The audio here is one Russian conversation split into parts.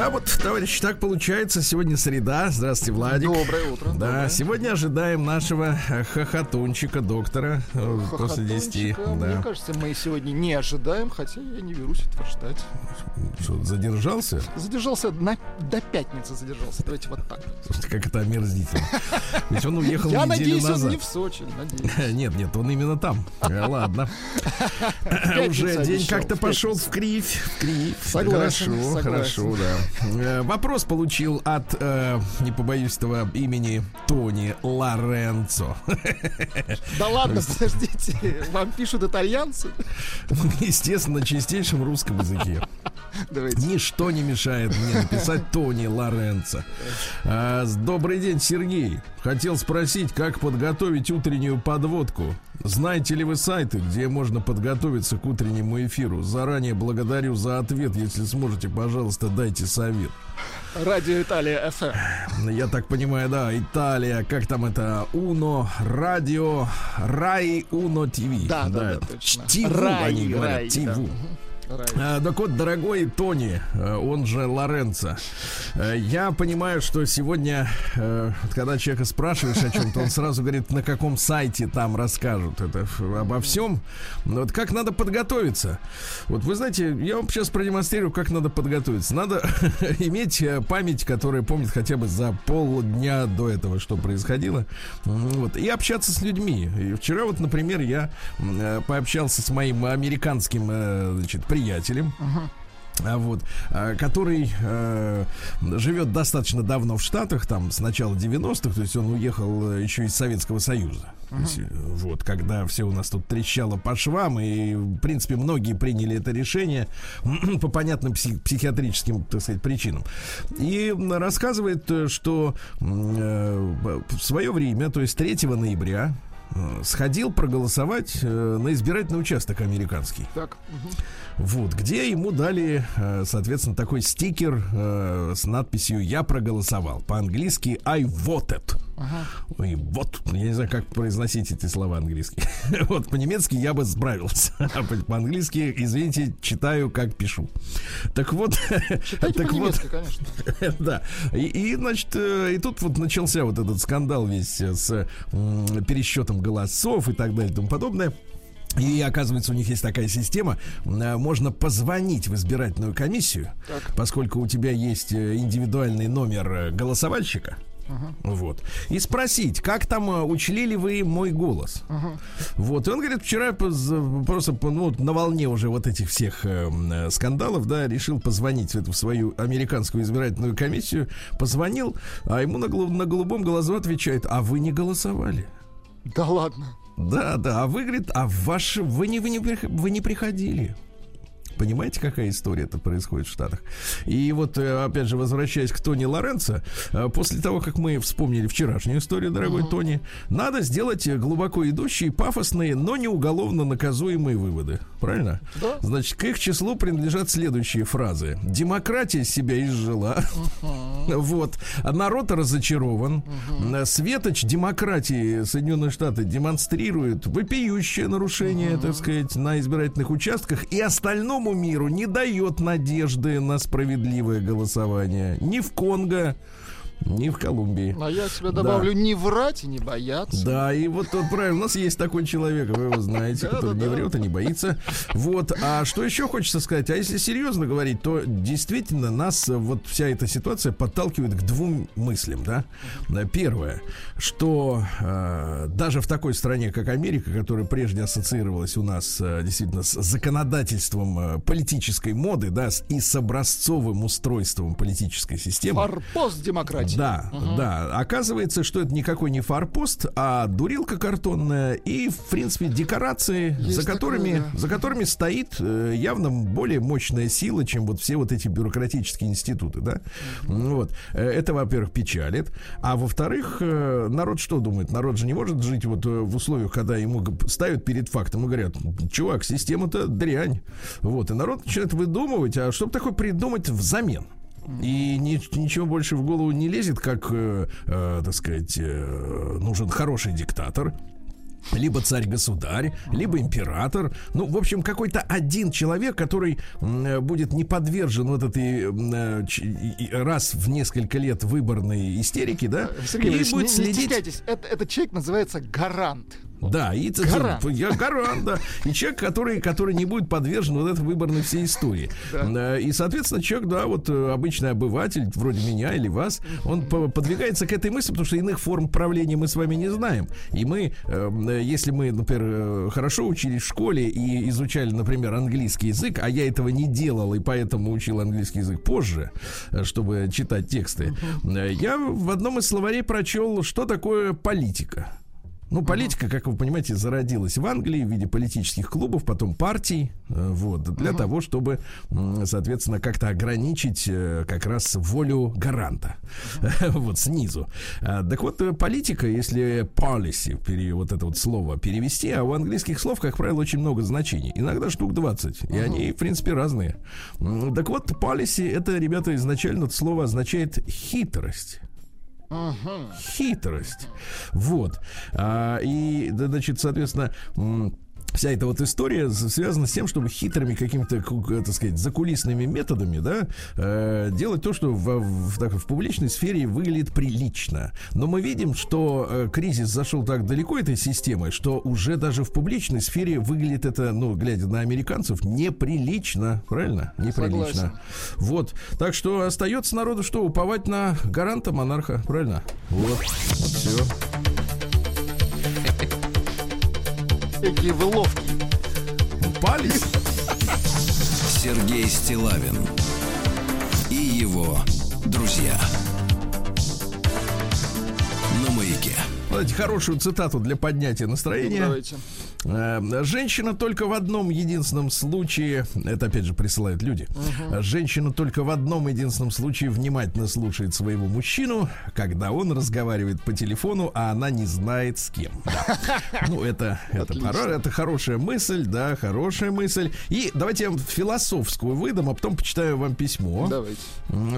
Да, вот, товарищи, так получается. Сегодня среда. Здравствуйте, Владик. Доброе утро. Да, доброе. сегодня ожидаем нашего э, хохотунчика, доктора, э, после 10. Хохотунчика, Мне Да. кажется, мы сегодня не ожидаем, хотя я не берусь этого ждать. Что, задержался? Задержался на, до пятницы задержался. Давайте вот так. Слушайте, как это омерзительно. Ведь он уехал я неделю надеюсь, назад. он не в Сочи. Надеюсь. Нет, нет, он именно там. Э, Ладно. Уже день как-то пошел в кривь, в кривь. Согласен, Хорошо, согласен. хорошо, да. Э, Вопрос получил от, э, не побоюсь этого имени, Тони Лоренцо. Да ладно, подождите. Вам пишут итальянцы? Естественно, на чистейшем русском языке. Давайте. Ничто не мешает мне написать Тони Лоренцо. А, с- Добрый день, Сергей. Хотел спросить, как подготовить утреннюю подводку. Знаете ли вы сайты, где можно подготовиться к утреннему эфиру? Заранее благодарю за ответ. Если сможете, пожалуйста, дайте совет. Радио Италия ФМ. Я так понимаю, да, Италия, как там это, Уно, Радио, Рай, Уно ТВ. Да, да, да, точно. ТИВУ, Рай, они говорят, рай, ТИВУ. да. Рай. А, Так вот, дорогой Тони, э, он же Лоренцо, э, я понимаю, что сегодня, э, когда человека спрашиваешь о чем-то, он сразу говорит, на каком сайте там расскажут это обо всем. Вот как надо подготовиться? Вот вы знаете, я вам сейчас продемонстрирую, как надо подготовиться. Надо иметь э, память, которая помнит хотя бы за полдня до этого, что происходило. Вот, и общаться с людьми. И вчера вот, например, я э, пообщался с моим американским э, значит, приятелем. А вот, а, который э, живет достаточно давно в Штатах, там с начала 90-х, то есть он уехал э, еще из Советского Союза. То есть, э, вот, когда все у нас тут трещало по швам, и, в принципе, многие приняли это решение по понятным пси- психиатрическим, так сказать, причинам. И рассказывает, э, что э, в свое время, то есть 3 ноября, э, сходил проголосовать э, на избирательный участок американский. Так. мгм. Вот, где ему дали, э, соответственно, такой стикер э, с надписью «Я проголосовал». По-английски «I voted». Ага. Ой, вот, я не знаю, как произносить эти слова английские. вот, по-немецки я бы справился. А по- по-английски, извините, читаю, как пишу. Так вот, Читайте так вот, конечно. да. И, и, значит, э, и тут вот начался вот этот скандал весь с м, пересчетом голосов и так далее и тому подобное. И оказывается, у них есть такая система. э, Можно позвонить в избирательную комиссию, Так. поскольку у тебя есть э, индивидуальный номер э, голосовальщика. Вот. И спросить, как там э, учли ли вы мой голос? Вот. И он говорит, вчера просто ну, на волне уже вот этих всех э, скандалов, да, решил позвонить в эту в свою американскую избирательную комиссию. Позвонил, а ему на, на голубом глазу отвечает, а вы не голосовали. Да ладно. Да, да, а вы, говорит, а ваш, вы не, вы не, вы не приходили. Понимаете, какая история это происходит в Штатах? И вот, э, опять же, возвращаясь к Тони Лоренцо, э, после того, как мы вспомнили вчерашнюю историю, дорогой Тони, надо сделать э, глубоко идущие, пафосные, но не уголовно наказуемые выводы. Правильно? Да. Значит, к их числу принадлежат следующие фразы. Демократия себя изжила. Вот. А народ разочарован. Э, Светоч демократии Соединенные Штаты демонстрирует вопиющее нарушение, так сказать, на избирательных участках и остальному миру не дает надежды на справедливое голосование. Ни в Конго, ни в Колумбии. А я себе добавлю не врать и не бояться. Да, и вот тут правильно, у нас есть такой человек, вы его знаете, Да, который да, не да. врет и не боится. Вот, а что еще хочется сказать? А если серьезно говорить, то действительно нас вот вся эта ситуация подталкивает к двум мыслям, да? Первое, что э, даже в такой стране, как Америка, которая прежде ассоциировалась у нас э, действительно с законодательством э, политической моды, да, и с образцовым устройством политической системы, Форпост демократии. Сути. Да, да. Оказывается, что это никакой не форпост, а дурилка картонная и, в принципе, декорации, Есть за которыми, такое, да. за которыми стоит э, явно более мощная сила, чем вот все вот эти бюрократические институты, да. Ну Вот. Э, Это, во-первых, печалит. А во-вторых, э, народ что думает? Народ же не может жить вот э, в условиях, когда ему ставят перед фактом и говорят, чувак, система-то дрянь. Вот. И народ начинает выдумывать, а что бы такое придумать взамен? И ни- ничего больше в голову не лезет, как, э, э, так сказать, э, нужен хороший диктатор, либо царь-государь, либо император. Ну, в общем, какой-то один человек, который э, будет не подвержен вот этой э, раз в несколько лет выборной истерики, да, Сергей и Ильич, будет не, не следить. стесняйтесь, это, этот человек называется гарант. Да, и Гарант. я гарант, да. И человек, который, который не будет подвержен вот этой выборной всей истории. Да. И, соответственно, человек, да, вот э, обычный обыватель, вроде меня или вас, он по- подвигается к этой мысли, потому что иных форм правления мы с вами не знаем. И мы, э, э, если мы, например, э, хорошо учились в школе и изучали, например, английский язык, а я этого не делал, и поэтому учил английский язык позже, э, чтобы читать тексты, я в одном из словарей прочел, что такое политика. Ну, политика, как вы понимаете, зародилась в Англии в виде политических клубов, потом партий, э, вот, для того, чтобы, соответственно, как-то ограничить э, как раз волю гаранта, вот, снизу. А, Так вот, э, политика, если policy, пере- вот это вот слово перевести, а у английских слов, как правило, очень много значений, иногда штук 20, и они, в принципе, разные. Так вот, policy, это, ребята, изначально это слово означает хитрость хитрость. Вот. А, и, значит, соответственно, Вся эта вот история связана с тем, чтобы хитрыми какими-то, так сказать, закулисными методами, да, э, делать то, что в, в- так, в публичной сфере выглядит прилично. Но мы видим, что э, кризис зашел так далеко этой системы, что уже даже в публичной сфере выглядит это, ну, глядя на американцев, неприлично, правильно? Неприлично. Согласен. Вот. Так что остается народу что? Уповать на гаранта монарха, правильно? Вот. Вот все. Какие вы ловкие. Упались? Сергей Стилавин и его друзья. На маяке. Давайте хорошую цитату для поднятия настроения. Давайте. Э, Женщина только в одном единственном случае, это опять же присылают люди, женщина только в одном единственном случае внимательно слушает своего мужчину, когда он разговаривает по телефону, а она не знает с кем. Да. Ну, это, это, хоро- это хорошая мысль, да, хорошая мысль. И давайте я вам философскую выдам, а потом почитаю вам письмо. Давайте.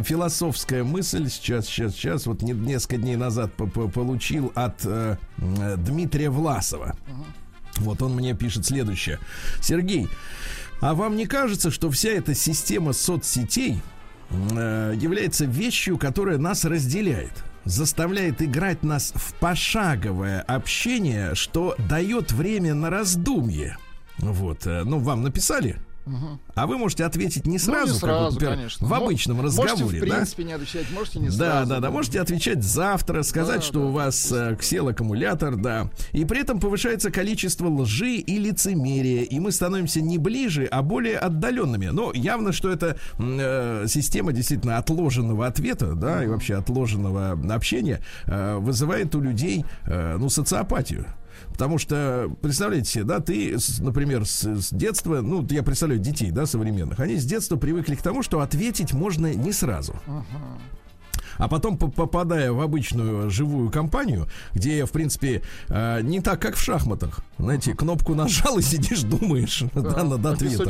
Философская мысль сейчас, сейчас, сейчас. Вот не- несколько дней назад по- по- получил от э, Дмитрия Власова. Вот он мне пишет следующее. Сергей, а вам не кажется, что вся эта система соцсетей э, является вещью, которая нас разделяет? заставляет играть нас в пошаговое общение, что дает время на раздумье. Вот, э, ну, вам написали? А вы можете ответить не сразу, ну, не как сразу, вот, например, конечно. в Мо- обычном Можете, разговоре, в да? принципе, не отвечать, можете не Да, сразу. да, да. Можете отвечать завтра, сказать, Да, что да, у вас э, сел аккумулятор, да. И при этом повышается количество лжи и лицемерия, и мы становимся не ближе, а более отдаленными. Но явно, что это э, система действительно отложенного ответа, да, и вообще отложенного общения э, вызывает у людей, э, ну, социопатию. Потому что, представляете себе, да, ты, например, с, с детства, ну, я представляю детей, да, современных, они с детства привыкли к тому, что ответить можно не сразу. А потом, по- попадая в обычную живую компанию, где, в принципе, э, не так, как в шахматах. Знаете, кнопку нажал и сидишь, думаешь да, над а ответом.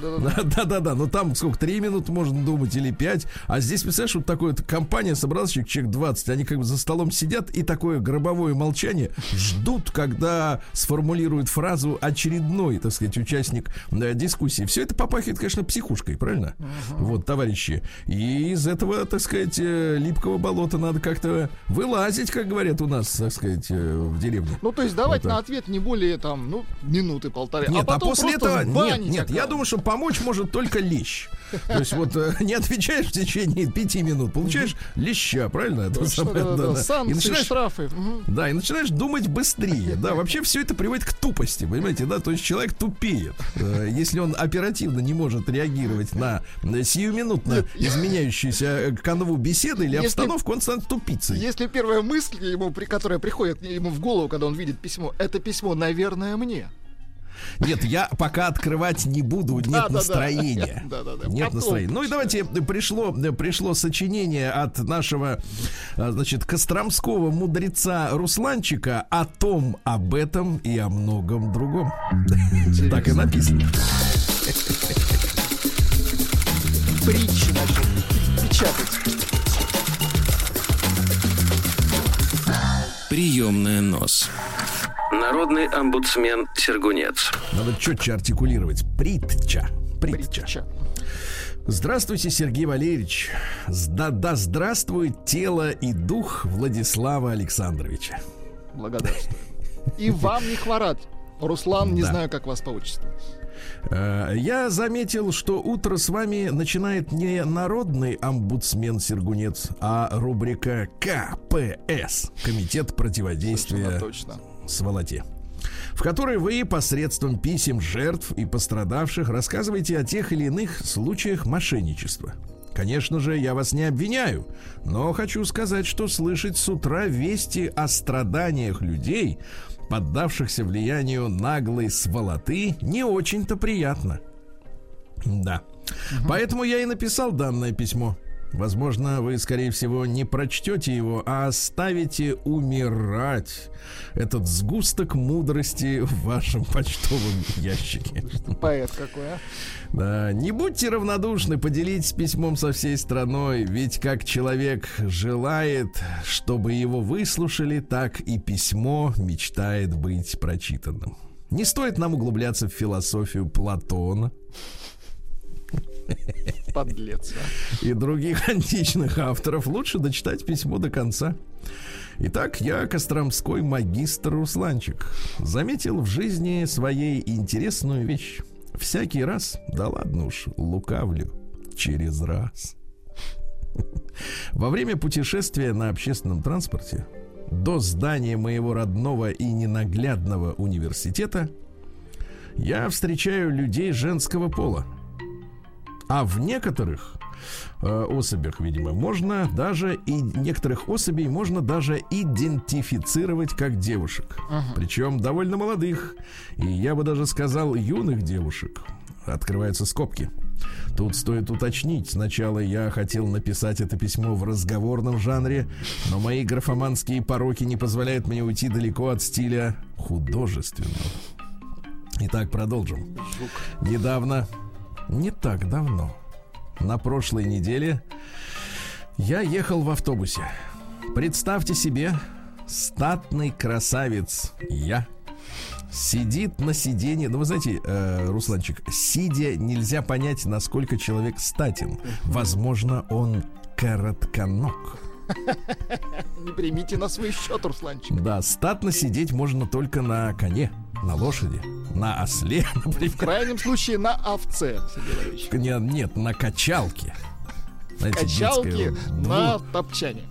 да-да-да. Да, да, да, да. Ну там сколько, три минуты можно думать или пять. А здесь, представляешь, вот такая вот компания собралась, человек, человек 20, они как бы за столом сидят и такое гробовое молчание ждут, когда сформулирует фразу очередной, так сказать, участник э, дискуссии. Все это попахивает, конечно, психушкой, правильно? Вот, товарищи. И из этого, так сказать, э, липкого болота надо как-то вылазить, как говорят у нас, так сказать, э, в деревне. Ну, то есть давать Вот на ответ не более, там, ну, минуты полторы. Нет, а а, потом после просто этого нет, нет, я аккаунт. думаю, что помочь может только лещ. То есть вот э, не отвечаешь в течение пяти минут, получаешь леща, правильно? Это Точно, самое, да. Санкции, И начинаешь штрафы. Да, и начинаешь думать быстрее. Да, вообще все это приводит к тупости, понимаете, да? То есть человек тупеет. Э, Если он оперативно не может реагировать на сиюминутно изменяющуюся канву беседы или Если- обстановку, он станет тупицей. Если первая мысль, ему, при, которая приходит ему в голову, когда он видит письмо, это письмо, наверное, мне. Нет, я пока открывать не буду, нет Да-да-да. настроения. Да-да-да. Нет Потом настроения. Ну и давайте пришло, пришло сочинение от нашего, э, значит, костромского мудреца Русланчика о том, об этом и о многом другом. Так и написано. Притчи начал печатать. Приемная нос. Народный омбудсмен Сергунец. Надо четче артикулировать. Притча. Притча. Притча. Здравствуйте, Сергей Валерьевич. Да, да здравствует тело и дух Владислава Александровича. Благодарствую. И вам не хворать. Руслан, не Да. знаю, как вас по отчеству. Э, Я заметил, что утро с вами начинает не народный омбудсмен Сергунец, а рубрика КПС Комитет противодействия сволоте в которой вы посредством писем жертв и пострадавших рассказываете о тех или иных случаях мошенничества. Конечно же, я вас не обвиняю, но хочу сказать, что слышать с утра вести о страданиях людей, поддавшихся влиянию наглой сволоты, не очень-то приятно. Да. Поэтому я и написал данное письмо. Возможно, вы, скорее всего, не прочтете его, а оставите умирать этот сгусток мудрости в вашем почтовом ящике. Поэт какой, а? Да, не будьте равнодушны, поделитесь письмом со всей страной, ведь как человек желает, чтобы его выслушали, так и письмо мечтает быть прочитанным. Не стоит нам углубляться в философию Платона Подлец, а. и других античных авторов. Лучше дочитать письмо до конца. Итак, я, Костромской магистр Русланчик, заметил в жизни своей интересную вещь. Всякий раз, да ладно уж, лукавлю, через раз. Во время путешествия на общественном транспорте до здания моего родного и ненаглядного университета я встречаю людей женского пола. А в некоторых э, особях, видимо, можно даже и некоторых особей можно даже идентифицировать как девушек. Причем довольно молодых. И я бы даже сказал юных девушек. Открываются скобки. Тут стоит уточнить. Сначала я хотел написать это письмо в разговорном жанре, но мои графоманские пороки не позволяют мне уйти далеко от стиля художественного. Итак, продолжим. Недавно, не так давно, на прошлой неделе я ехал в автобусе. Представьте себе, статный красавец я сидит на сиденье. Ну, вы знаете, э, Русланчик, сидя нельзя понять, насколько человек статен. Возможно, он коротконог. Не примите на свой счет, Русланчик. Да, статно сидеть можно только на коне, на лошади, на осле, например. В крайнем случае на овце, Сергей. Нет, нет, на качалке. Знаете, Качалки детская, на двух- топчане.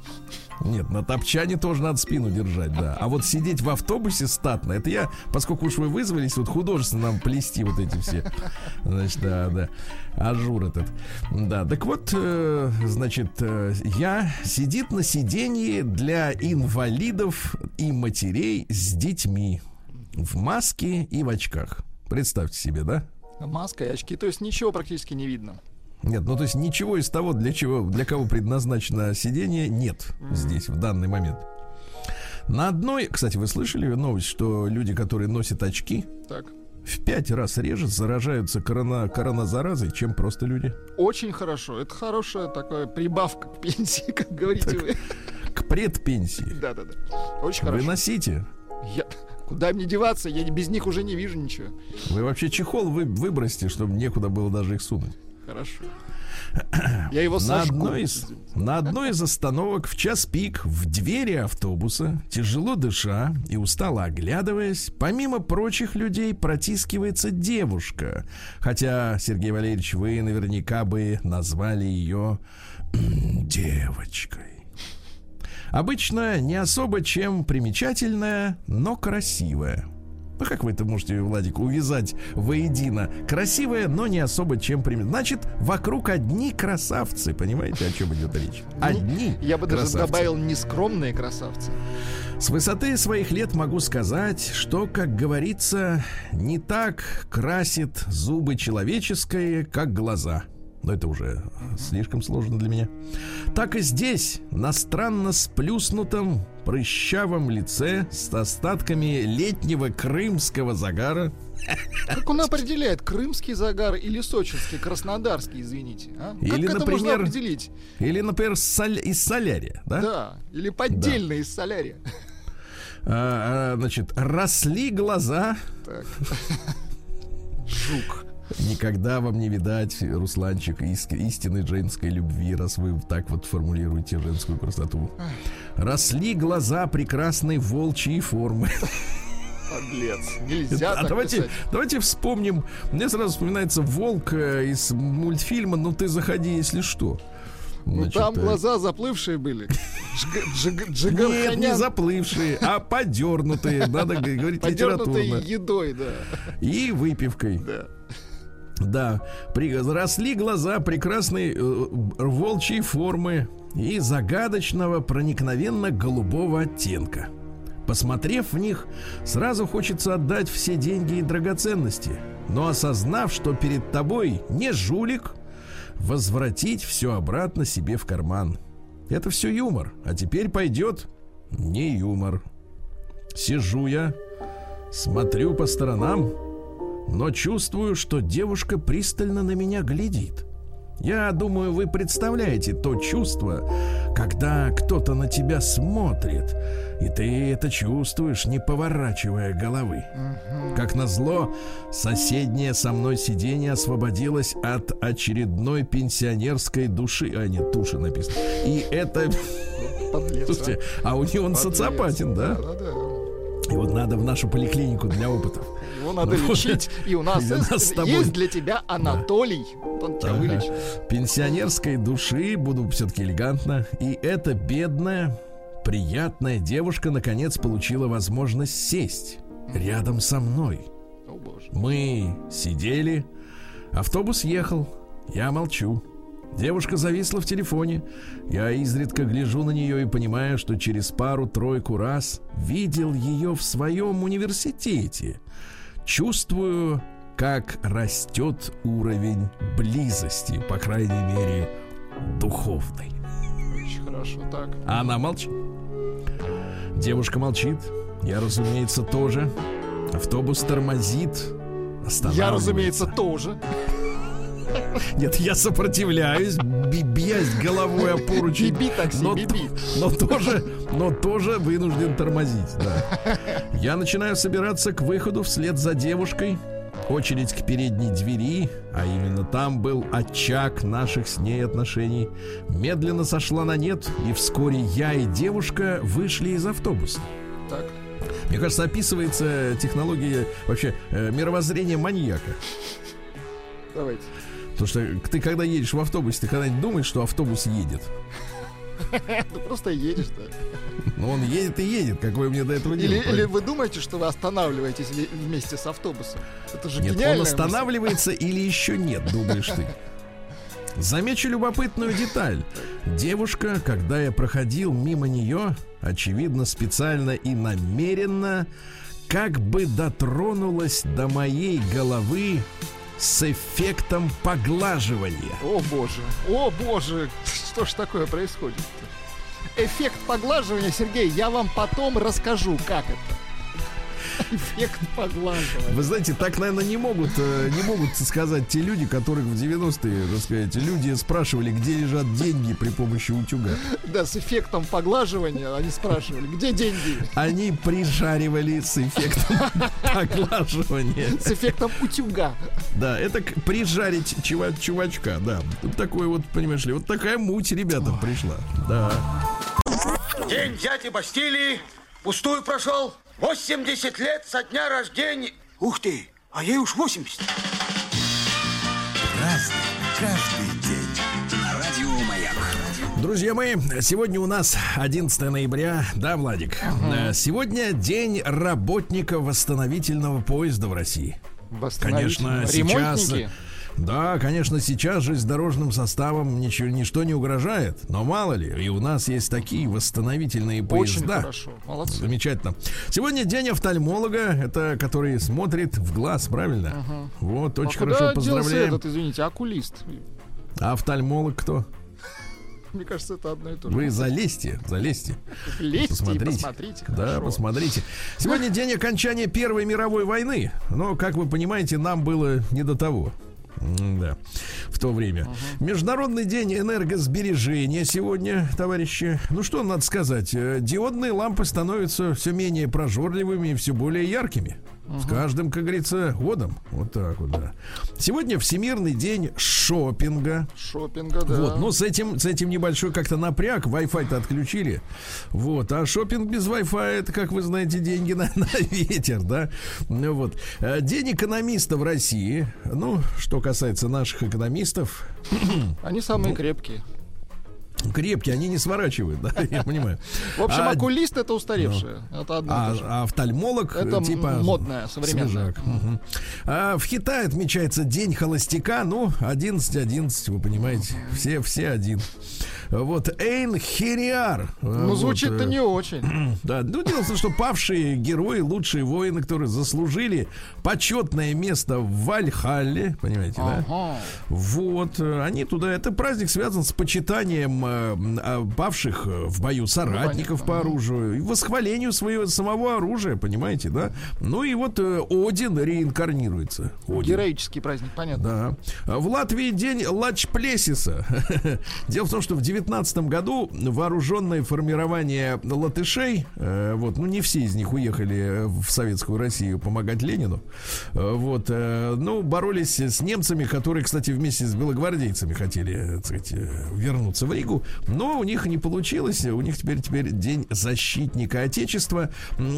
Нет, на топчане тоже надо спину держать, да. А вот сидеть в автобусе статно, это я, поскольку уж вы вызвались, вот художественно нам плести вот эти все, значит, да, да, ажур этот. Да, так вот, э, значит, э, я сидит на сиденье для инвалидов и матерей с детьми в маске и в очках. Представьте себе, да? Маска и очки, то есть ничего практически не видно. Нет, ну то есть ничего из того, для чего, для кого предназначено сидение, нет здесь в данный момент. На одной, кстати, вы слышали новость, что люди, которые носят очки, Так. в пять раз реже заражаются корона, короназаразой, чем просто люди. Очень хорошо. Это хорошая такая прибавка к пенсии, как говорите вы. К предпенсии. Да-да-да. Очень Вы хорошо. носите. Я... Куда мне деваться? Я без них уже не вижу ничего. Вы вообще чехол вы, выбросьте, чтобы некуда было даже их сунуть. Хорошо. Я его На сожгу. одной, из, на одной из остановок в час пик в двери автобуса, тяжело дыша и устало оглядываясь, помимо прочих людей протискивается девушка. Хотя, Сергей Валерьевич, вы наверняка бы назвали ее девочкой. Обычно не особо чем примечательная, но красивая. Ну, как вы это можете, Владик, увязать воедино? Красивая, но не особо чем примет. Значит, вокруг одни красавцы. Понимаете, о чем идет речь? Одни Я бы даже красавцы. добавил нескромные красавцы. С высоты своих лет могу сказать, что, как говорится, не так красит зубы человеческие, как глаза. Но это уже слишком сложно для меня. Так и здесь, на странно сплюснутом, прыщавом лице с остатками летнего крымского загара, Как он определяет, крымский загар или сочинский, краснодарский, извините? а? Как Или, это можно определить? или, например, соль- из солярия, да? Да, или поддельно из солярия. А, а, значит, росли глаза, Так. Жук. Никогда вам не видать, Русланчик, ис- истинной женской любви, раз вы так вот формулируете женскую красоту. Росли глаза прекрасной волчьей формы. Подлец. Нельзя А давайте, писать. давайте вспомним. Мне сразу вспоминается волк э, из мультфильма «Ну ты заходи, если что». Ну Значит, там э, глаза заплывшие были. Джиг- джиг- Нет, не заплывшие, а подернутые, надо говорить литературно. едой, да. И выпивкой. да. Да, при- росли глаза прекрасной э, волчьей формы и загадочного проникновенно-голубого оттенка. Посмотрев в них, сразу хочется отдать все деньги и драгоценности, но осознав, что перед тобой не жулик, возвратить все обратно себе в карман. Это все юмор, а теперь пойдет не юмор. Сижу я, смотрю по сторонам, но чувствую, что девушка пристально на меня глядит. Я думаю, вы представляете то чувство, когда кто-то на тебя смотрит, и ты это чувствуешь, не поворачивая головы. Как назло, соседнее со мной сиденье освободилось от очередной пенсионерской души. А, нет, туши написано. И это... Подлец, Слушайте, а у него он Подлец. социопатен, да? Да, да. И вот надо в нашу поликлинику для опытов. Надо лечить. И у нас есть, для тебя Анатолий. Он тебя вылечит. Пенсионерской души, буду все-таки элегантно. И эта бедная, приятная девушка наконец получила возможность сесть рядом со мной. Мы сидели, автобус ехал, я молчу. Девушка зависла в телефоне. Я изредка гляжу на нее и понимаю, что через пару-тройку раз видел ее в своем университете. Чувствую, как растет уровень близости, по крайней мере, духовной. Очень хорошо. Так. А она молчит. Девушка молчит. Я, разумеется, тоже. Автобус тормозит. Я, разумеется, тоже. Нет, я сопротивляюсь, бьясь головой о поручень. Биби такси, но, биби. но тоже, но тоже вынужден тормозить. Да. Я начинаю собираться к выходу вслед за девушкой. Очередь к передней двери, а именно там был очаг наших с ней отношений, медленно сошла на нет, и вскоре я и девушка вышли из автобуса. Так. Мне кажется, описывается технология вообще э, мировоззрения маньяка. Давайте. Потому что ты когда едешь в автобусе, ты когда-нибудь думаешь, что автобус едет. Ну просто едешь, да. Ну, он едет и едет, какое мне до этого дело. Или, вы думаете, что вы останавливаетесь ли- вместе с автобусом? Это же Нет, он мысль. останавливается или еще нет, думаешь ты. Замечу любопытную деталь. Девушка, когда я проходил мимо нее, очевидно, специально и намеренно, как бы дотронулась до моей головы с эффектом поглаживания. О боже, о боже, что ж такое происходит? Эффект поглаживания, Сергей, я вам потом расскажу, как это. Эффект поглаживания. Вы знаете, так, наверное, не могут, э, не могут сказать те люди, которых в 90-е, так сказать, люди спрашивали, где лежат деньги при помощи утюга. Да, с эффектом поглаживания они спрашивали, где деньги? Они прижаривали с эффектом поглаживания. С эффектом утюга. Да, это прижарить чува- чувачка, да. Тут такой вот, понимаешь ли, вот такая муть ребятам пришла. Да. День дяди Бастилии пустую прошел. 80 лет со дня рождения. Ух ты, а ей уж 80. Разный, каждый день. Радио Маяк. Друзья мои, сегодня у нас 11 ноября, да, Владик? Э, Сегодня день работника восстановительного поезда в России. Конечно, сейчас... Да, конечно, сейчас же с дорожным составом ничего, ничто не угрожает. Но мало ли, и у нас есть такие восстановительные Очень поезда. хорошо, молодцы. Замечательно. Сегодня день офтальмолога, это который смотрит в глаз, правильно? Вот, очень а хорошо, поздравляем. этот, извините, окулист? А офтальмолог кто? Мне кажется, это одно и то же. Вы залезьте, залезьте. Лезьте Посмотрите. посмотрите. Да, хорошо. посмотрите. Сегодня день окончания Первой мировой войны. Но, как вы понимаете, нам было не до того. Да, в то время. Международный день энергосбережения сегодня, товарищи. Ну что надо сказать, э, диодные лампы становятся все менее прожорливыми и все более яркими. С каждым, как говорится, годом. Вот так вот, да. Сегодня Всемирный день шопинга. Шопинга, да. Вот, ну с этим, с этим небольшой как-то напряг, Wi-Fi-то отключили. Вот, а шопинг без Wi-Fi это, как вы знаете, деньги на, на ветер, да. Ну Вот. Э, День экономиста в России. Ну, что касается наших экономистов, Они Ну, самые крепкие. Крепкие, они не сворачивают, да, я понимаю. В общем, А, окулист это устаревшее. Это одно А, а офтальмолог э, Это типа м- модное, современное. свежак. Мгм. А в Китае отмечается день холостяка. Ну, 11-11, вы понимаете. Все, все один. Вот Эйн Хериар. Ну, звучит-то не очень. Да, ну дело в том, что павшие герои, лучшие воины, которые заслужили почетное место в Вальхалле, понимаете, да? Ага. Вот, э, они туда, это праздник связан с почитанием э, а, павших э, в бою соратников понятно. по оружию и восхвалению своего самого оружия, понимаете, да? Ну и вот э, Один реинкарнируется. Один. Героический праздник, понятно. Да. В Латвии день Лачплесиса. Дело в том, что в 19 году вооруженное формирование латышей, э, вот, ну не все из них уехали в советскую Россию помогать Ленину, э, вот, э, ну боролись с немцами, которые, кстати, вместе с белогвардейцами хотели, так сказать, вернуться в Ригу, но у них не получилось, у них теперь теперь день защитника Отечества.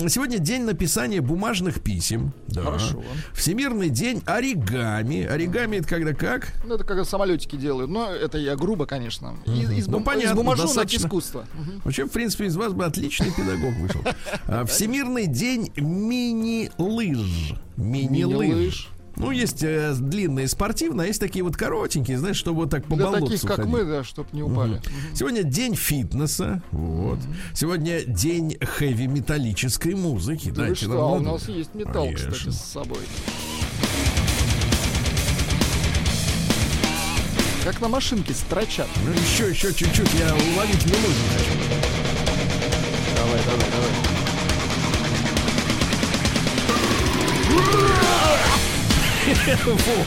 Сегодня день написания бумажных писем. Да. Хорошо. Всемирный день оригами. Оригами это когда как? Ну, это когда самолетики делают. Но это я грубо, конечно. И- Из, Ну, бум- понятно, из бумажонок искусства. Мгм. Вообще, в принципе, из вас бы отличный педагог вышел. А, Всемирный день мини-лыж. Мини-лыж. Ну, есть э, длинные спортивные, а есть такие вот коротенькие, знаешь, чтобы вот так по Для болотцу таких, как ходить. мы, да, чтоб не упали. Мгм. Сегодня день фитнеса. Вот. Сегодня день хэви-металлической музыки. Да вы Дайте что, нам а у нас есть металл, Конечно. кстати, с собой. Как на машинке строчат. Ну, еще, еще чуть-чуть, я уловить мелодию хочу. Давай, давай, давай.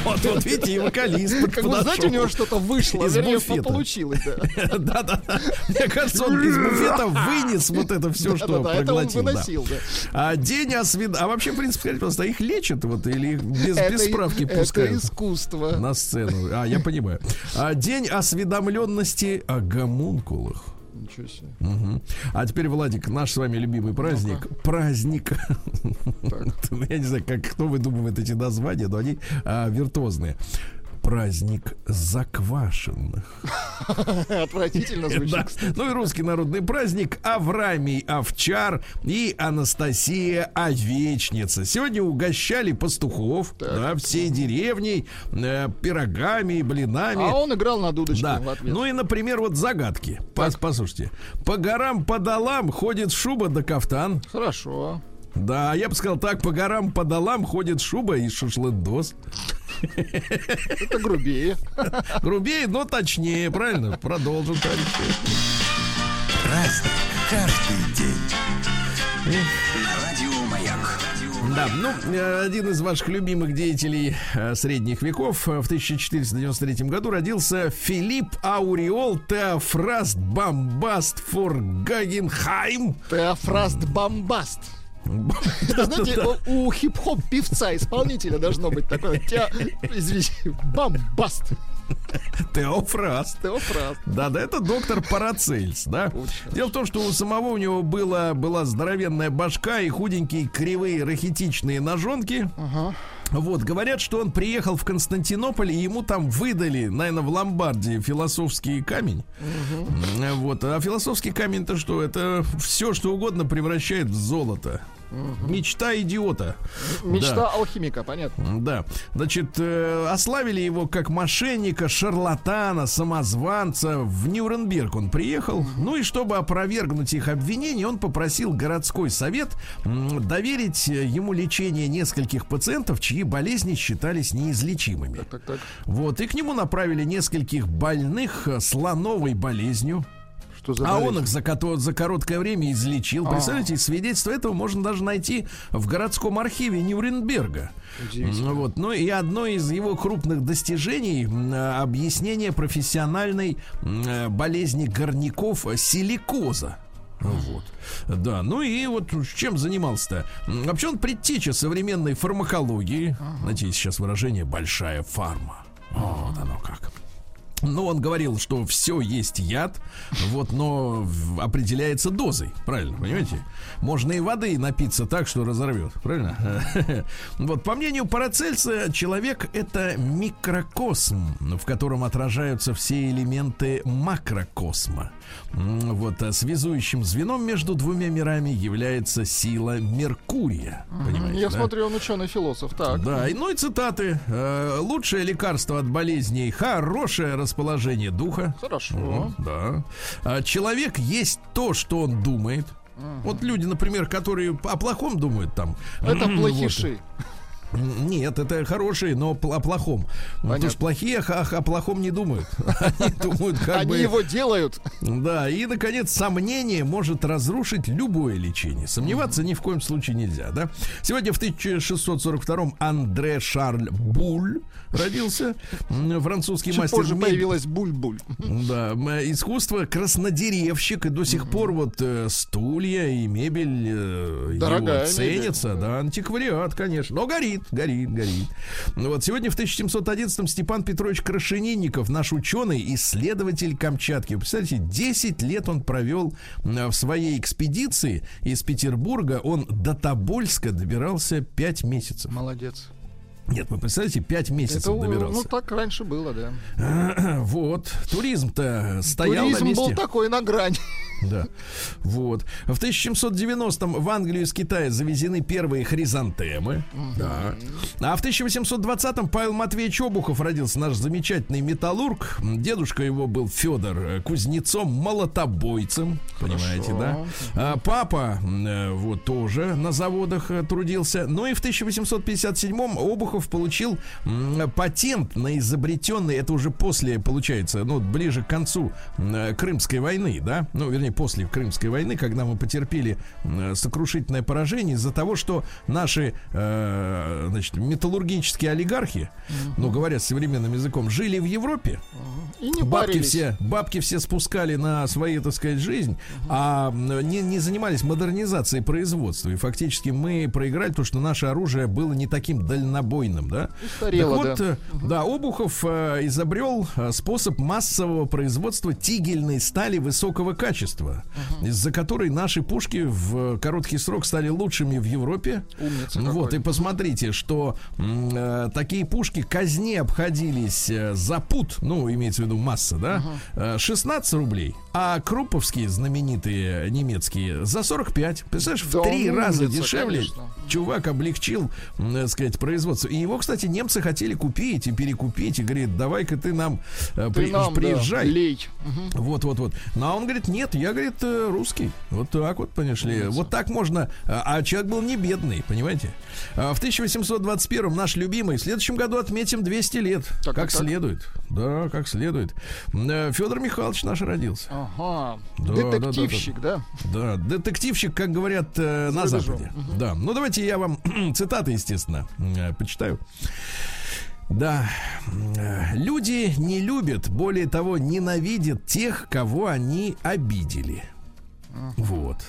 Вот, вот видите, и вокалист Как бы, знаете, у него что-то вышло, Из буфета. получилось, да. Да-да. Мне кажется, он из буфета вынес вот это все, что это проглотил. да. да. А день освед... А вообще, в принципе, скажите, просто их лечат вот или их без, Это без справки Это пускают искусство. на сцену? А, я понимаю. А день осведомленности о гомункулах. Ничего себе. Мгм. А теперь, Владик, наш с вами любимый праздник. Праздник. Я не знаю, как кто выдумывает эти названия, но они а, виртуозные. Праздник заквашенных. Отвратительно Да. звучит. кстати. Ну и русский народный праздник Аврамий Овчар и Анастасия Овечница. Сегодня угощали пастухов да, всей деревней э, пирогами блинами. А он играл на дудочке Да. в ответ. Ну и, например, вот загадки. Пос- Послушайте. По горам, по долам ходит шуба да кафтан. Хорошо. Да, я бы сказал так, по горам, по долам ходит шуба и шашлындос. Это грубее. Грубее, но точнее, правильно? Продолжим, товарищи. Праздник каждый день. На радио Маяк. Да, ну, э, один из ваших любимых деятелей э, средних веков э, в 1493 году родился Филипп Ауриол Теофраст Бомбаст Форгагенхайм. Теофраст Бомбаст. Знаете, у, хип-хоп певца, исполнителя должно быть такое. Те, извините, бомбаст. Теофраст. Теофраст. Да, да, это доктор Парацельс, да. Очень Дело в том, что у самого у него было, была здоровенная башка и худенькие кривые рахитичные ножонки. Вот, говорят, что он приехал в Константинополь, и ему там выдали, наверное, в ломбарде философский камень. М, Вот, а философский камень-то что? Это все, что угодно превращает в золото. Мечта идиота. Мечта Да. алхимика, понятно. Да, значит, э, ославили его как мошенника, шарлатана, самозванца. В Нюрнберг он приехал. Ну и чтобы опровергнуть их обвинения, он попросил городской совет доверить э, ему лечение нескольких пациентов, чьи болезни считались неизлечимыми. Так, так. Вот, и к нему направили нескольких больных э, слоновой болезнью. Что за А он болезнь? их за, за короткое время излечил. Представляете, свидетельство этого можно даже найти в городском архиве Нюрнберга. Удивительно. Вот. Ну и одно из его крупных достижений объяснение профессиональной э, болезни горняков силикоза. Вот. Да, ну и вот чем занимался-то? Вообще он предтеча современной фармакологии. Знаете, есть сейчас выражение «большая фарма». Вот оно как. Ну, он говорил, что все есть яд, вот, но определяется дозой, правильно, понимаете? Можно и воды напиться так, что разорвет, правильно? Вот, по мнению Парацельса, человек это микрокосм, в котором отражаются все элементы макрокосма. Вот, а связующим звеном между двумя мирами является сила Меркурия, понимаете? Я да? смотрю, он ученый-философ. Так. Да, и, ну и цитаты. Э, Лучшее лекарство от болезней хорошее расположение духа. Хорошо. Мгм, Да. А Человек есть то, что он думает. Вот люди, например, которые о плохом думают там. Это плохиши. вот. Нет, это хорошие, но о плохом. Потому Понятно. что плохие о, о- плохом не думают. Они думают, как Они бы... его делают. Да, и, наконец, сомнение может разрушить любое лечение. Сомневаться ни в коем случае нельзя, да? Сегодня в 1642-м Андре Шарль Буль родился. Французский Чуть мастер позже мебели. появилась буль-буль. Да, искусство краснодеревщик, и до сих пор вот э, стулья и мебель э, Дорогая ценятся, да, антиквариат, конечно, но горит, горит, горит. Ну Вот сегодня в 1711-м Степан Петрович Крашенинников, наш ученый, исследователь Камчатки. Представляете, 10 лет он провел в своей экспедиции из Петербурга, он до Тобольска добирался 5 месяцев. Молодец. Нет, вы представляете, 5 месяцев Это, добирался. ну, так раньше было, да. Вот, туризм-то стоял Туризм на месте. был такой на грани. Да. Вот. В 1790-м в Англию из Китая завезены первые хризантемы. Да. А в 1820-м Павел Матвеевич Обухов родился, наш замечательный металлург. Дедушка его был Федор э, кузнецом, молотобойцем. Понимаете, да? А папа э, вот тоже на заводах э, трудился. Ну и в 1857-м Обухов получил м, патент на изобретенный, это уже после, получается, ну, ближе к концу э, Крымской войны, да? Ну, вернее, после Крымской войны, когда мы потерпели м, сокрушительное поражение из-за того, что наши, э, значит, металлургические олигархи, ну, говоря современным языком, жили в Европе, И не бабки парились. все, бабки все спускали на свои, так сказать, жизнь, а м, не, не занимались модернизацией производства. И фактически мы проиграли, потому что наше оружие было не таким дальнобойным, да? Устарело, так вот, да. э, да, Обухов э, изобрел э, способ массового производства тигельной стали высокого качества, из-за которой наши пушки в короткий срок стали лучшими в Европе. Умница Вот, какой. и посмотрите, что э, такие пушки казне обходились э, за пут, ну, имеется в виду масса, да, э, 16 рублей, а круповские знаменитые немецкие за 45. Представляешь, Да в три раза дешевле конечно. чувак облегчил, так сказать, производство. И его, кстати, немцы хотели купить и перекупить, и говорит, давай-ка ты нам, э, Ты при- нам, да, приезжай. лей. Мгм. Вот, вот, вот. Ну, а он говорит, нет, я, говорит, э, русский. Вот так вот, понимаешь ли. Вот так можно. А а человек был не бедный, понимаете? А В 1821 наш любимый. В следующем году отметим 200 лет. Так, как так, следует. Да, как следует. Федор Михайлович наш родился. Ага. Да, Детективщик, да? Да, детективщик, как говорят э, на За Западе. рубежом. Да. Ну, давайте я вам цитаты, естественно, э, почитаю. Да, люди не любят, более того, ненавидят тех, кого они обидели. Вот.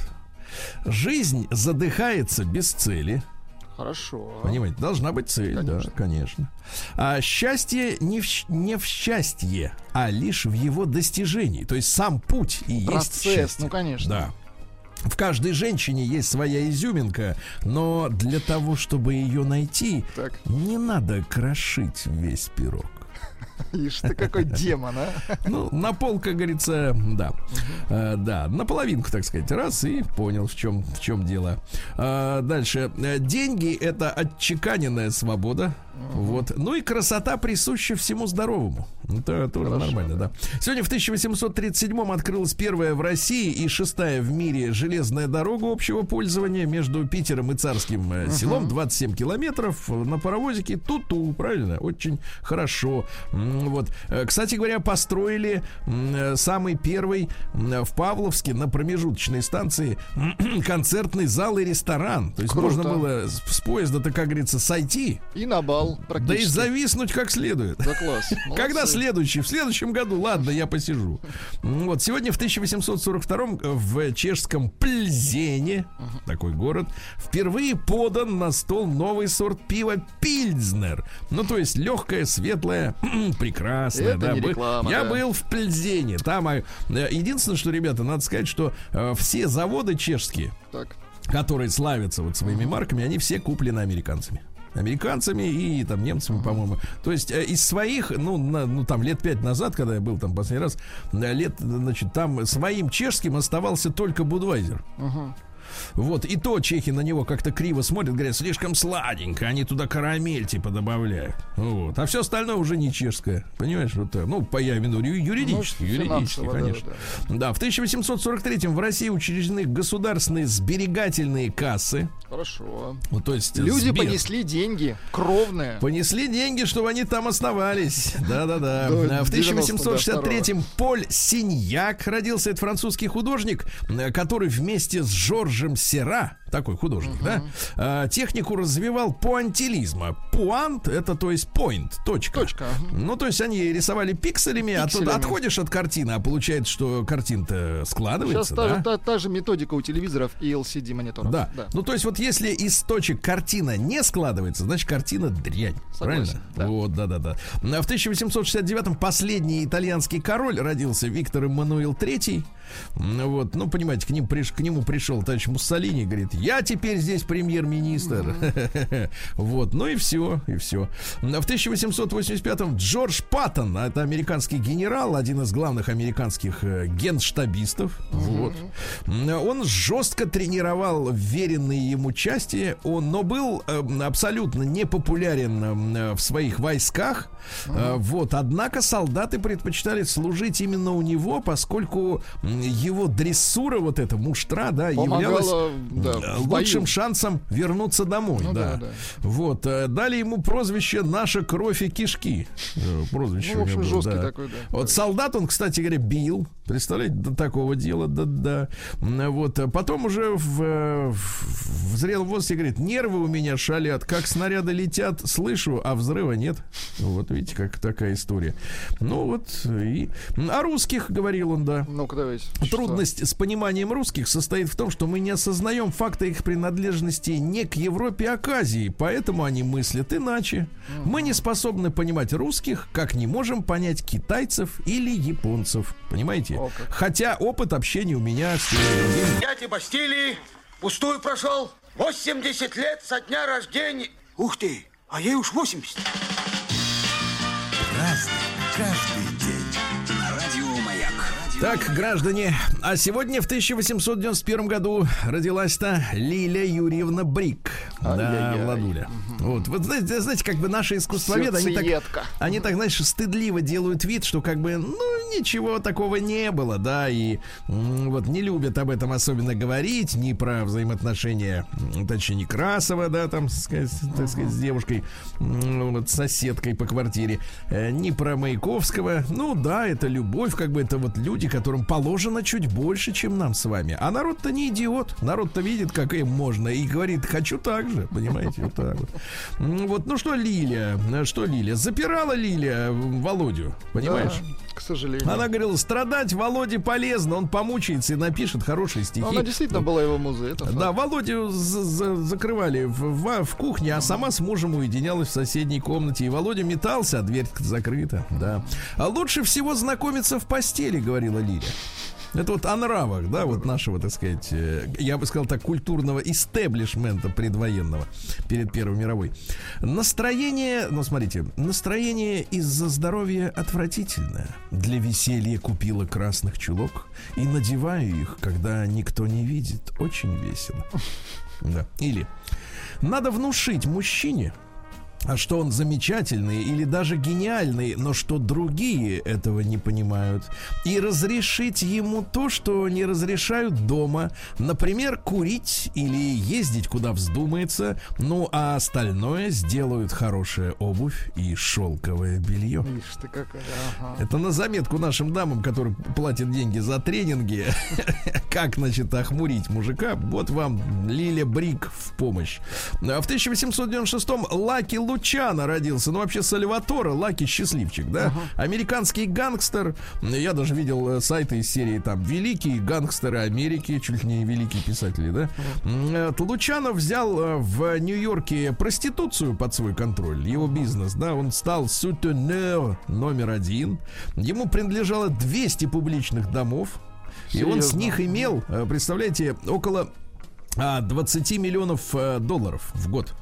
Жизнь задыхается без цели. Хорошо. Понимаете, должна быть цель, Конечно. да, конечно. А счастье не в, не в счастье, а лишь в его достижении. То есть сам путь и есть Процесс, счастье. ну, конечно. Да. В каждой женщине есть своя изюминка, но для того, чтобы ее найти, Так. не надо крошить весь пирог. Ишь ты какой демон, а? Ну, на пол, как говорится, да. Э, да, на половинку, так сказать, раз и понял, в чем, в чем дело. А, дальше. Э, Деньги это отчеканенная свобода. Вот. Ну и красота присуща всему здоровому. Это тоже Хорошо, нормально, да. Сегодня в 1837 открылась первая в России и шестая в мире железная дорога общего пользования между Питером и Царским э, селом. 27 километров э, на паровозике. Ту-ту, правильно? Очень хорошо. Вот. Э, Кстати говоря, построили э, самый первый м, в Павловске на промежуточной станции концертный зал и ресторан. То есть Круто. можно было с поезда-то, как говорится, сойти, И на бал да и практически. зависнуть как следует. Да класс. Когда Молодцы. следующий? В следующем году, ладно, я посижу. Вот сегодня в 1842 в чешском Пльзене, такой город, впервые подан на стол новый сорт пива Пильзнер. Ну, то есть легкое, светлое, прекрасное. Это да. не Бы- реклама, Я да. был в Пльзене. Там э, единственное, что, ребята, надо сказать, что э, все заводы чешские, Так. которые славятся вот своими марками, они все куплены американцами. Американцами и там немцами, по-моему. То есть э, из своих, ну, на- ну там лет пять назад, когда я был там последний раз, э, лет, значит, там своим чешским оставался только Будвайзер. Вот, и то чехи на него как-то криво смотрят, говорят, слишком сладенько, они туда карамель типа добавляют. Вот. А все остальное уже не чешское. Понимаешь, вот так. Ну, по я имею в виду юридически, Ну, юридически, финансово, да, конечно. да, Да, в 1843 в России учреждены государственные сберегательные кассы. Хорошо. Ну, то есть Люди Сбер. понесли деньги кровные. Понесли деньги, чтобы они там оставались. Да-да-да. В 1863-м 92-го. Поль Синьяк родился. Это французский художник, который вместе с Жоржем Сера, такой художник, да, э, технику развивал пуантилизма. Пуант — это, то есть, point, точка. Точка, ага. Ну, то есть они рисовали пикселями, а Пикселями. тут отходишь от картины, а получается, что картина-то Сейчас складывается, та, да? же- та, та же методика у телевизоров и LCD мониторов. Да. Ну, то есть, вот если из точек картина не складывается, значит, картина дрянь. Согласен, Правильно? да. Вот, да, да, да. А В 1869-м последний итальянский король родился Виктор Эммануил III. Вот, ну, понимаете, к, ним приш, к нему пришел товарищ Муссолини говорит, я теперь здесь премьер-министр. Вот, ну и все, и все. В 1885-м Джордж Паттон, это американский генерал, один из главных американских э, генштабистов. Вот. Он жестко тренировал веренные ему части, он, но был э, абсолютно непопулярен э, в своих войсках. Э, Вот, однако солдаты предпочитали служить именно у него, поскольку его дрессура, вот эта муштра, да, являлась Помогала, да, в лучшим бою. шансом вернуться домой. Ну да. да, да. Вот, э, дали ему прозвище «Наша кровь и кишки». Э, Прозвище Ну, в общем, было, жесткий да. такой, да. Вот солдат он, кстати говоря, бил. Представляете, до такого дела, да, да. Вот, а потом уже в, э, в, в зрелом возрасте говорит, нервы у меня шалят, как снаряды летят, слышу, а взрыва нет. Вот видите, как такая история. Ну вот, и... О русских, говорил он, да. Ну-ка, давайте. Трудность с пониманием русских состоит в том, что мы не осознаем факта их принадлежности не к Европе, а к Азии, поэтому они мыслят иначе. Мы не способны понимать русских, как не можем понять китайцев или японцев. Понимаете? О. Хотя опыт общения у меня с теми другими Дядя Бастилии пустую прошел. 80 лет со дня рождения. Ух ты, а ей уж 80. Разный, каждый Так, граждане, а сегодня в 1891 году родилась-то Лилия Юрьевна Брик. Да, Ай-яй-яй. Владуля. Вот, вот знаете, знаете, как бы наши искусствоведы, они так, они так, знаешь, стыдливо делают вид, что как бы, ну, ничего такого не было, да, и вот не любят об этом особенно говорить, ни про взаимоотношения, точнее, Некрасова, да, там, сказать, так сказать, с девушкой, вот, соседкой по квартире, э, ни про Маяковского. Ну, да, это любовь, как бы это вот люди, которым положено чуть больше, чем нам с вами. А народ-то не идиот. Народ-то видит, как им можно, и говорит, хочу так же, понимаете, вот так вот. Вот, ну что, Лилия, э, что Лилия? Запирала Лилия Володю, понимаешь? К сожалению. Она говорила, страдать Володе полезно, он помучается и напишет хорошие стихи. Но Она действительно была его музой. Это Да, факт. Володю за- за- закрывали в, в- в кухне, а сама с мужем уединялась в соседней комнате. И Володя метался, а дверь закрыта. Да. А лучше всего знакомиться в постели, говорила Лиля. Это вот о нравах, да, вот нашего, так сказать, э, я бы сказал так, культурного истеблишмента предвоенного перед Первой мировой. Настроение, ну смотрите, настроение из-за здоровья отвратительное. Для веселья купила красных чулок и надеваю их, когда никто не видит. Очень весело. Да. Или надо внушить мужчине, что он замечательный или даже гениальный, но что другие этого не понимают. И разрешить ему то, что не разрешают дома. Например, курить или ездить куда вздумается. Ну, а остальное сделают хорошая обувь и шелковое белье. Ишь ты какая. ага. Это на заметку нашим дамам, которые платят деньги за тренинги. Как, значит, охмурить мужика. Вот вам Лиля Брик в помощь. А В 1896-м Лаки Лучано родился. Ну, вообще, Сальватора, Лаки счастливчик, да? Американский гангстер. Я даже видел э, сайты из серии там «Великие гангстеры Америки», чуть ли не великие писатели, да? М, э, Лучано взял э, в Нью-Йорке проституцию под свой контроль. Его бизнес, да, он стал сутенер номер один. Ему принадлежало 200 публичных домов. И он с Серьезно? них имел, представляете, около а, 20 миллионов э, долларов в год.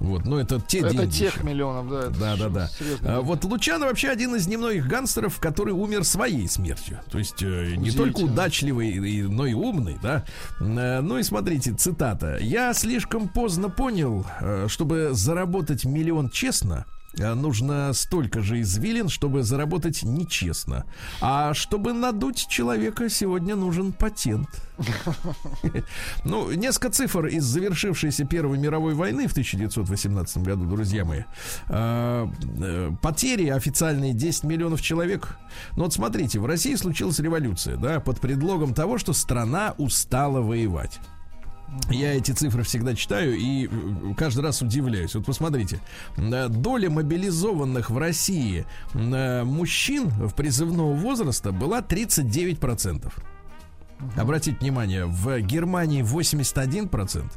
Вот, ну это те Это деньги. тех еще. миллионов, да. это Да, да, да. А, Вот Лучано вообще один из немногих гангстеров, который умер своей смертью. То есть э, не только удачливый, но и умный, да. Э, Ну и смотрите, цитата. Я слишком поздно понял, э, чтобы заработать миллион честно. Э, Нужно столько же извилин, чтобы заработать нечестно. А чтобы надуть человека, сегодня нужен патент. Ну, несколько цифр из завершившейся Первой мировой войны в 1918 году, друзья мои. А, э, Потери официальные 10 миллионов человек. Ну вот смотрите, в России случилась революция, да, под предлогом того, что страна устала воевать. Я эти цифры всегда читаю и каждый раз удивляюсь. Вот посмотрите, э, доля мобилизованных в России э, мужчин в призывного возраста была 39%. Обратите внимание, в Германии 81%,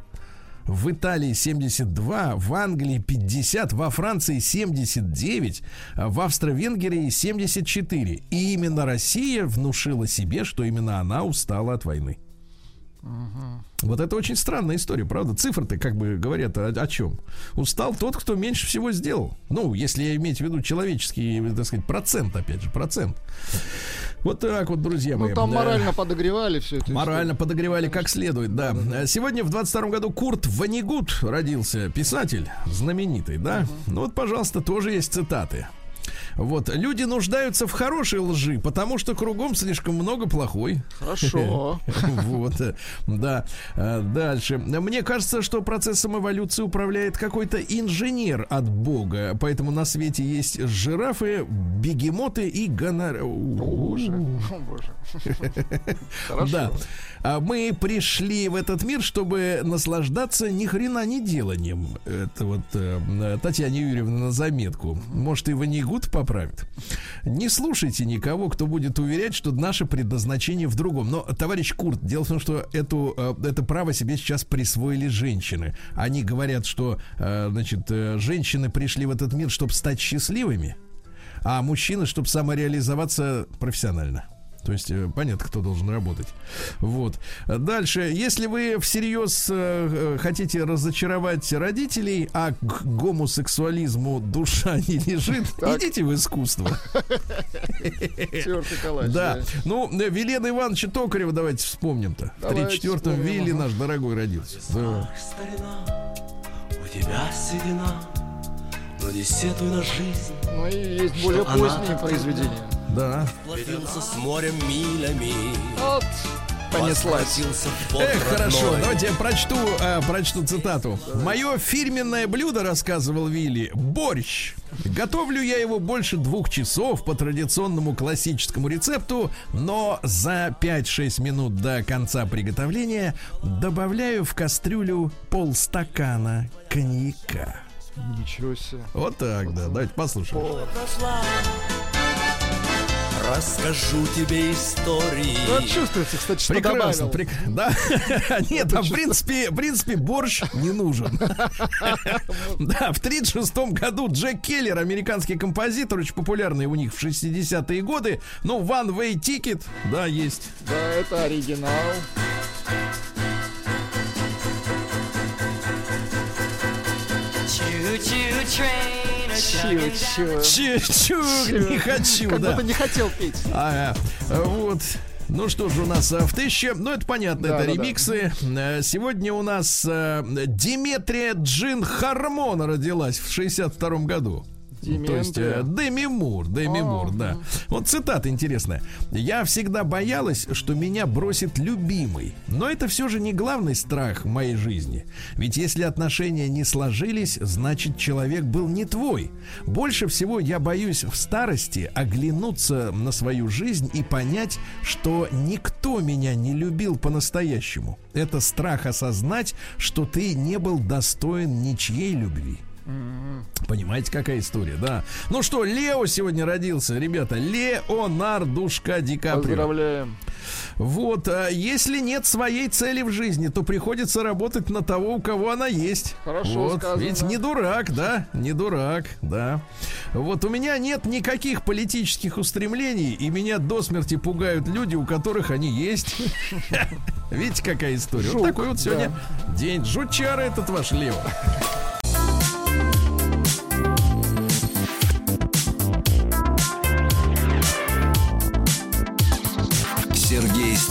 в Италии 72, в Англии 50, во Франции 79, а в Австро-Венгрии 74. И именно Россия внушила себе, что именно она устала от войны. Вот это очень странная история, правда? Цифры-то как бы говорят о, о чем? Устал тот, кто меньше всего сделал. Ну, если иметь в виду человеческий, так сказать, процент, опять же, процент. Вот так вот, друзья мои. Ну, там Да. морально подогревали все это. Морально подогревали как следует, да. Сегодня в 22 году Курт Ванигут родился, писатель знаменитый, да. Ну вот, пожалуйста, тоже есть цитаты. Вот, люди нуждаются в хорошей лжи, потому что кругом слишком много плохой. Хорошо. Вот, да. Э, Дальше. Мне кажется, что процессом эволюции управляет какой-то инженер от Бога, поэтому на свете есть жирафы, бегемоты и гонор... Боже. Боже. Хорошо. Да. А Мы пришли в этот мир, чтобы наслаждаться ни хрена не деланием. Это вот э, Татьяне Юрьевна на заметку. Может, и Ванигут поправит. Не слушайте никого, кто будет уверять, что наше предназначение в другом. Но, товарищ Курт, дело в том, что эту, э, это право себе сейчас присвоили женщины. Они говорят, что э, значит, э, женщины пришли в этот мир, чтобы стать счастливыми, а мужчины, чтобы самореализоваться профессионально. То есть э, понятно, кто должен работать. Вот. Дальше, если вы всерьез э, э, хотите разочаровать родителей, а к гомосексуализму душа не лежит, идите в искусство. Да. Ну, э, Велена Ивановича Токарева давайте вспомним-то. В Давайте 34-м вспомним, Вилли наш дорогой родился. У тебя седина, но не сетуй на жизнь, Ну и есть более поздние так произведения. Да. платился с морем милями, Вот, понеслась. Эх, хорошо, давайте я прочту, э, прочту цитату. Мое фирменное блюдо, рассказывал Вилли, борщ. Готовлю я его больше двух часов по традиционному классическому рецепту, но за 5-6 минут до конца приготовления добавляю в кастрюлю полстакана коньяка. Ничего себе. Вот так, да. Давайте послушаем. Расскажу тебе истории. Ну, чувствуется, кстати, что Прекрасно, прек- да. Нет, а в принципе, в принципе, борщ не нужен. Да, в 36 году Джек Келлер, американский композитор, очень популярный у них в 60-е годы. Ну, One Way Ticket, да, есть. Да, это оригинал. Чу-чу. Чуть-чуть не хочу, Как да. будто не хотел петь. Ага, вот. Ну что же у нас а, в тысяче, ну это понятно, Да, это да, да. ремиксы. Э, Сегодня у нас э, Диметрия Джин Хармон родилась в 62 году. То есть э, Деми Мур, Деми Мур, да. Вот цитата интересная. Я всегда боялась, что меня бросит любимый. Но это все же не главный страх моей жизни. Ведь если отношения не сложились, значит человек был не твой. Больше всего я боюсь в старости оглянуться на свою жизнь и понять, что никто меня не любил по-настоящему. Это страх осознать, что ты не был достоин ничьей любви. Понимаете, какая история, да? Ну что, Лео сегодня родился, ребята. Леонардушка Ди Каприо. Поздравляем. Вот, а если нет своей цели в жизни, то приходится работать на того, у кого она есть. Хорошо вот, сказано. Ведь не дурак, да? Не дурак, да. Вот у меня нет никаких политических устремлений, и меня до смерти пугают люди, у которых они есть. Видите, какая история? Вот такой вот сегодня день. Жучара этот ваш Лео.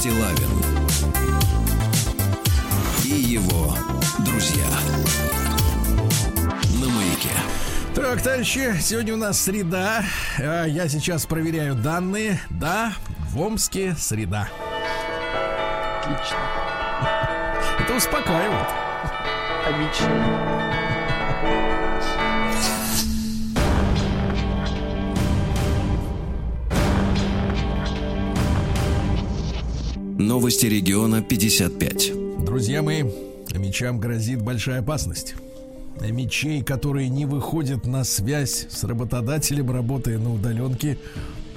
Стилавин и его друзья на маяке. Так, товарищи, сегодня у нас среда. А, Я сейчас проверяю данные. Да, в Омске среда. Отлично. Это успокаивает. Комично. Новости региона 55. Друзья мои, мечам грозит большая опасность. Мечей, которые не выходят на связь с работодателем, работая на удаленке,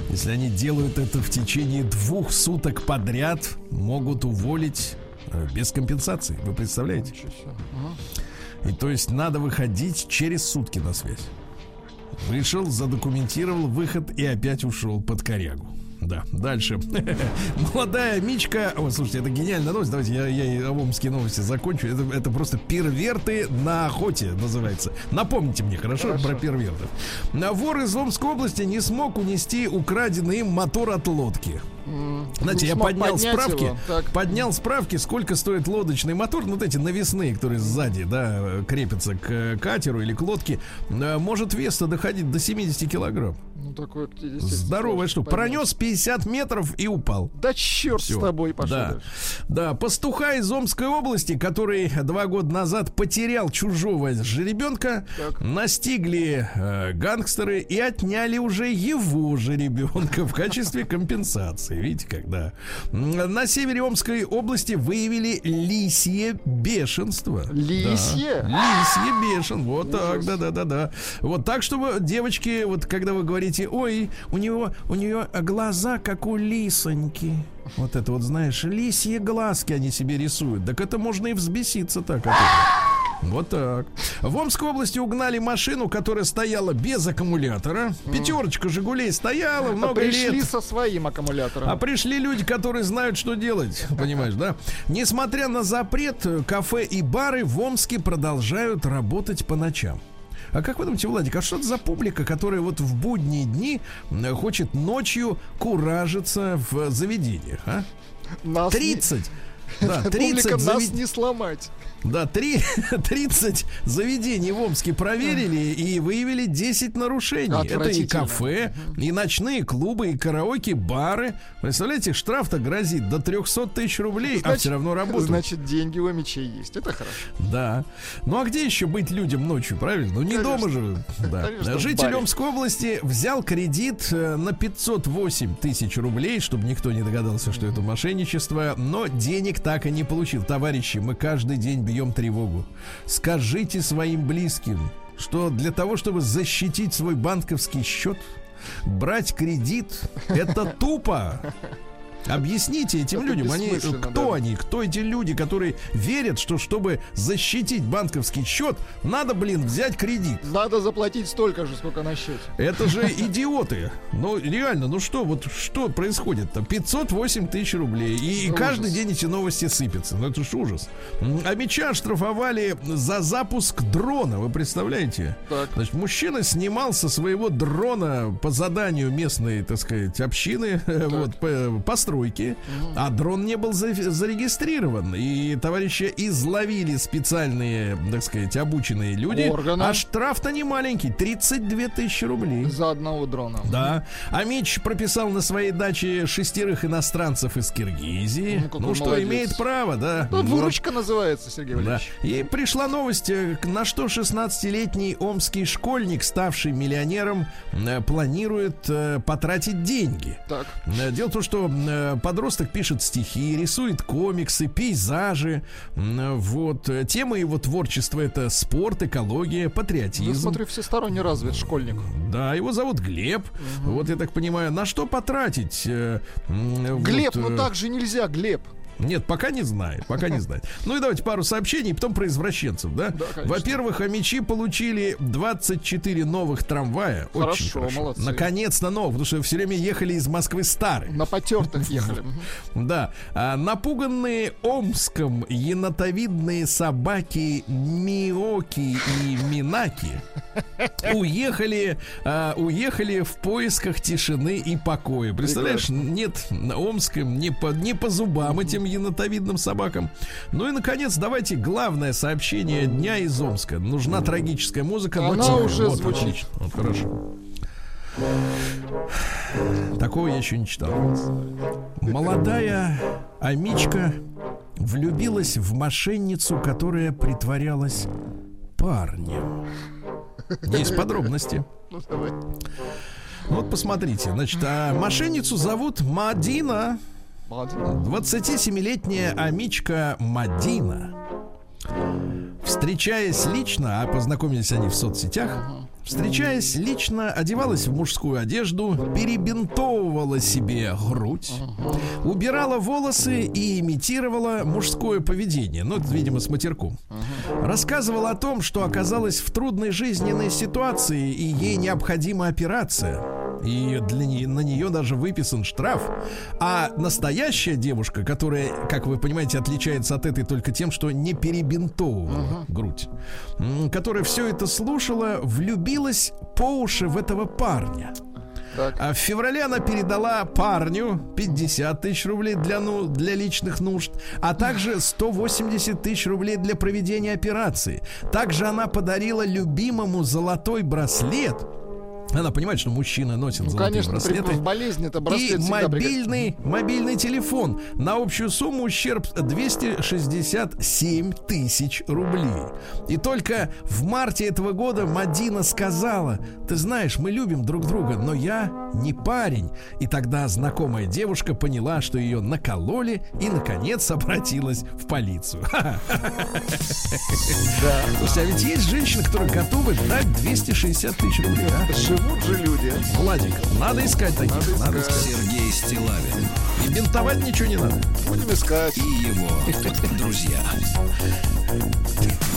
если они делают это в течение двух суток подряд, могут уволить э, без компенсации. Вы представляете? И то есть надо выходить через сутки на связь. Вышел, задокументировал выход и опять ушел под корягу. Да, дальше. Молодая Мичка. О, слушайте, это гениальная новость. Давайте я, я и омские новости закончу. Это, это просто перверты на охоте называется. Напомните мне, хорошо, Хорошо. про первертов. Вор из Омской области не смог унести украденный им мотор от лодки. Знаете, я поднял справки, его, так. поднял справки, сколько стоит лодочный мотор, ну вот эти навесные, которые сзади, да, крепятся к катеру или к лодке, Э, может вес-то доходить до 70 килограмм. Такое, естественно, Здоровая сложно что, пронес 50 метров и упал. Да черт Всё. с тобой, пошел Да. дальше. Да, пастуха из Омской области, который два года назад потерял чужого жеребенка, Так. настигли э, гангстеры и отняли уже его жеребенка в качестве компенсации. Видите, когда на севере Омской области выявили лисье бешенство. Лисье? Да. Лисье бешен. Вот так, да, да, да, да. Вот так, чтобы девочки, вот когда вы говорите, ой, у него, у нее глаза как у лисоньки. Вот это вот, знаешь, лисьи глазки они себе рисуют. Так это можно и взбеситься так. Вот так. В Омской области угнали машину, которая стояла без аккумулятора. Пятерочка Жигулей стояла А много пришли лет. со своим аккумулятором. А пришли люди, которые знают, что делать, понимаешь, да? Несмотря на запрет, кафе и бары в Омске продолжают работать по ночам. А как вы думаете, Владик, а что это за публика, которая вот в будние дни хочет ночью куражиться в заведениях, а? Нас не- 30! Да, 30 Публика нас завед- не сломать. Да, три- 30 заведений в Омске проверили и выявили 10 нарушений. Это и кафе, и ночные клубы, и караоке, бары. Представляете, штраф-то грозит до 300 тысяч рублей, а Значит- все равно работают. Значит, деньги у мечей есть. Это хорошо. Да. Ну а где еще быть людям ночью, правильно? Ну не Конечно. дома же. Да. Конечно, Житель. Омской области взял кредит э, на 508 тысяч рублей, чтобы никто не догадался, что это мошенничество, но денег так и не получил. Товарищи, мы каждый день бьем тревогу. Скажите своим близким, что для того, чтобы защитить свой банковский счет, брать кредит, это тупо. Объясните этим Это людям, они, кто да. они, кто эти люди, которые верят, что чтобы защитить банковский счет, надо, блин, взять кредит. Надо заплатить столько же, сколько на счете. Это же идиоты. Ну, реально, ну что, вот что происходит-то? 508 тысяч рублей. И, и каждый день эти новости сыпятся. Ну, это ж ужас. А меча штрафовали за запуск дрона, вы представляете? Так. Значит, мужчина снимал со своего дрона по заданию местной, так сказать, общины, вот, по- постройки, а дрон не был за- зарегистрирован. И товарища изловили специальные, так сказать, обученные люди. Органы. А штраф-то не маленький, 32 тысячи рублей. За одного дрона. Да. А Мич прописал на своей даче шестерых иностранцев из Киргизии. Ну, Ну, что, молодец. имеет право, да. Ну, Вот. выручка называется, Сергей Да. Валерьевич. И пришла новость, э, на что 16-летний омский школьник, ставший миллионером, э, планирует э, потратить деньги. Так. Дело в том, что подросток пишет стихи, рисует комиксы, пейзажи. Э, Вот. Э, Тема его творчества это спорт, экология, Я патриотизм. смотрю, всесторонне развит школьник. Да, его зовут Глеб. Вот я так понимаю, на что потратить? э, Глеб, вот, ну э, так же нельзя, Глеб. Нет, пока не знает, пока не знает. Ну и давайте пару сообщений, потом про извращенцев, да? Да. Во-первых, амичи получили 24 новых трамвая. Очень Хорошо, хорошо. молодцы. Наконец-то новых, потому что все время ехали из Москвы старые. На потертых ехали. Да, а, напуганные Омском енотовидные собаки Миоки и Минаки уехали, а, уехали в поисках тишины и покоя. Представляешь, нет на Омском не по, не по зубам этим енотовидным собакам. Ну и, наконец, давайте главное сообщение дня из Омска. Нужна трагическая музыка, Она тихо. уже Вот, звучит. отлично. Вот, хорошо. Такого я еще не читал. Молодая Амичка влюбилась в мошенницу, которая притворялась парнем. Есть подробности. Ну, давай. Ну, Вот посмотрите, значит, а мошенницу зовут Мадина. Молодец. 27-летняя Амичка Мадина. Встречаясь лично, а познакомились они в соцсетях, встречаясь лично, одевалась в мужскую одежду, перебинтовывала себе грудь, убирала волосы и имитировала мужское поведение. Ну, это, видимо, с матерком. Рассказывала о том, что оказалась в трудной жизненной ситуации и ей необходима операция. И для нее, на нее даже выписан штраф. А настоящая девушка, которая, как вы понимаете, отличается от этой только тем, что не перебинтовывала грудь, м, которая все это слушала, влюбилась по уши в этого парня. Так. А в феврале она передала парню 50 тысяч рублей для, ну, для личных нужд, а также 180 тысяч рублей для проведения операции. Также она подарила любимому золотой браслет. Она понимает, что мужчина носит Ну, золотые конечно, браслеты. в болезни это И браслет всегда пригодится. мобильный, мобильный телефон. На общую сумму ущерб 267 тысяч рублей. И только в марте этого года Мадина сказала, ты знаешь, мы любим друг друга, но я не парень. И тогда знакомая девушка поняла, что ее накололи и, наконец, обратилась в полицию. Слушайте, а ведь есть женщины, которые готовы дать 260 тысяч рублей, а? Жив- живут же люди. Владик, надо искать таких. Надо Надо искать. искать. Сергей Стилавин И бинтовать ничего не надо. Будем искать. и его друзья.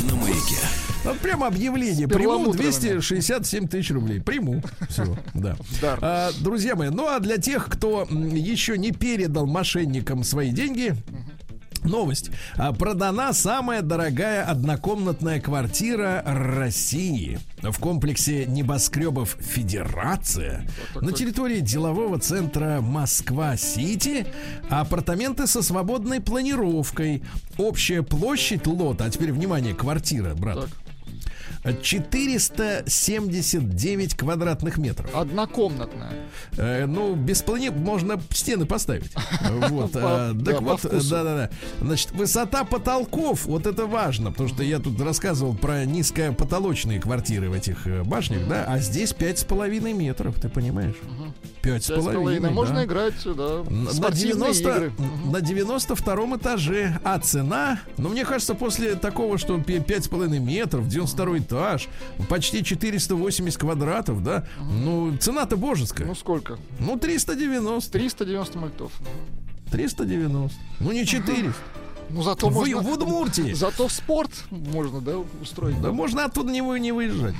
На маяке. Вот прямо объявление. Приму перламутровыми. 267 тысяч рублей. Приму. Все, да. А, друзья мои, ну а для тех, кто еще не передал мошенникам свои деньги, Новость. А, Продана самая дорогая однокомнатная квартира России в комплексе небоскребов Федерация на территории делового центра Москва-Сити. Апартаменты со свободной планировкой. Общая площадь лота, а теперь внимание, квартира, брат. Так. 479 квадратных метров. Однокомнатная. Э, ну, без плани можно стены поставить. Вот. Да, Так вот, да-да-да. Значит, высота потолков, вот это важно, потому что я тут рассказывал про низкопотолочные квартиры в этих э, башнях, да, а здесь пять с половиной метров, ты понимаешь? Пять с половиной. Можно играть, да, в На спортивные 90, игры. на 92 этаже, а цена, ну, мне кажется, после такого, что пять с половиной метров, 92 этаж, почти 480 квадратов, да, ну, цена-то божеская. Ну сколько? Ну, 390. 390 мультов. 390. Ну, не 400. Ну зато Вы можно... в Удмуртии. Зато в спорт можно, да, устроить. Да можно оттуда не, вы- не выезжать.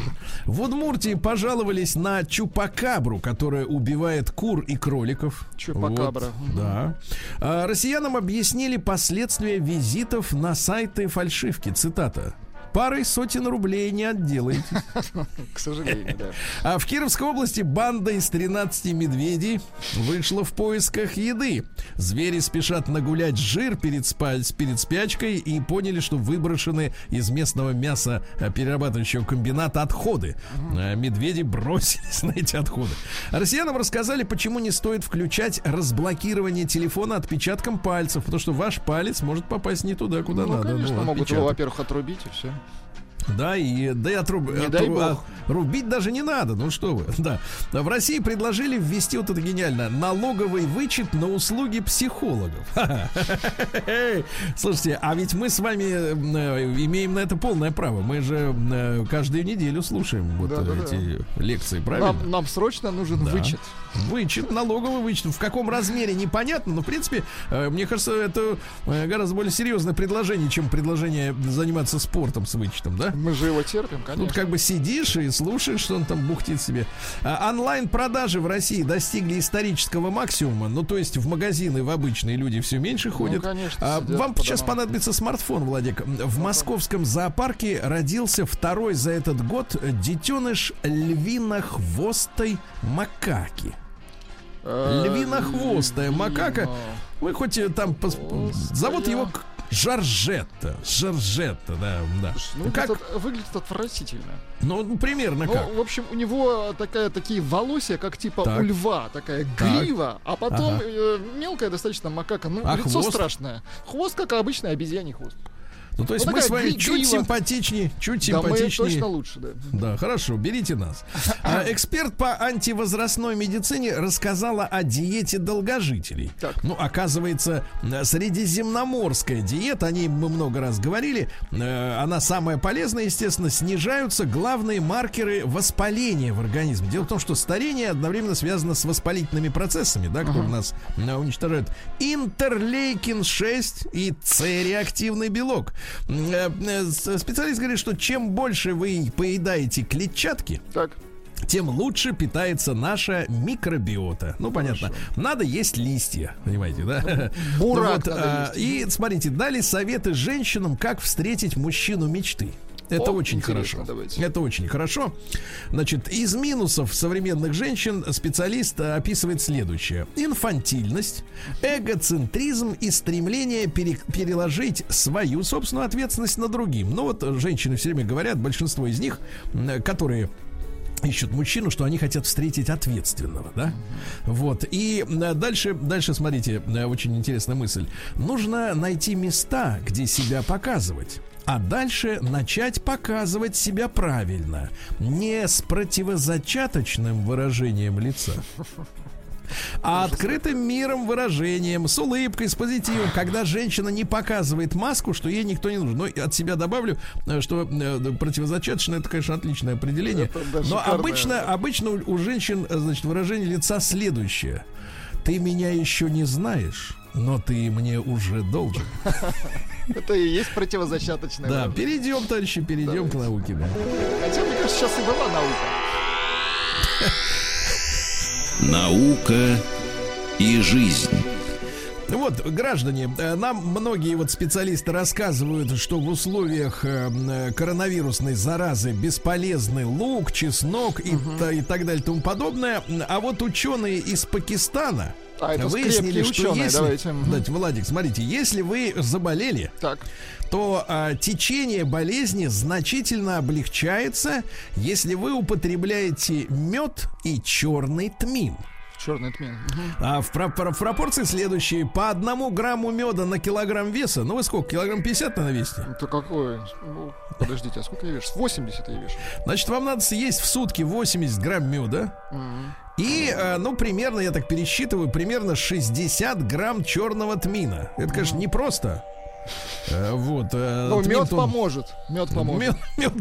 В Удмуртии пожаловались на чупакабру, которая убивает кур и кроликов. Чупакабра. Вот, да. А, россиянам объяснили последствия визитов на сайты фальшивки. Цитата. Парой сотен рублей не отделаетесь. К сожалению, да. А в Кировской области банда из 13 медведей вышла в поисках еды. Звери спешат нагулять жир перед, спа- перед спячкой и поняли, что выброшены из местного мяса э, перерабатывающего комбината отходы. Э, Медведи бросились на эти отходы. Россиянам рассказали, почему не стоит включать разблокирование телефона отпечатком пальцев, потому что ваш палец может попасть не туда, куда Ну, надо. конечно, могут отпечаток. его, во-первых, отрубить и все. Да, и да и отруб- Не дай отру- бог. а, рубить даже не надо. Ну что вы, да. В России предложили ввести вот это гениально налоговый вычет на услуги психологов. Слушайте, а ведь мы с вами э, имеем на это полное право. Мы же э, каждую неделю слушаем вот Да, да, эти лекции, правильно? Нам, нам срочно нужен Да. вычет. Вычет, налоговый вычет. В каком размере непонятно, но в принципе, э, мне кажется, это э, гораздо более серьезное предложение, чем предложение заниматься спортом с вычетом, да? Мы же его терпим, конечно. Тут как бы сидишь и слушаешь, что он там бухтит себе. А, онлайн-продажи в России достигли исторического максимума. Ну, то есть в магазины в обычные люди все меньше ходят. конечно, А, вам по сейчас домам. понадобится смартфон, Владик. В московском зоопарке родился второй за этот год детеныш львинохвостой макаки. Э, Львинохвостая макака. львино- Вы хоть э, там пос- зовут его Жоржетта. Жоржетта, да, да. Ну, как? это выглядит отвратительно. Ну, примерно Ну, как. в общем, у него такая, такие волосья, как типа Так. у льва, такая Так. грива, а потом Ага. э, мелкая достаточно макака. Ну, А лицо хвост? страшное. Хвост, как обычный обезьяний хвост. Ну, то есть Ну, мы с вами чуть симпатичнее, чуть Да, мы симпатичнее. точно лучше, да. Да, хорошо, берите нас. А, эксперт по антивозрастной медицине рассказала о диете долгожителей. Так. Ну, оказывается, э, средиземноморская диета, о ней мы много раз говорили, э, она самая полезная, естественно, снижаются главные маркеры воспаления в организме. Дело в том, что старение одновременно связано с воспалительными процессами, да, которые нас э, уничтожают. Интерлейкин-6 и С-реактивный белок. Э, э, Специалист говорит, что чем больше вы поедаете клетчатки, Так. тем лучше питается наша микробиота. Ну, понятно. Надо есть листья, понимаете, да? Бурак Ну надо а, И смотрите, дали советы женщинам, как встретить мужчину мечты. Это О, очень хорошо. давайте. Это очень хорошо. Значит, из минусов современных женщин специалист описывает следующее: инфантильность, эгоцентризм и стремление пере- переложить свою собственную ответственность на другим. Ну вот женщины все время говорят, большинство из них, которые ищут мужчину, что они хотят встретить ответственного, да? Вот. И дальше, дальше, смотрите, э, очень интересная мысль. Нужно найти места, где себя показывать. А дальше начать показывать себя правильно, не с противозачаточным выражением лица. А открытым миром, выражением, с улыбкой, с позитивом, когда женщина не показывает маску, что ей никто не нужен. Но от себя добавлю, э, что э, противозачаточное это, конечно, отличное определение. Но обычно, обычно у, у женщин, э, значит, выражение лица следующее. Ты меня еще не знаешь, но ты мне уже должен. Это и есть противозачаточное. Да, перейдем, товарищи, перейдем к науке. да. Хотя, мне кажется, сейчас и была наука. Наука и жизнь. Вот, граждане, э, нам многие вот специалисты рассказывают, что в условиях э, м, коронавирусной заразы бесполезны лук, чеснок и, та- и так далее и тому подобное. А вот ученые из Пакистана А, это выяснили, что ученые, если... давайте. Мгм. Дайте, Владик, смотрите, если вы заболели, Так. то а, течение болезни значительно облегчается, если вы употребляете мед и черный тмин. Черный тмин. А в, про- про- в пропорции следующие. По одному грамму меда на килограмм веса. Ну вы сколько? Килограмм 50 на весите? Это какой? Ну, подождите, а сколько я вешу? 80 я вешу. Значит, вам надо съесть в сутки 80 грамм меда. И, э, ну, примерно, я так пересчитываю, примерно 60 грамм черного тмина. Это, конечно, не просто. Вот. э, Ну, мед то- поможет. Мед поможет. Мед, мед,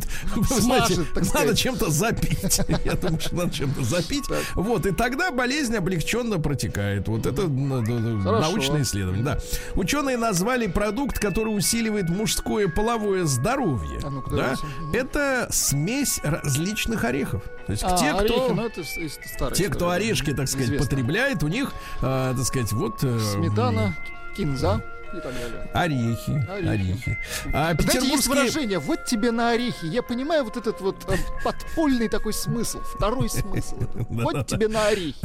Смажет, знаете, так надо сказать. чем-то запить. Я думаю, что надо чем-то запить. Так. Вот, и тогда болезнь облегченно протекает. Вот это Хорошо. научное исследование, да. Ученые назвали продукт, который усиливает мужское половое здоровье. А ну-ка, да? Это смесь различных орехов. То есть А, те, орехи, кто... ну это старой Те, кто орешки, так сказать, Известно. потребляет, у них, э, так сказать, вот... э, Сметана, кинза и так далее. Орехи, Орехи. орехи. А Знаете, есть петербургские... выражение «вот тебе на орехи». Я понимаю вот этот вот э, подпольный такой смысл, второй смысл. Вот тебе на орехи.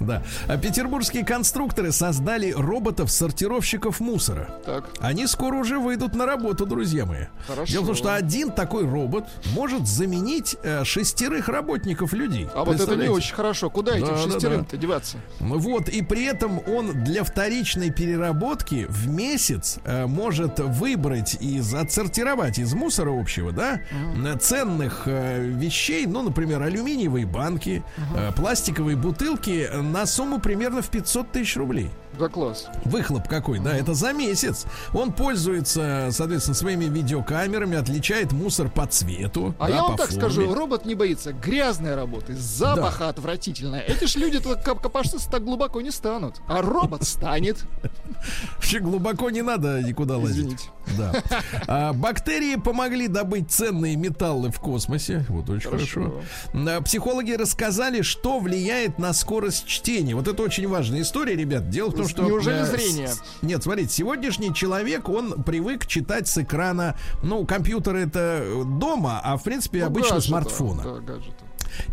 Да. А петербургские конструкторы создали роботов-сортировщиков мусора. Так, Они скоро уже выйдут на работу, друзья мои. Хорошо. Дело в том, что один такой робот может заменить э, шестерых работников людей. а вот это не очень хорошо. Куда этим Да, да, шестерым-то деваться? Вот, и при этом он для вторичной переработки в месяц э, может выбрать из, отсортировать из мусора общего, да, э, ценных э, вещей, ну, например, алюминиевые банки, э, пластиковые бутылки на сумму примерно в 500 тысяч рублей. Да класс. Выхлоп какой, да, это за месяц. Он пользуется, соответственно, своими видеокамерами, отличает мусор по цвету. А да, я вам так форме. скажу, робот не боится грязной работы, запаха отвратительного. Эти ж люди тут коп- копошиться так глубоко не станут. А робот станет. Вообще глубоко не надо никуда лазить. Да. А, бактерии помогли добыть ценные металлы в космосе. Вот очень хорошо. Хорошо. А, Психологи рассказали, что влияет на скорость чтения. Вот это очень важная история, ребят. Дело в том, что... Неужели зрение? Нет, смотрите, сегодняшний человек, он привык читать с экрана, ну, компьютер это дома, а в принципе Ну, обычно гаджета, смартфона. Да, гаджета.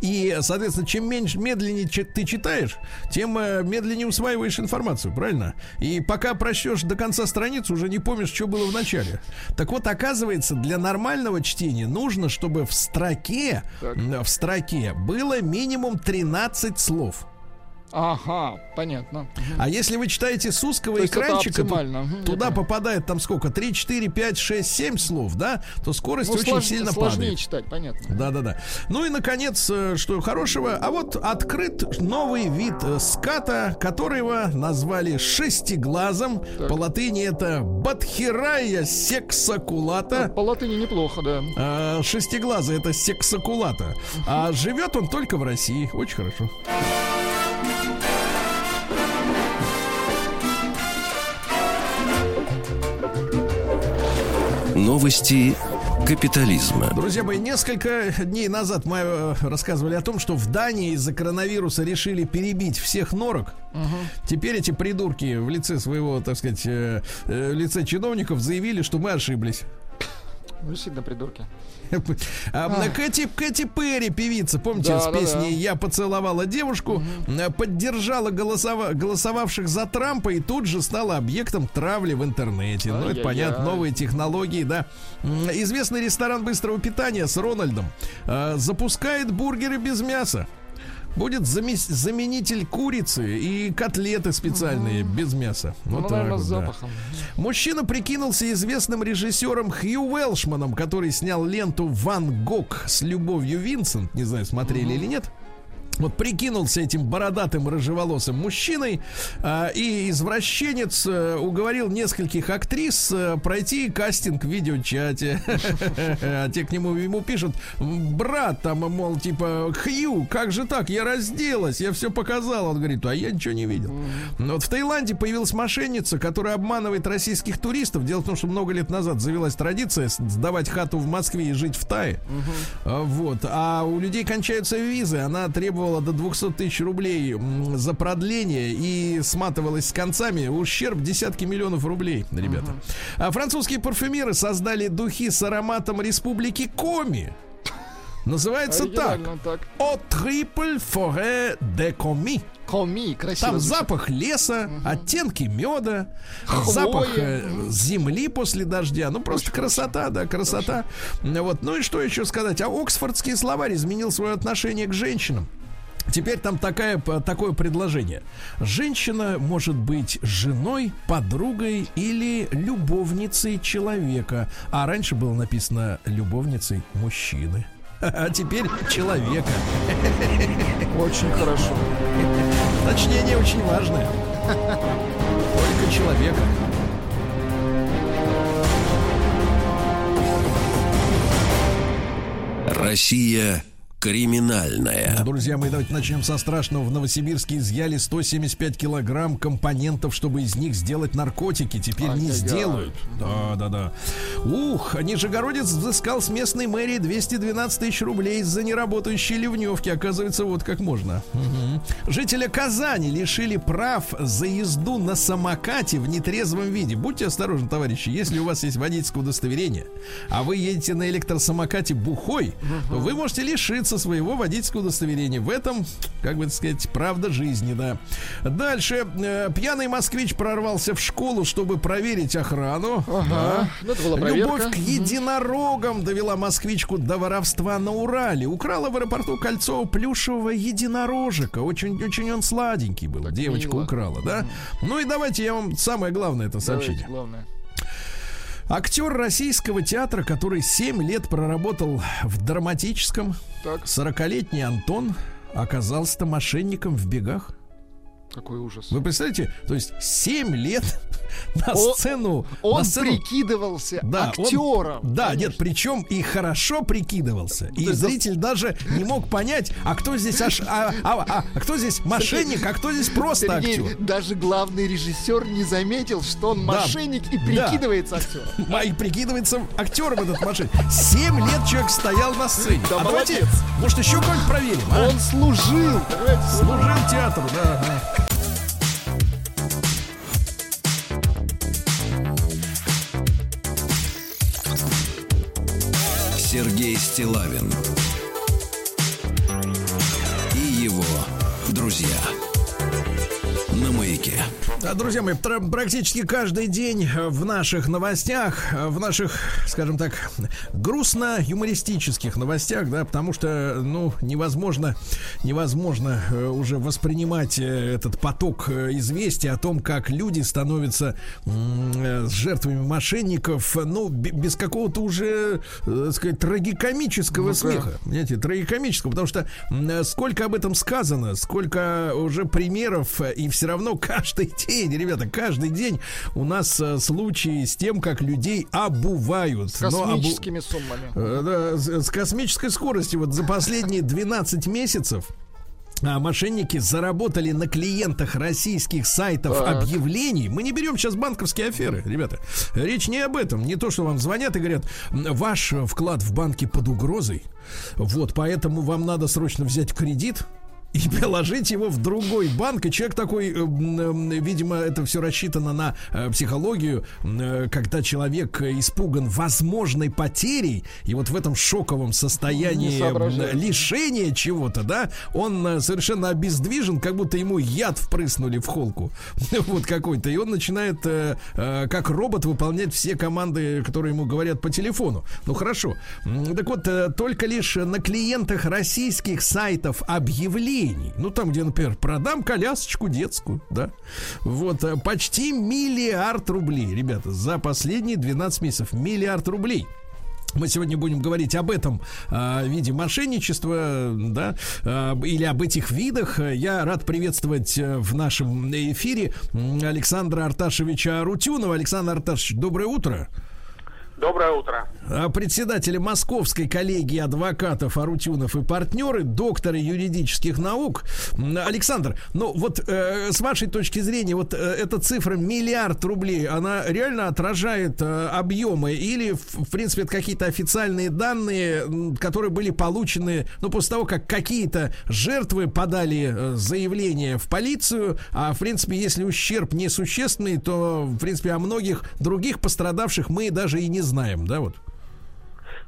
И, соответственно, чем меньше, медленнее ты читаешь, тем э, медленнее усваиваешь информацию, правильно? И пока прочтешь до конца страницы, уже не помнишь, что было в начале. Так вот, оказывается, для нормального чтения нужно, чтобы в строке, Так. в строке было минимум 13 слов. Ага, понятно. А если вы читаете с узкого То экранчика, то туда попадает там сколько? 3, 4, 5, 6, 7 слов, да? То скорость Ну, очень слож- сильно сложнее падает. читать, понятно. Да, да, да. Ну и наконец, э, что хорошего, а вот открыт новый вид э, ската, которого назвали шестиглазом. По латыни это Батхирая сексакулата. По латыни неплохо, да. А, шестиглазый это сексакулата. А живет он только в России. Очень хорошо. Новости капитализма. Друзья мои, несколько дней назад мы э, рассказывали о том, что в Дании из-за коронавируса решили перебить всех норок. Теперь эти придурки в лице своего, так сказать, э, э, в лице чиновников заявили, что мы ошиблись. Ну, действительно, придурки. А, Кэти, Кэти Перри, певица, помните, Да, с да, песней да. «Я поцеловала девушку», э, поддержала голосова- голосовавших за Трампа и тут же стала объектом травли в интернете. Ну, это Ай-яй-яй. понятно, новые технологии, да. Известный ресторан быстрого питания с Рональдом э, запускает бургеры без мяса. Будет замес- заменитель курицы и котлеты специальные без мяса. Вот ну, так наверное, вот, с да. Мужчина прикинулся известным режиссером Хью Уэлшманом, который снял ленту «Ван Гог» с любовью Винсент. Не знаю, смотрели или нет. Вот прикинулся этим бородатым рыжеволосым мужчиной, э, и извращенец э, уговорил нескольких актрис э, пройти кастинг в видеочате. А те к нему ему пишут, брат, там, мол, типа, Хью, как же так, я разделась, я все показал. Он говорит, а я ничего не видел. Вот в Таиланде появилась мошенница, которая обманывает российских туристов. Дело в том, что много лет назад завелась традиция сдавать хату в Москве и жить в Тае. А, Вот. А у людей кончаются визы. Она требовала до 200 тысяч рублей за продление и сматывалась с концами. Ущерб десятки миллионов рублей, ребята. А французские парфюмеры создали духи с ароматом республики Коми. Называется так. Так. О triple forêt de Коми. Коми, красиво. Там запах леса, оттенки меда, Хвоя. запах э, земли после дождя. Ну, просто красота, да, красота. Вот. Ну и что еще сказать? А Оксфордский словарь изменил свое отношение к женщинам. Теперь там такая, такое предложение. Женщина может быть женой, подругой или любовницей человека. А раньше было написано любовницей мужчины. А теперь человека. Очень хорошо. Уточнение очень важное. Только человека. Россия криминальная. Друзья мои, давайте начнем со страшного. В Новосибирске изъяли 175 килограмм компонентов, чтобы из них сделать наркотики. Теперь не Ай-яй-яй. сделают. Да, да, да. Ух, Нижегородец взыскал с местной мэрии 212 тысяч рублей за неработающие ливневки. Оказывается, вот как можно. Мгм. Жителя Казани лишили прав за езду на самокате в нетрезвом виде. Будьте осторожны, товарищи. Если у вас есть водительское удостоверение, а вы едете на электросамокате бухой, то вы можете лишиться своего водительского удостоверения. В этом, как бы так сказать, правда жизни, да. Дальше. Э, пьяный москвич прорвался в школу, чтобы проверить охрану. Ага. Ну, это была Да. проверка. Любовь к единорогам довела москвичку до воровства на Урале. Украла в аэропорту кольцо плюшевого единорожика. Очень, очень он сладенький был. Девочка мило. украла, да? Ну и давайте я вам самое главное это сообщить. Давайте, главное. Актер российского театра, который 7 лет проработал в драматическом, Так, 40-летний Антон оказался-то мошенником в бегах. Какой ужас. Вы представляете, то есть 7 лет на сцену... Он на сцену прикидывался да, он- актером. да, конечно. нет, причем и хорошо прикидывался. И есть за- зритель даже не мог понять, а кто здесь аж, а, а- а- а кто здесь мошенник, а кто здесь просто Сергей, актер. даже главный режиссер не заметил, что он Да. мошенник и Да. прикидывается актером. А и прикидывается актером этот мошенник. Семь лет человек стоял на сцене. Да а давайте, молодец. может, еще кого-нибудь проверим, а? Он служил. Служил театру, да. Стилавин Друзья мои, практически каждый день э, в наших новостях, э, в наших, скажем так, грустно-юмористических новостях, да, потому что, ну, невозможно, невозможно э, уже воспринимать этот поток известий о том, как люди становятся жертвами мошенников, ну, бе- без какого-то уже, так сказать, трагикомического Ну смеха. Понимаете, трагикомического, потому что сколько об этом сказано, сколько уже примеров, и все равно каждый день, ребята, каждый день у нас э, случаи с тем, как людей обувают. С Но обу- космическими суммами. Э, да, с, космической скоростью. Вот за последние 12 месяцев а, мошенники заработали на клиентах российских сайтов Так. объявлений. Мы не берем сейчас банковские аферы, ребята. Речь не об этом. Не то, что вам звонят и говорят, «М, ваш э, вклад в банке под угрозой. Вот, поэтому вам надо срочно взять кредит и положить его в другой банк. И человек такой, э, э, видимо, это все рассчитано на э, психологию, когда человек испуган возможной потерей, и вот в этом шоковом состоянии лишения чего-то, да, он совершенно обездвижен, как будто ему яд впрыснули в холку, вот какой-то, и он начинает как робот выполнять все команды, которые ему говорят по телефону. Ну хорошо. Так вот, только лишь на клиентах российских сайтов объявлений, ну там, где, например, продам колясочку детскую, да, вот э, почти миллиард рублей, ребята, за последние 12 месяцев миллиард рублей. Мы сегодня будем говорить об этом э, виде мошенничества, да, э, или об этих видах. Я рад приветствовать э, в нашем эфире Александра Арташевича Рутюнова. Александр Арташевич, доброе утро. Доброе утро. А, председателя Московской коллегии адвокатов Арутюнов и партнеры, доктора юридических наук. Александр, ну вот э, с вашей точки зрения, вот э, эта цифра миллиард рублей, она реально отражает э, объемы или, в, в принципе, это какие-то официальные данные, которые были получены, ну, после того, как какие-то жертвы подали э, заявление в полицию, а, в принципе, если ущерб несущественный, то, в принципе, о многих других пострадавших мы даже и не знаем, да, вот?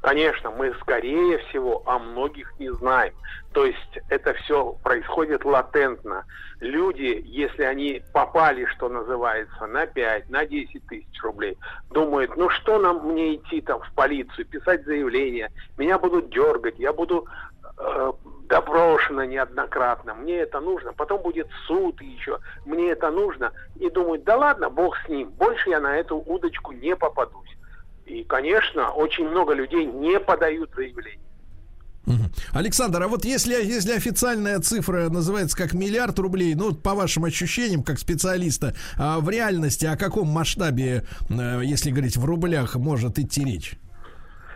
Конечно, мы скорее всего о многих не знаем. То есть это все происходит латентно. Люди, если они попали, что называется, на 5, на 10 тысяч рублей, думают, ну что нам мне идти там в полицию, писать заявление, меня будут дергать, я буду э, доброшена неоднократно, мне это нужно, потом будет суд еще, мне это нужно. И думают, да ладно, бог с ним, больше я на эту удочку не попадусь. И, конечно, очень много людей не подают заявление. Александр, а вот если, если официальная цифра называется как миллиард рублей, ну, по вашим ощущениям, как специалиста, а в реальности о каком масштабе, э, если говорить в рублях, может идти речь?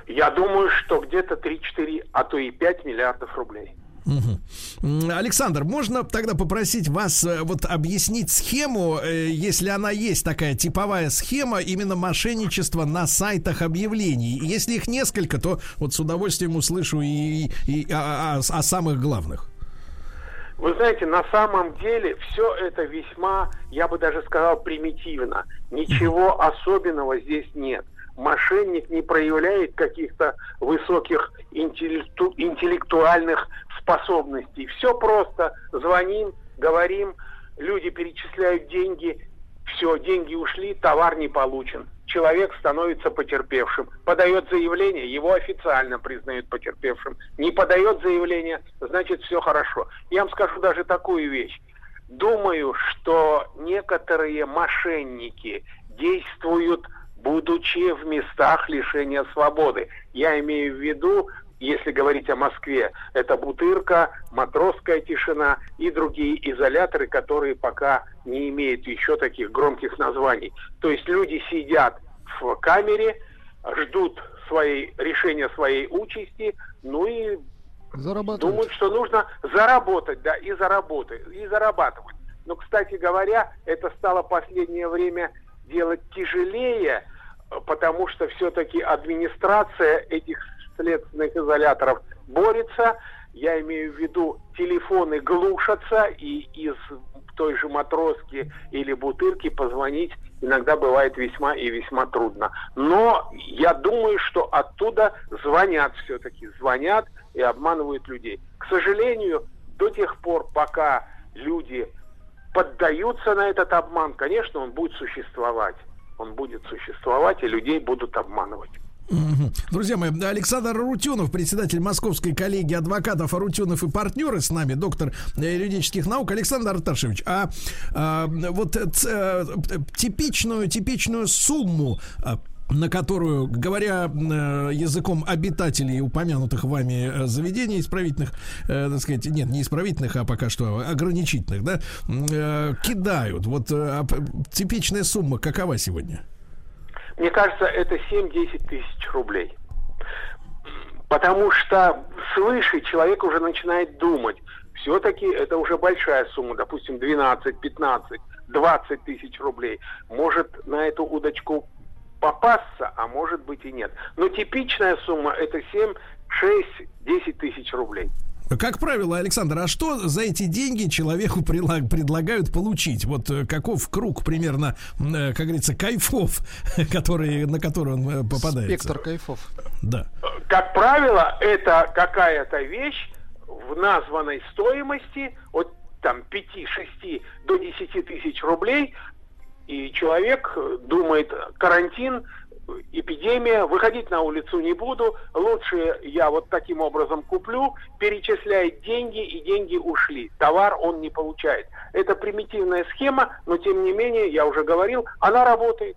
Я думаю, что где-то 3-4, а то и 5 миллиардов рублей. Угу. Александр, можно тогда попросить вас э, вот объяснить схему, э, если она есть такая типовая схема именно мошенничества на сайтах объявлений. Если их несколько, то вот с удовольствием услышу и, и о, о, о самых главных. Вы знаете, на самом деле все это весьма, я бы даже сказал, примитивно. Ничего особенного здесь нет мошенник не проявляет каких-то высоких интеллекту, интеллектуальных способностей. Все просто. Звоним, говорим, люди перечисляют деньги, все, деньги ушли, товар не получен. Человек становится потерпевшим. Подает заявление, его официально признают потерпевшим. Не подает заявление, значит все хорошо. Я вам скажу даже такую вещь. Думаю, что некоторые мошенники действуют будучи в местах лишения свободы. Я имею в виду, если говорить о Москве, это Бутырка, Матросская тишина и другие изоляторы, которые пока не имеют еще таких громких названий. То есть люди сидят в камере, ждут своей, решения своей участи, ну и думают, что нужно заработать, да, и заработать, и зарабатывать. Но, кстати говоря, это стало последнее время делать тяжелее, потому что все-таки администрация этих следственных изоляторов борется. Я имею в виду, телефоны глушатся, и из той же матроски или бутырки позвонить иногда бывает весьма и весьма трудно. Но я думаю, что оттуда звонят все-таки, звонят и обманывают людей. К сожалению, до тех пор, пока люди поддаются на этот обман, конечно, он будет существовать он будет существовать, и людей будут обманывать. Друзья мои, Александр Рутюнов, председатель Московской коллегии адвокатов Арутюнов и партнеры с нами, доктор юридических наук. Александр Арташевич, а, а вот а, типичную, типичную сумму а, на которую, говоря э, языком обитателей упомянутых вами э, заведений исправительных, э, так сказать, нет, не исправительных, а пока что ограничительных, да, кидают. Вот типичная сумма какова сегодня? Мне кажется, это 7-10 тысяч рублей. Потому что свыше человек уже начинает думать, все-таки это уже большая сумма, допустим, 12, 15, 20 тысяч рублей. Может на эту удочку попасться, а может быть и нет. Но типичная сумма это 7, 6, 10 тысяч рублей. Как правило, Александр, а что за эти деньги человеку предлагают получить? Вот э, каков круг примерно, э, как говорится, кайфов, которые, на которые он э, попадает? Спектр кайфов. Да. Как правило, это какая-то вещь в названной стоимости от там 5-6 до 10 тысяч рублей, и человек думает, карантин, эпидемия, выходить на улицу не буду, лучше я вот таким образом куплю, перечисляет деньги, и деньги ушли. Товар он не получает. Это примитивная схема, но тем не менее, я уже говорил, она работает.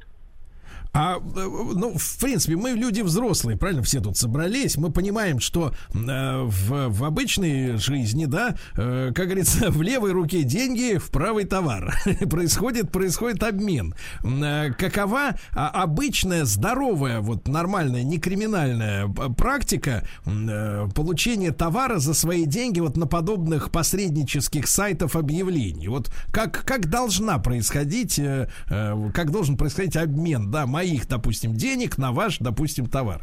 А, э, ну, в принципе, мы люди взрослые, правильно, все тут собрались. Мы понимаем, что э, в, в обычной жизни, да, э, как говорится, в левой руке деньги, в правый товар. происходит, происходит обмен. Э, какова а, обычная, здоровая, вот нормальная, не криминальная э, практика э, получения товара за свои деньги вот на подобных посреднических сайтов объявлений? Вот как, как должна происходить, э, э, как должен происходить обмен, да, моих, допустим, денег на ваш, допустим, товар?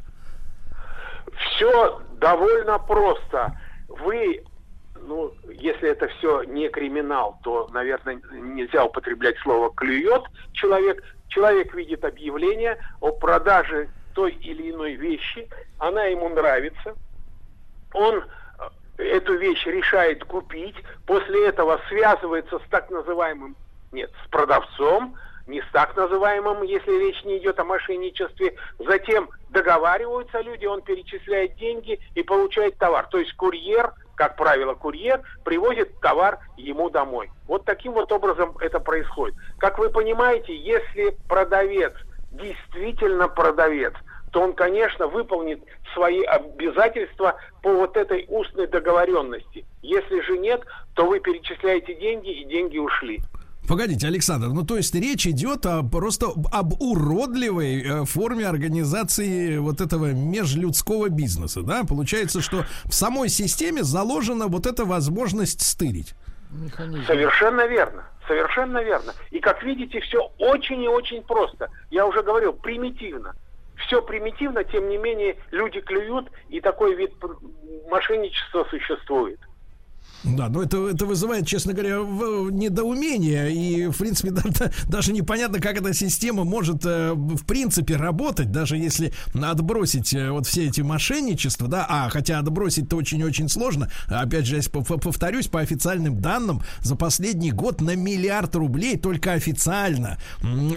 Все довольно просто. Вы, ну, если это все не криминал, то, наверное, нельзя употреблять слово «клюет» человек. Человек видит объявление о продаже той или иной вещи, она ему нравится, он э, эту вещь решает купить, после этого связывается с так называемым, нет, с продавцом, так называемым, если речь не идет о мошенничестве. Затем договариваются люди, он перечисляет деньги и получает товар. То есть курьер, как правило, курьер привозит товар ему домой. Вот таким вот образом это происходит. Как вы понимаете, если продавец действительно продавец, то он, конечно, выполнит свои обязательства по вот этой устной договоренности. Если же нет, то вы перечисляете деньги, и деньги ушли. Погодите, Александр, ну то есть речь идет о, просто об уродливой э, форме организации вот этого межлюдского бизнеса, да? Получается, что в самой системе заложена вот эта возможность стырить. Механизм. Совершенно верно. Совершенно верно. И как видите, все очень и очень просто. Я уже говорил, примитивно. Все примитивно, тем не менее, люди клюют, и такой вид мошенничества существует. Да, но это, это вызывает, честно говоря, недоумение. И, в принципе, да, да, даже непонятно, как эта система может, э, в принципе, работать, даже если отбросить э, вот все эти мошенничества, да, а, хотя отбросить-то очень-очень сложно. Опять же, повторюсь, по официальным данным, за последний год на миллиард рублей только официально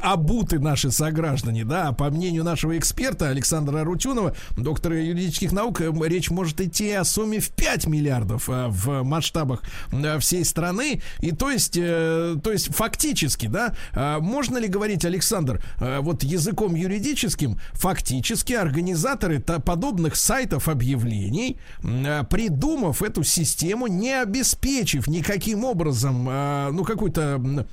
обуты наши сограждане, да, по мнению нашего эксперта Александра Рутюнова, доктора юридических наук, э, речь может идти о сумме в 5 миллиардов в масштабе масштабах э, всей страны. И то есть, э, то есть фактически, да, э, можно ли говорить, Александр, вот языком юридическим, фактически организаторы подобных сайтов объявлений, придумав эту систему, не обеспечив никаким образом, ну, какую-то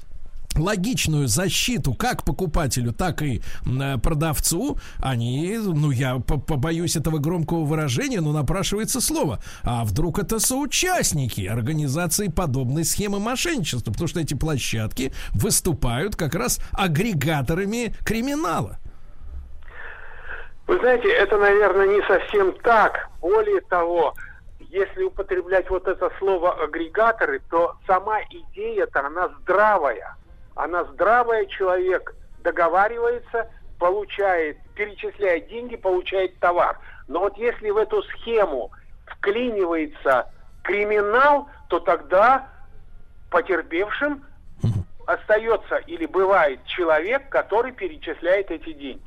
логичную защиту как покупателю, так и э, продавцу, они, ну, я побоюсь этого громкого выражения, но напрашивается слово. А вдруг это соучастники организации подобной схемы мошенничества? Потому что эти площадки выступают как раз агрегаторами криминала. Вы знаете, это, наверное, не совсем так. Более того, если употреблять вот это слово агрегаторы, то сама идея-то, она здравая она здравая, человек договаривается, получает, перечисляет деньги, получает товар. Но вот если в эту схему вклинивается криминал, то тогда потерпевшим остается или бывает человек, который перечисляет эти деньги.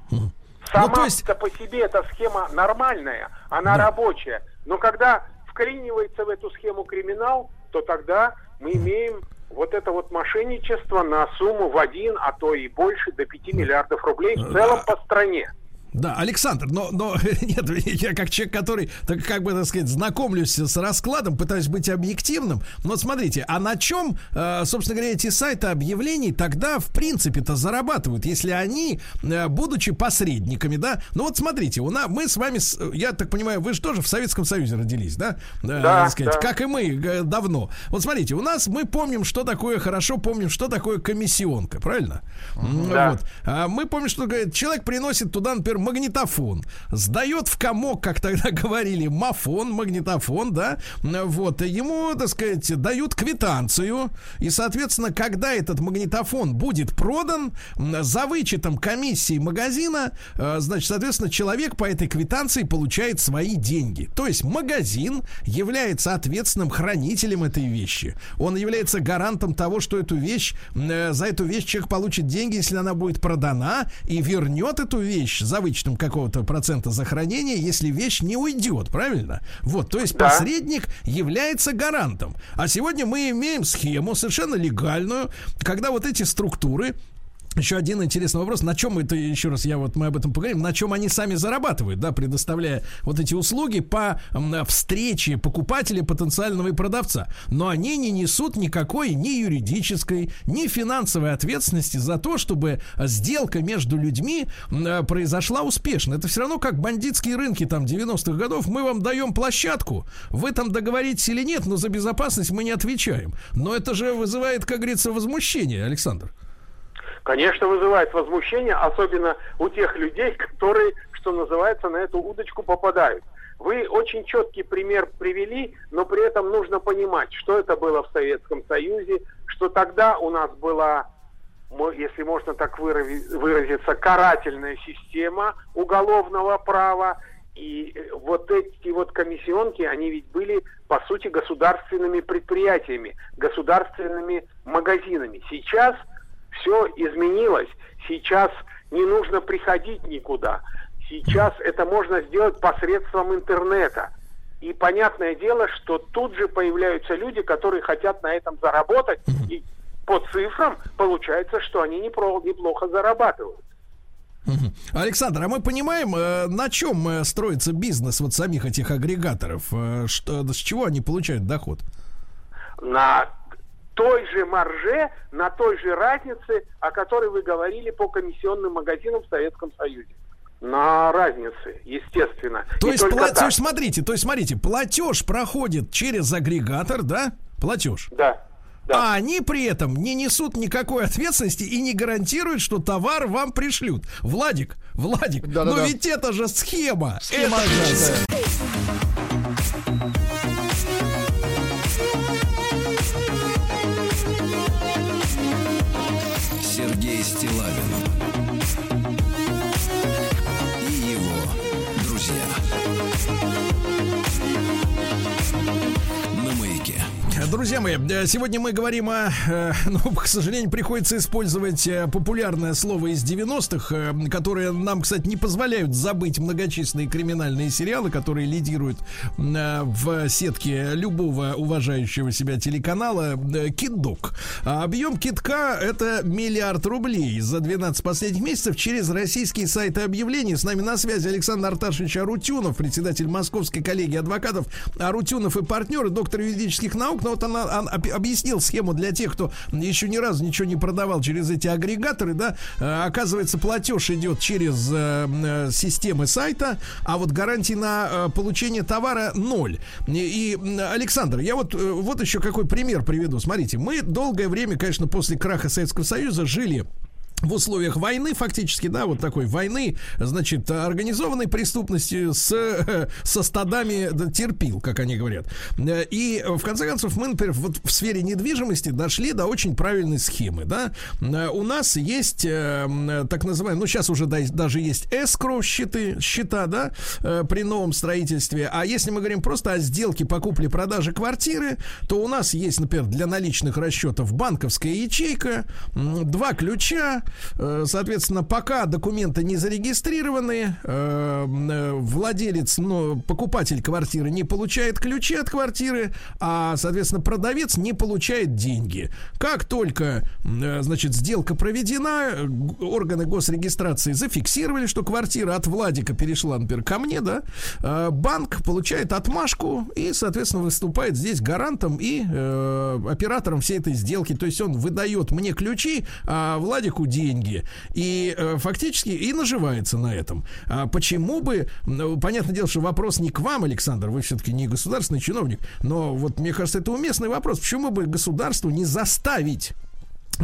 Сама ну, есть... по себе эта схема нормальная, она да. рабочая. Но когда вклинивается в эту схему криминал, то тогда мы имеем вот это вот мошенничество на сумму в один, а то и больше, до 5 миллиардов рублей в целом по стране. Да, Александр, но, но нет, я как человек, который, так как бы, так сказать, знакомлюсь с раскладом, пытаюсь быть объективным. Но смотрите, а на чем, э, собственно говоря, эти сайты объявлений тогда, в принципе-то, зарабатывают, если они, э, будучи посредниками, да? Ну вот смотрите, у нас, мы с вами, я так понимаю, вы же тоже в Советском Союзе родились, да? Э, да, сказать, да. Как и мы давно. Вот смотрите, у нас мы помним, что такое, хорошо помним, что такое комиссионка, правильно? Да. Вот. А мы помним, что говорит, человек приносит туда, например, магнитофон, сдает в комок, как тогда говорили, мафон, магнитофон, да, вот, ему, так сказать, дают квитанцию, и, соответственно, когда этот магнитофон будет продан, за вычетом комиссии магазина, э, значит, соответственно, человек по этой квитанции получает свои деньги. То есть магазин является ответственным хранителем этой вещи. Он является гарантом того, что эту вещь, э, за эту вещь человек получит деньги, если она будет продана, и вернет эту вещь за вычетом какого-то процента захоронения, если вещь не уйдет, правильно? Вот, то есть да. посредник является гарантом. А сегодня мы имеем схему совершенно легальную, когда вот эти структуры еще один интересный вопрос. На чем это, еще раз, я вот мы об этом поговорим, на чем они сами зарабатывают, да, предоставляя вот эти услуги по встрече покупателя потенциального и продавца. Но они не несут никакой ни юридической, ни финансовой ответственности за то, чтобы сделка между людьми э, произошла успешно. Это все равно как бандитские рынки там 90-х годов. Мы вам даем площадку, вы там договоритесь или нет, но за безопасность мы не отвечаем. Но это же вызывает, как говорится, возмущение, Александр. Конечно, вызывает возмущение, особенно у тех людей, которые, что называется, на эту удочку попадают. Вы очень четкий пример привели, но при этом нужно понимать, что это было в Советском Союзе, что тогда у нас была, если можно так вырази- выразиться, карательная система уголовного права. И э, вот эти вот комиссионки, они ведь были, по сути, государственными предприятиями, государственными магазинами. Сейчас все изменилось. Сейчас не нужно приходить никуда. Сейчас это можно сделать посредством интернета. И понятное дело, что тут же появляются люди, которые хотят на этом заработать. И по цифрам получается, что они неплохо зарабатывают. Александр, а мы понимаем, э, на чем э, строится бизнес вот самих этих агрегаторов? Э, Что, с чего они получают доход? На той же марже, на той же разнице, о которой вы говорили по комиссионным магазинам в Советском Союзе. На разнице, естественно. То И есть, пла- так. то есть, смотрите, то есть, смотрите, платеж проходит через агрегатор, да? Платеж. Да. А они при этом не несут никакой ответственности и не гарантируют, что товар вам пришлют. Владик, Владик, но Да-да-да. ведь это же схема. Схема это же агрегатора. Стилавин Друзья мои, э, сегодня мы говорим о... э, Ну, к сожалению, приходится использовать э, популярное слово из 90-х, э, которое нам, кстати, не позволяют забыть многочисленные криминальные сериалы, которые лидируют в сетке любого уважающего себя телеканала. Киддог. А объем китка — это миллиард рублей за 12 последних месяцев через российские сайты объявлений. С нами на связи Александр Арташевич Арутюнов, председатель Московской коллегии адвокатов Арутюнов и партнеры, доктор юридических наук. Но вот она, он об- объяснил схему для тех, кто еще ни разу ничего не продавал через эти агрегаторы, да. Э, Оказывается, платеж идет через э, э, системы сайта, а вот гарантии на э, получение товара ноль. И, и, Александр, я вот, э, вот еще какой пример приведу. Смотрите, мы долгое время, конечно, после краха Советского Союза жили в условиях войны, фактически, да, вот такой войны, значит, организованной преступности с, со стадами да, терпил, как они говорят. Э, И, в конце концов, мы, например, вот в сфере недвижимости дошли до очень правильной схемы, да. Э, У нас есть э, так называемые, ну, сейчас уже да- даже есть эскро счеты, счета, да, при новом строительстве. А если мы говорим просто о сделке по купле-продаже квартиры, то у нас есть, например, для наличных расчетов банковская ячейка, два ключа, соответственно, пока документы не зарегистрированы, э, э, владелец, ну, покупатель квартиры не получает ключи от квартиры, а, соответственно, продавец не получает деньги. Как только, э, значит, сделка проведена, э, органы госрегистрации зафиксировали, что квартира от Владика перешла, например, ко мне, да, э, банк получает отмашку и, соответственно, выступает здесь гарантом и э, оператором всей этой сделки. То есть он выдает мне ключи, а Владику деньги. И э, фактически и наживается на этом. А почему бы, ну, понятное дело, что вопрос не к вам, Александр, вы все-таки не государственный чиновник, но вот мне кажется, это уместный вопрос. Почему бы государству не заставить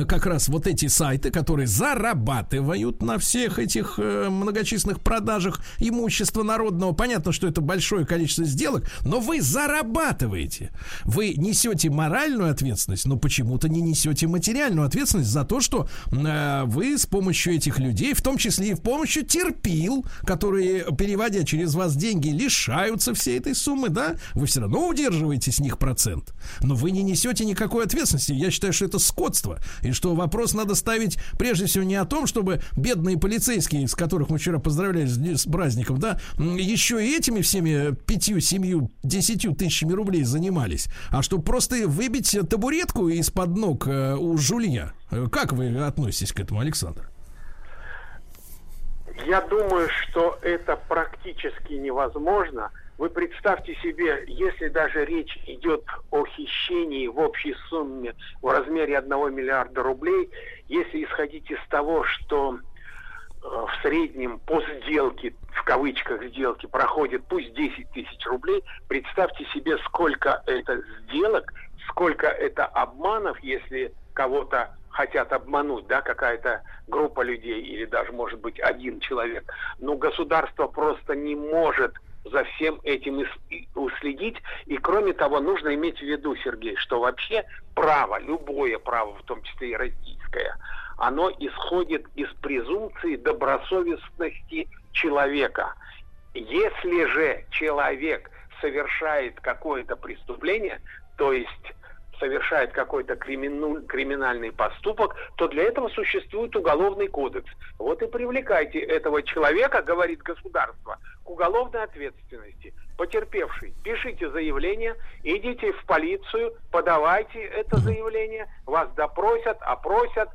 как раз вот эти сайты, которые зарабатывают на всех этих э, многочисленных продажах имущества народного. Понятно, что это большое количество сделок, но вы зарабатываете. Вы несете моральную ответственность, но почему-то не несете материальную ответственность за то, что э, вы с помощью этих людей, в том числе и в помощью терпил, которые, переводя через вас деньги, лишаются всей этой суммы, да, вы все равно удерживаете с них процент. Но вы не несете никакой ответственности. Я считаю, что это скотство. И что вопрос надо ставить прежде всего не о том, чтобы бедные полицейские, с которых мы вчера поздравляли с, с праздником, да, еще и этими всеми пятью, семью, десятью тысячами рублей занимались, а чтобы просто выбить табуретку из-под ног э, у жулья. Как вы относитесь к этому, Александр? Я думаю, что это практически невозможно. Вы представьте себе, если даже речь идет о хищении в общей сумме в размере 1 миллиарда рублей, если исходить из того, что э, в среднем по сделке, в кавычках сделки, проходит пусть 10 тысяч рублей, представьте себе, сколько это сделок, сколько это обманов, если кого-то хотят обмануть, да, какая-то группа людей или даже, может быть, один человек. Но государство просто не может за всем этим уследить. И кроме того, нужно иметь в виду, Сергей, что вообще право, любое право, в том числе и российское, оно исходит из презумпции добросовестности человека. Если же человек совершает какое-то преступление, то есть совершает какой-то криминальный поступок, то для этого существует уголовный кодекс. Вот и привлекайте этого человека, говорит государство, к уголовной ответственности. Потерпевший, пишите заявление, идите в полицию, подавайте это заявление, вас допросят, опросят,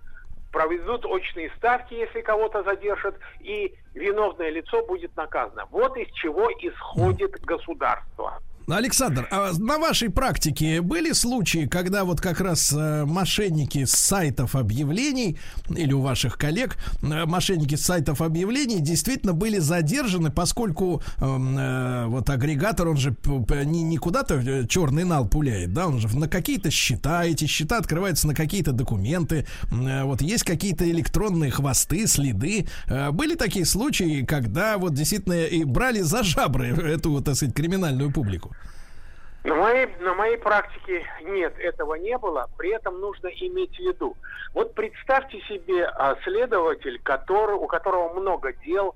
проведут очные ставки, если кого-то задержат, и виновное лицо будет наказано. Вот из чего исходит государство. Александр, а на вашей практике были случаи, когда вот как раз э, мошенники с сайтов объявлений или у ваших коллег э, мошенники с сайтов объявлений действительно были задержаны, поскольку эм, э, вот агрегатор, он же не, не куда-то э, черный нал пуляет, да, он же на какие-то счета, эти счета открываются на какие-то документы, э, вот есть какие-то электронные хвосты, следы. Э, были такие случаи, когда вот действительно и брали за жабры эту, так сказать, криминальную публику? На моей, на моей практике нет, этого не было. При этом нужно иметь в виду. Вот представьте себе а, следователь, который, у которого много дел,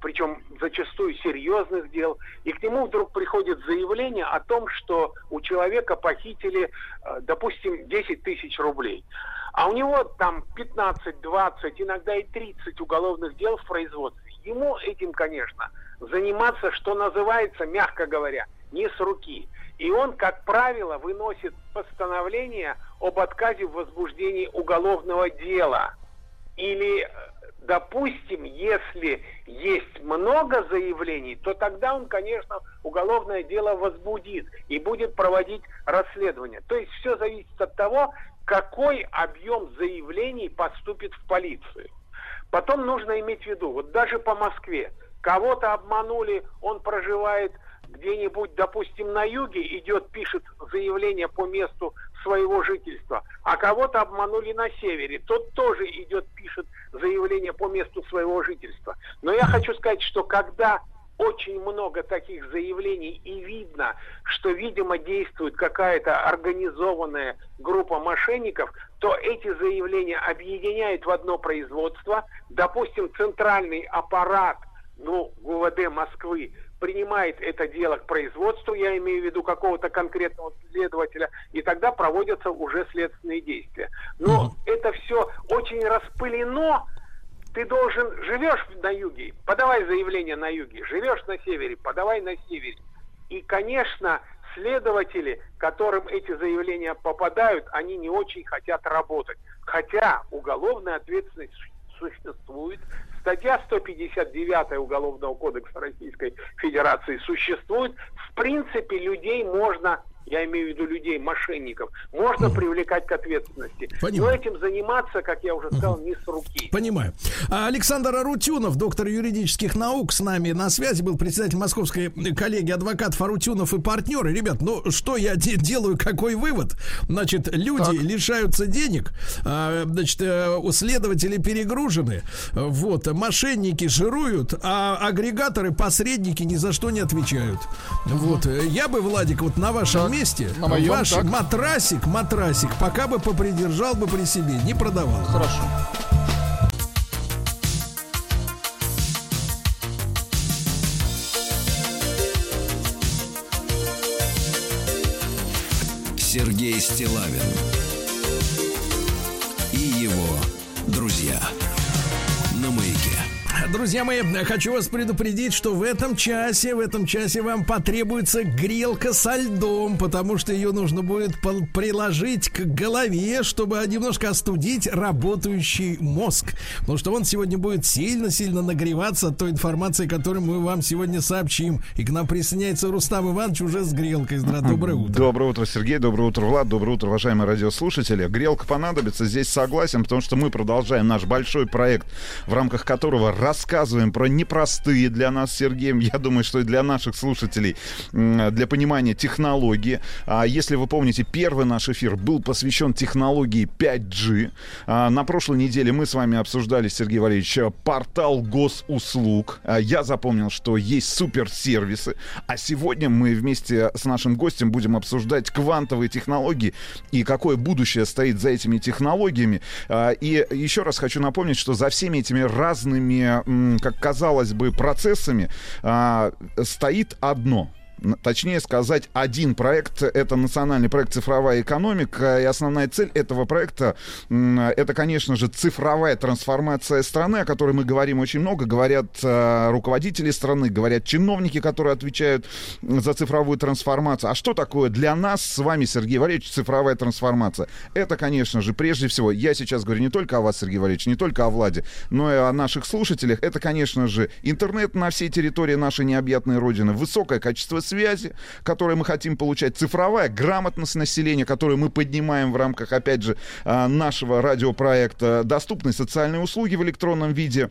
причем зачастую серьезных дел, и к нему вдруг приходит заявление о том, что у человека похитили, а, допустим, 10 тысяч рублей. А у него там 15, 20, иногда и 30 уголовных дел в производстве. Ему этим, конечно, заниматься, что называется, мягко говоря, не с руки. И он, как правило, выносит постановление об отказе в возбуждении уголовного дела. Или, допустим, если есть много заявлений, то тогда он, конечно, уголовное дело возбудит и будет проводить расследование. То есть все зависит от того, какой объем заявлений поступит в полицию. Потом нужно иметь в виду, вот даже по Москве, кого-то обманули, он проживает где-нибудь, допустим, на юге идет, пишет заявление по месту своего жительства, а кого-то обманули на севере, тот тоже идет, пишет заявление по месту своего жительства. Но я хочу сказать, что когда очень много таких заявлений и видно, что, видимо, действует какая-то организованная группа мошенников, то эти заявления объединяют в одно производство. Допустим, центральный аппарат ну, ГУВД Москвы принимает это дело к производству, я имею в виду какого-то конкретного следователя, и тогда проводятся уже следственные действия. Но mm это все очень распылено. Ты должен, живешь на юге, подавай заявление на юге, живешь на севере, подавай на севере. И, конечно, следователи, которым эти заявления попадают, они не очень хотят работать. Хотя уголовная ответственность существует, Статья 159 Уголовного кодекса Российской Федерации существует. В принципе, людей можно я имею в виду людей, мошенников, можно mm. привлекать к ответственности. Понимаю. Но этим заниматься, как я уже сказал, mm. не с руки. Понимаю. А Александр Арутюнов, доктор юридических наук, с нами на связи, был председатель московской коллегии адвокат Арутюнов и партнеры. Ребят, ну что я де- делаю, какой вывод? Значит, люди так. лишаются денег, а, значит, э, следователи перегружены, вот, мошенники жируют, а агрегаторы, посредники ни за что не отвечают. Вот, я бы, Владик, вот на вашем месте на моем, ваш так. матрасик, матрасик, пока бы попридержал бы при себе, не продавал. Хорошо. Сергей Стилавин и друзья на маяке. Друзья мои, хочу вас предупредить, что в этом часе, в этом часе вам потребуется грелка со льдом, потому что ее нужно будет приложить к голове, чтобы немножко остудить работающий мозг. Потому что он сегодня будет сильно-сильно нагреваться от той информации, которую мы вам сегодня сообщим. И к нам присоединяется Рустам Иванович уже с грелкой. Доброе утро. Доброе утро, Сергей. Доброе утро, Влад. Доброе утро, уважаемые радиослушатели. Грелка понадобится. Здесь согласен, потому что мы продолжаем наш большой проект, в рамках которого рассказываем про непростые для нас, Сергеем, я думаю, что и для наших слушателей, для понимания технологии. А Если вы помните, первый наш эфир был посвящен технологии 5G. А, На прошлой неделе мы с вами обсуждали, Сергей Валерьевич, портал госуслуг. А, Я запомнил, что есть суперсервисы. А сегодня мы вместе с нашим гостем будем обсуждать квантовые технологии и какое будущее стоит за этими технологиями. А, И еще раз хочу напомнить, что за всеми этими разными, как казалось бы, процессами а, стоит одно — Точнее сказать, один проект — это национальный проект «Цифровая экономика», и основная цель этого проекта это, конечно же, цифровая трансформация страны, о которой мы говорим очень много, говорят э, руководители страны, говорят чиновники, которые отвечают за цифровую трансформацию. А что такое для нас с вами, Сергей Валерьевич, цифровая трансформация? Это, конечно же, прежде всего, я сейчас говорю не только о вас, Сергей Валерьевич, не только о Владе, но и о наших слушателях. Это, конечно же, интернет на всей территории нашей необъятной Родины, высокое качество связи, которое мы хотим получать, цифровая грамотность населения, которую мы поднимаем в рамках, опять же, а, нашего радиопроекта, доступные социальные услуги в электронном виде,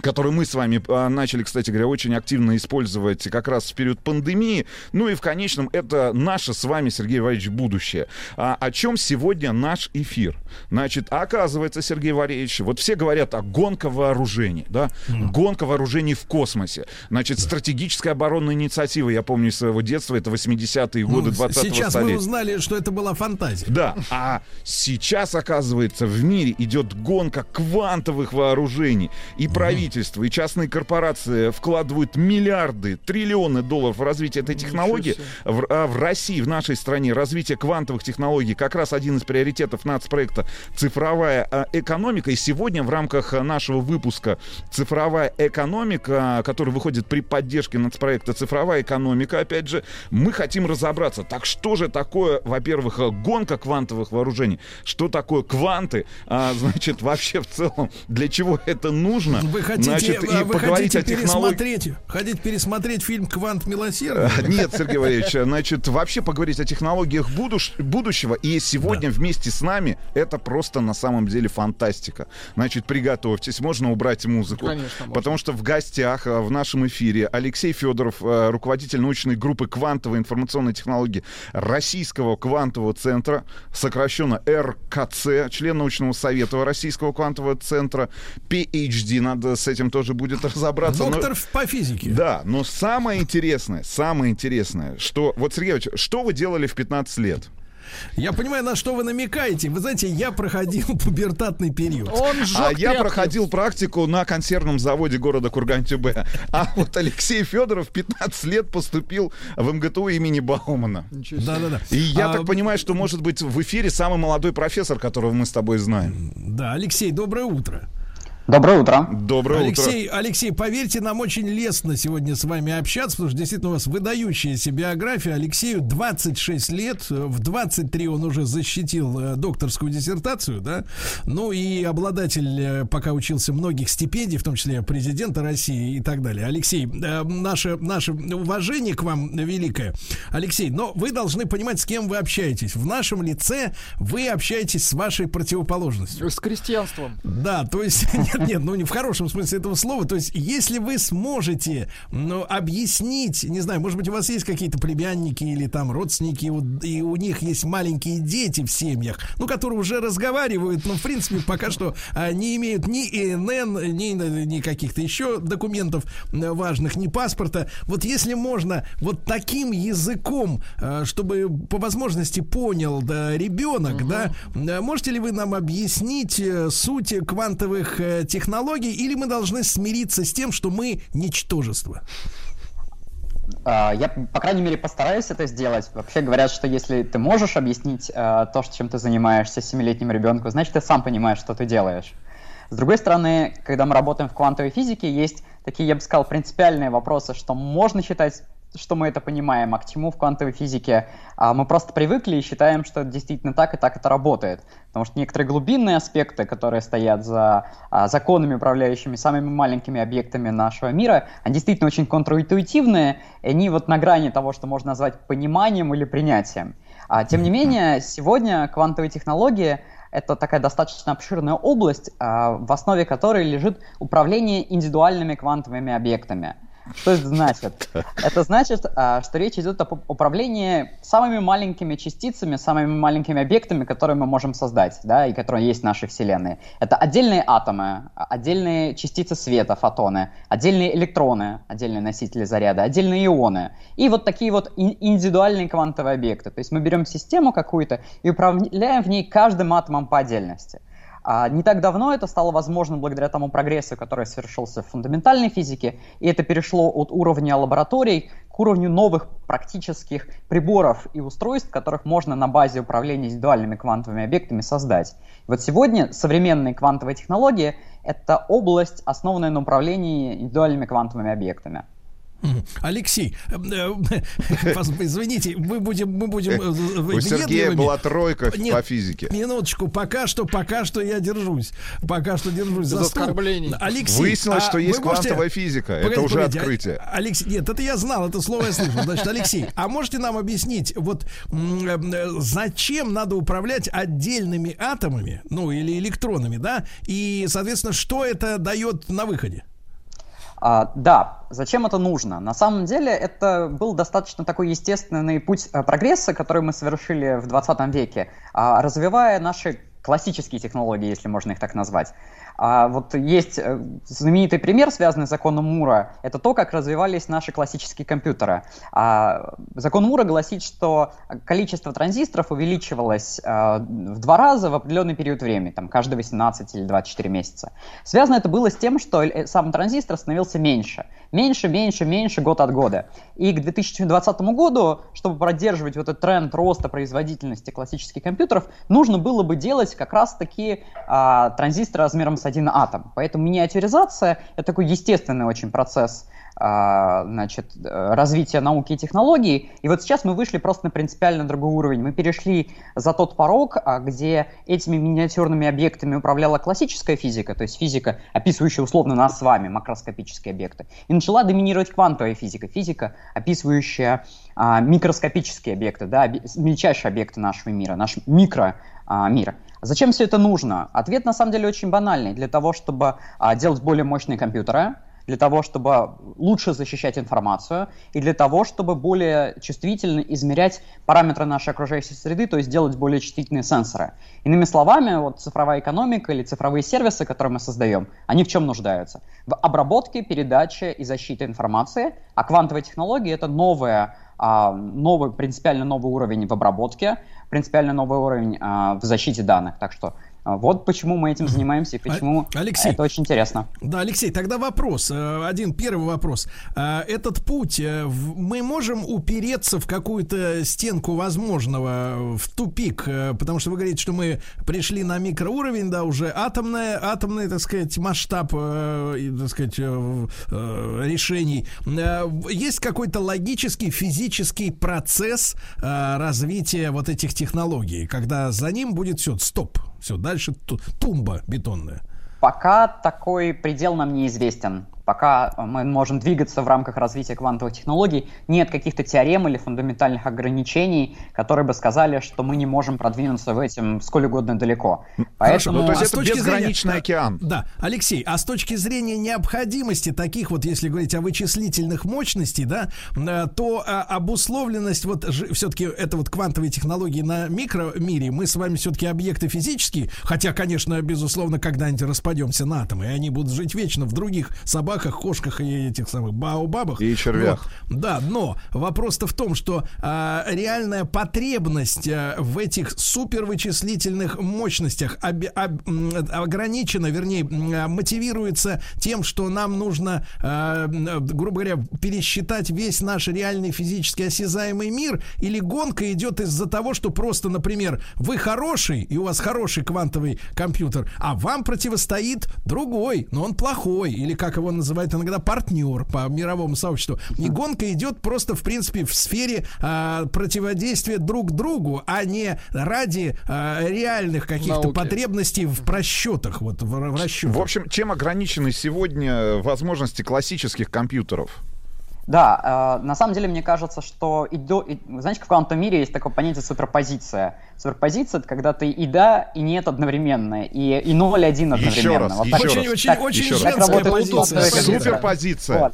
который мы с вами а, начали, кстати говоря, очень активно использовать как раз в период пандемии. Ну и в конечном это наше с вами, Сергей Валерьевич, будущее. А, о чем сегодня наш эфир? Значит, оказывается, Сергей Валерьевич, вот все говорят о гонка вооружений, да? Гонка вооружений в космосе. Значит, стратегическая оборонная инициатива, я помню из своего детства, это 80-е годы Ну, 20-го Сейчас столетия. мы узнали, что это была фантазия. Да, а сейчас, оказывается, в мире идет гонка квантовых вооружений. И правительство, и частные корпорации вкладывают миллиарды, триллионы долларов в развитие этой технологии. В, а в России, в нашей стране, развитие квантовых технологий как раз один из приоритетов нацпроекта «Цифровая а, экономика». И сегодня в рамках а, нашего выпуска «Цифровая экономика», который выходит при поддержке нацпроекта «Цифровая экономика», опять же, мы хотим разобраться. Так что же такое, во-первых, гонка квантовых вооружений? Что такое кванты? А, значит, вообще в целом, для чего это нужно? Вы хотите, Значит, а, и вы поговорить хотите о пересмотреть, хотите пересмотреть фильм «Квант милосердия»? Нет, Сергей Валерьевич, значит, вообще поговорить о технологиях будущего. И сегодня вместе с нами это просто на самом деле фантастика. Значит, приготовьтесь, можно убрать музыку. Конечно, можно. Потому что в гостях а, в нашем эфире Алексей Федоров, а, руководитель научной группы квантовой информационной технологии Российского квантового центра, сокращенно РКЦ, член научного совета Российского квантового центра, PhD, надо с этим тоже будет разобраться. Но- Доктор в- по физике. да, но самое интересное, самое интересное, что... Вот, Сергей Ильич, что вы делали в 15 лет? Я понимаю, на что вы намекаете. Вы знаете, я проходил пубертатный период. Он сжег а я проходил практику на консервном заводе города Курган-Тюбе. А вот Алексей Федоров 15 лет поступил в МГТУ имени Баумана. Ничего себе. Да-да-да. И я А, так понимаю, что может быть в эфире самый молодой профессор, которого мы с тобой знаем. Да, Алексей, доброе утро. Доброе утро. Доброе Алексей, Алексей, поверьте, нам очень лестно сегодня с вами общаться, потому что действительно у вас выдающаяся биография. Алексею 26 лет, в 23 он уже защитил э, докторскую диссертацию, да, ну и обладатель, э, пока учился, многих стипендий, в том числе президента России и так далее. Алексей, э, наше, наше уважение к вам великое. Алексей, но вы должны понимать, с кем вы общаетесь. В нашем лице вы общаетесь с вашей противоположностью. С крестьянством. Да, то есть, нет, ну не в хорошем смысле этого слова. То есть, если вы сможете ну, объяснить, не знаю, может быть, у вас есть какие-то племянники или там родственники, и у, и у них есть маленькие дети в семьях, ну, которые уже разговаривают, но, в принципе, пока что а, не имеют ни ИНН, ни, ни каких-то еще документов э, важных, ни паспорта. Вот если можно вот таким языком, э, чтобы по возможности понял да, ребенок, да, э, можете ли вы нам объяснить суть квантовых э, технологий, или мы должны смириться с тем, что мы ничтожество? А, Я, по крайней мере, постараюсь это сделать. Вообще говорят, что если ты можешь объяснить а, то, чем ты занимаешься семилетнему ребенку, значит, ты сам понимаешь, что ты делаешь. С другой стороны, когда мы работаем в квантовой физике, есть такие, я бы сказал, принципиальные вопросы, что можно считать что мы это понимаем, а к чему в квантовой физике а мы просто привыкли и считаем, что это действительно так и так это работает. Потому что некоторые глубинные аспекты, которые стоят за а, законами, управляющими самыми маленькими объектами нашего мира, они действительно очень контринтуитивные, и они вот на грани того, что можно назвать пониманием или принятием. А, тем не менее, сегодня квантовые технологии это такая достаточно обширная область, а, в основе которой лежит управление индивидуальными квантовыми объектами – что это значит? Это значит, а, что речь идет об управлении самыми маленькими частицами, самыми маленькими объектами, которые мы можем создать, да, и которые есть в нашей Вселенной. Это отдельные атомы, отдельные частицы света, фотоны, отдельные электроны, отдельные носители заряда, отдельные ионы. И вот такие вот индивидуальные квантовые объекты. То есть мы берем систему какую-то и управляем в ней каждым атомом по отдельности. А не так давно это стало возможным благодаря тому прогрессу, который совершился в фундаментальной физике, и это перешло от уровня лабораторий к уровню новых практических приборов и устройств, которых можно на базе управления индивидуальными квантовыми объектами создать. Вот сегодня современные квантовые технологии — это область, основанная на управлении индивидуальными квантовыми объектами. Алексей, э, э, извините, мы будем, мы будем. Э, У Сергея была тройка Нет, по физике. Минуточку, пока что, пока что я держусь, пока что держусь за оскорблений. Алексей, выяснилось, а что есть квантовая физика, погодите, это уже погодите, открытие. Алексей, нет, это я знал, это слово я слышал. Значит, Алексей, а можете нам объяснить, вот зачем надо управлять отдельными атомами, ну или электронами, да, и, соответственно, что это дает на выходе? А, да, зачем это нужно? На самом деле это был достаточно такой естественный путь э, прогресса, который мы совершили в 20 веке, а, развивая наши классические технологии, если можно их так назвать. А вот есть э, знаменитый пример, связанный с законом Мура. Это то, как развивались наши классические компьютеры. А закон Мура гласит, что количество транзисторов увеличивалось а, в два раза в определенный период времени, там, каждые 18 или 24 месяца. Связано это было с тем, что э, сам транзистор становился меньше. Меньше, меньше, меньше год от года. И к 2020 году, чтобы продерживать вот этот тренд роста производительности классических компьютеров, нужно было бы делать как раз таки а, транзисторы размером с один атом. Поэтому миниатюризация – это такой естественный очень процесс а, значит, развития науки и технологий. И вот сейчас мы вышли просто на принципиально другой уровень. Мы перешли за тот порог, а, где этими миниатюрными объектами управляла классическая физика, то есть физика, описывающая условно нас с вами, макроскопические объекты. И начала доминировать квантовая физика, физика, описывающая а, микроскопические объекты, да, мельчайшие объекты нашего мира, наш микромир. Зачем все это нужно? Ответ на самом деле очень банальный. Для того, чтобы а, делать более мощные компьютеры, для того, чтобы лучше защищать информацию и для того, чтобы более чувствительно измерять параметры нашей окружающей среды, то есть делать более чувствительные сенсоры. Иными словами, вот цифровая экономика или цифровые сервисы, которые мы создаем, они в чем нуждаются? В обработке, передаче и защите информации, а квантовые технологии — это новая а, новый, принципиально новый уровень в обработке, принципиально новый уровень а, в защите данных. Так что вот почему мы этим занимаемся и почему Алексей, это очень интересно. Да, Алексей, тогда вопрос. Э, один первый вопрос. Э, этот путь, э, мы можем упереться в какую-то стенку возможного, в тупик, потому что вы говорите, что мы пришли на микроуровень, да, уже атомная, атомный, так сказать, масштаб, так сказать, решений. Есть какой-то логический, физический процесс развития вот этих технологий, когда за ним будет все, стоп, все, дальше тумба бетонная. Пока такой предел нам неизвестен пока мы можем двигаться в рамках развития квантовых технологий, нет каких-то теорем или фундаментальных ограничений, которые бы сказали, что мы не можем продвинуться в этом сколь угодно далеко. Поэтому... ну, то есть а это безграничный зрения, океан. Да, Алексей, а с точки зрения необходимости таких вот, если говорить о вычислительных мощностей, да, э, то а, обусловленность вот все-таки это вот квантовые технологии на микромире, мы с вами все-таки объекты физические, хотя, конечно, безусловно, когда-нибудь распадемся на атомы, и они будут жить вечно в других собаках собаках, кошках и этих самых баобабах. И червях. Вот. Да, но вопрос-то в том, что а, реальная потребность а, в этих супервычислительных мощностях об, об, ограничена, вернее, мотивируется тем, что нам нужно, а, грубо говоря, пересчитать весь наш реальный физически осязаемый мир, или гонка идет из-за того, что просто, например, вы хороший, и у вас хороший квантовый компьютер, а вам противостоит другой, но он плохой, или как его называют иногда партнер по мировому сообществу. И гонка идет просто, в принципе, в сфере а, противодействия друг другу, а не ради а, реальных каких-то Науки. потребностей в просчетах, вот в, в расчетах. В общем, чем ограничены сегодня возможности классических компьютеров? Да, э, на самом деле мне кажется, что и до, и- знаете, в квантовом мире есть такое понятие суперпозиция. Суперпозиция это когда ты и да, и нет одновременно, и, и ноль, и один одновременно. Еще раз, Вот еще так- раз. Очень, очень, так- очень так женская позиция. Суперпозиция. Вот.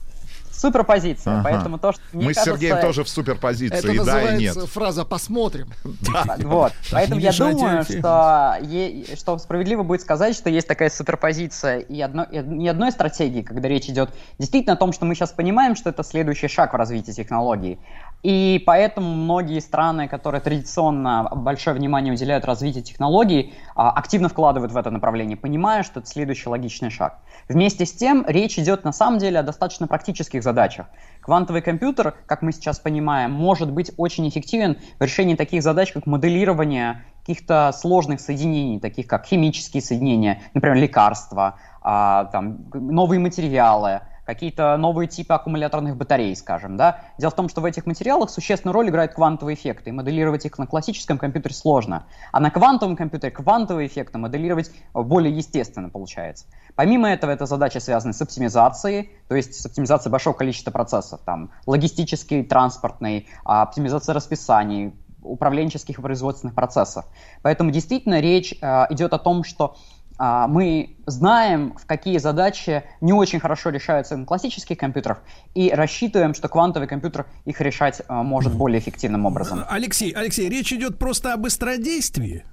Суперпозиция, Ага. поэтому то, что мне Мы с кажется, Сергеем тоже в суперпозиции, Это и да, и нет. фраза «посмотрим». Вот. Поэтому я думаю, что, е- что справедливо будет сказать, что есть такая суперпозиция и, одно, и не одной стратегии, когда речь идет действительно о том, что мы сейчас понимаем, что это следующий шаг в развитии технологий. И поэтому многие страны, которые традиционно большое внимание уделяют развитию технологий, а, активно вкладывают в это направление, понимая, что это следующий логичный шаг. Вместе с тем, речь идет на самом деле о достаточно практических задачах. Квантовый компьютер, как мы сейчас понимаем, может быть очень эффективен в решении таких задач, как моделирование каких-то сложных соединений, таких как химические соединения, например, лекарства, а, там, новые материалы, какие-то новые типы аккумуляторных батарей, скажем, да. Дело в том, что в этих материалах существенную роль играют квантовые эффекты, и моделировать их на классическом компьютере сложно. А на квантовом компьютере квантовые эффекты моделировать э, более естественно получается. Помимо этого, это задача связана с оптимизацией, то есть с оптимизацией большого количества процессов, там, логистический, транспортный, а, оптимизация расписаний, управленческих и производственных процессов. Поэтому действительно речь э, идет о том, что мы знаем, в какие задачи не очень хорошо решаются на классических компьютерах, и рассчитываем, что квантовый компьютер их решать а, может более эффективным образом. Алексей, Алексей, речь идет просто о быстродействии.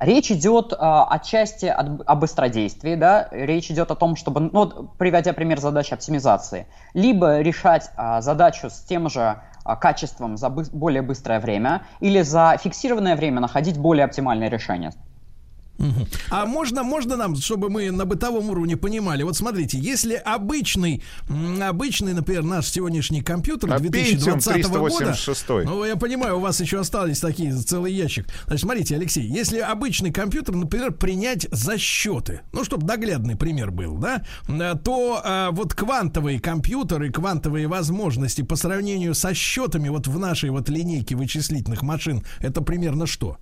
Речь идет а, отчасти от- о быстродействии, да, речь идет о том, чтобы, ну, вот, приводя пример задачи оптимизации, либо решать а, задачу с тем же а, качеством за быс- более быстрое время, или за фиксированное время находить более оптимальное решение. А можно, можно нам, чтобы мы на бытовом уровне понимали, вот смотрите, если обычный, обычный, например, наш сегодняшний компьютер А 2020 Pentium года, 386. ну, я понимаю, у вас еще остались такие, целый ящик. Значит, смотрите, Алексей, если обычный компьютер, например, принять за счеты, ну, чтобы наглядный пример был, да, то э, вот квантовые компьютеры, квантовые возможности по сравнению со счетами вот в нашей вот линейке вычислительных машин, это примерно что?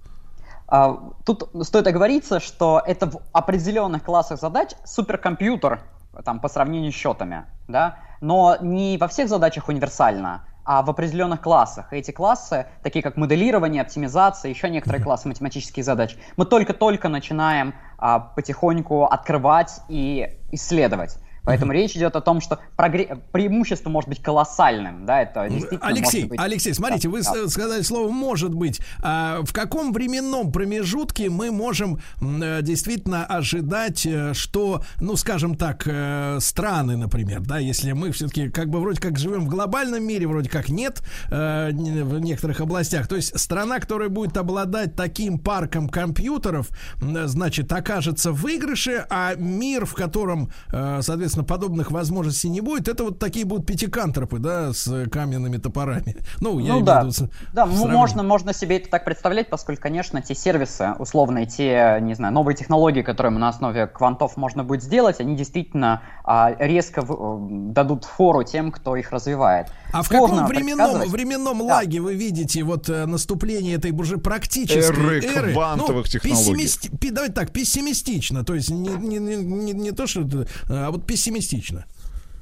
А, Тут стоит оговориться, что это в определенных классах задач суперкомпьютер там, по сравнению с счетами, да, но не во всех задачах универсально, а в определенных классах. И эти классы, такие как моделирование, оптимизация, еще некоторые классы математических задач, мы только-только начинаем а, потихоньку открывать и исследовать. Поэтому речь идет о том, что прогре- преимущество может быть колоссальным, да, это действительно Алексей, быть... Алексей, смотрите, Да, вы да. сказали слово может быть. А в каком временном промежутке мы можем э, действительно ожидать, э, что, ну, скажем так, э, страны, например, да, если мы все-таки как бы вроде как живем в глобальном мире, вроде как нет не- в некоторых областях. То есть страна, которая будет обладать таким парком компьютеров, значит, окажется в выигрыше, а мир, в котором, э, соответственно, подобных возможностей не будет, это вот такие будут пятикантропы, да, с каменными топорами. Ну, я Ну имею да, в виду да, можно, можно себе это так представлять, поскольку, конечно, те сервисы, условные, те, не знаю, новые технологии, которые на основе квантов можно будет сделать, они действительно а, резко в- э, дадут фору тем, кто их развивает. А в Сложно каком временном, временном Да. лаге вы видите вот э, наступление этой уже практической Эры эры? квантовых ну, технологий. пессимисти- Давайте так, пессимистично, то есть не, не, не, не- не то, что это, а вот пессимистично. Пессимистично,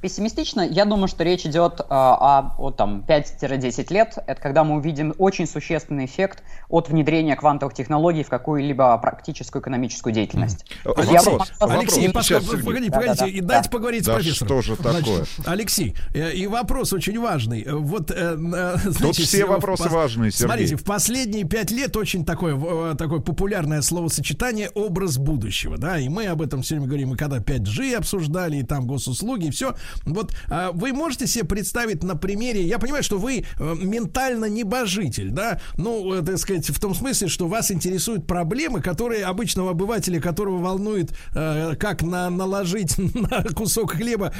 я думаю, что речь идет а, о, о там, 5-10 лет. Это когда мы увидим очень существенный эффект от внедрения квантовых технологий в какую-либо практическую экономическую деятельность. Э, есть я вопрос, сказать, Алексей, вопрос. Сейчас, погодите, Да, да, погодите, да, и да. дайте поговорить Да с профессором. что же такое? Алексей, э, и вопрос очень важный. Э, Вот, э, э, значит, все в вопросы пос- важные, Сергей. Смотрите, в последние пять лет очень такое, э, такое популярное словосочетание «образ будущего», да, и мы об этом все время говорим, и когда 5G обсуждали, и там госуслуги, и все. Вот а, вы можете себе представить на примере, я понимаю, что вы э, ментально небожитель, да, ну, э, так сказать, в том смысле, что вас интересуют проблемы, которые обычного обывателя, которого волнует, э, как на, наложить на кусок хлеба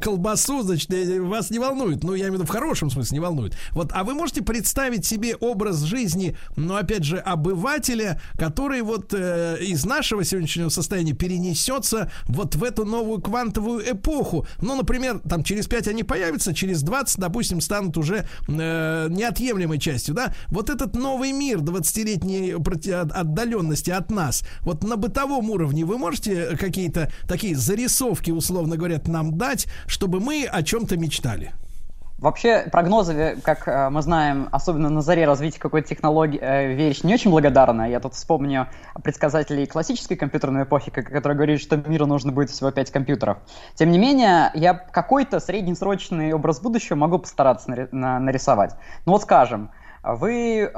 колбасу, значит, вас не волнует, ну, я имею в виду в хорошем смысле не волнует. Вот, а вы можете представить себе образ жизни, ну, опять же, обывателя, который вот из нашего сегодняшнего состояния перенесется вот в эту новую квантовую эпоху. Ну, например, там через 5 они появятся, через 20, допустим, станут уже э, неотъемлемой частью, да? Вот этот новый мир 20-летней проти- от- отдаленности от нас, вот на бытовом уровне вы можете какие-то такие зарисовки, условно говоря, нам дать, чтобы мы о чем-то мечтали? Вообще, прогнозы, как э, мы знаем, особенно на заре развития какой-то технологии, э, вещь не очень благодарна. Я тут вспомню предсказателей классической компьютерной эпохи, которые говорили, что миру нужно будет всего 5 компьютеров. Тем не менее, я какой-то среднесрочный образ будущего могу постараться нари- на- нарисовать. Ну вот скажем, вы э,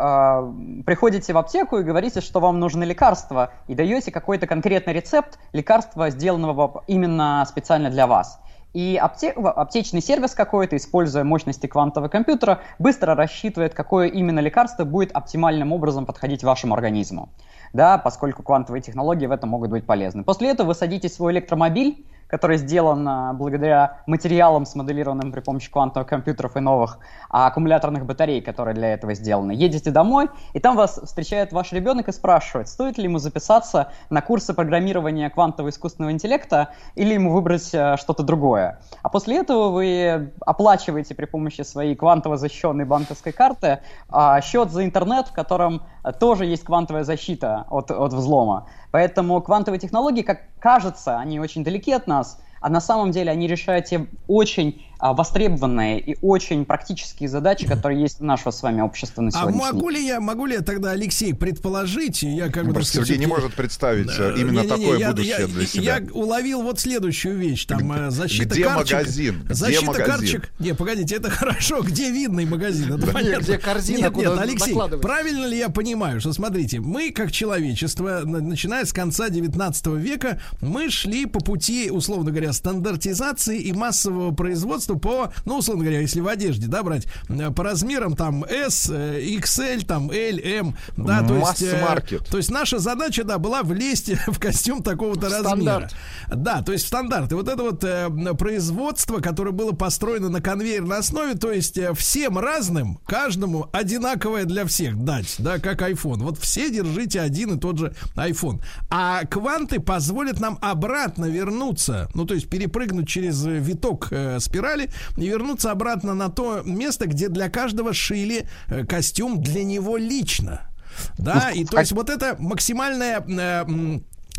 приходите в аптеку и говорите, что вам нужны лекарства, и даете какой-то конкретный рецепт лекарства, сделанного именно специально для вас. И апте- в- аптечный сервис какой-то, используя мощности квантового компьютера, быстро рассчитывает, какое именно лекарство будет оптимальным образом подходить вашему организму. Да, поскольку квантовые технологии в этом могут быть полезны. После этого вы садитесь в свой электромобиль, который сделан а, благодаря материалам, смоделированным при помощи квантовых компьютеров и новых а, аккумуляторных батарей, которые для этого сделаны. Едете домой, и там вас встречает ваш ребенок и спрашивает, стоит ли ему записаться на курсы программирования квантового искусственного интеллекта или ему выбрать а, что-то другое. А после этого вы оплачиваете при помощи своей квантово защищенной банковской карты а, счет за интернет, в котором тоже есть квантовая защита от, от взлома. Поэтому квантовые технологии, как кажется, они очень далеки от нас, а на самом деле они решают те очень востребованные и очень практические задачи, которые есть у нашего с вами общества на А сегодняшний могу ли я, могу ли я тогда, Алексей, предположить, я как бы... Просто сказать, Сергей не может представить Да, э, именно не-не-не, такое я- будущее я, для себя. Я уловил вот следующую вещь. Там э, защита Где карточек. магазин? Где Защита магазин? карточек. Не, погодите, это хорошо. Где видный магазин? Это понятно. где корзина, Нет, куда нет, Алексей, правильно ли я понимаю, что смотрите, мы как человечество, на- начиная с конца 19 века, мы шли по пути, условно говоря, стандартизации и массового производства по, ну, условно говоря, если в одежде, да, брать, э, по размерам там S, э, XL, там L, M, да, то есть... э, Масс-маркет. То есть наша задача, да, была влезть в костюм такого-то В размера. стандарт. Да, то есть в стандарт. И вот это вот э, производство, которое было построено на конвейерной основе, то есть э, всем разным, каждому одинаковое для всех дать, да, как iPhone. Вот все держите один и тот же iPhone. А кванты позволят нам обратно вернуться, ну, то есть перепрыгнуть через виток э, спирали и вернуться обратно на то место, где для каждого шили э, костюм для него лично. Да, и то есть вот это максимальная э,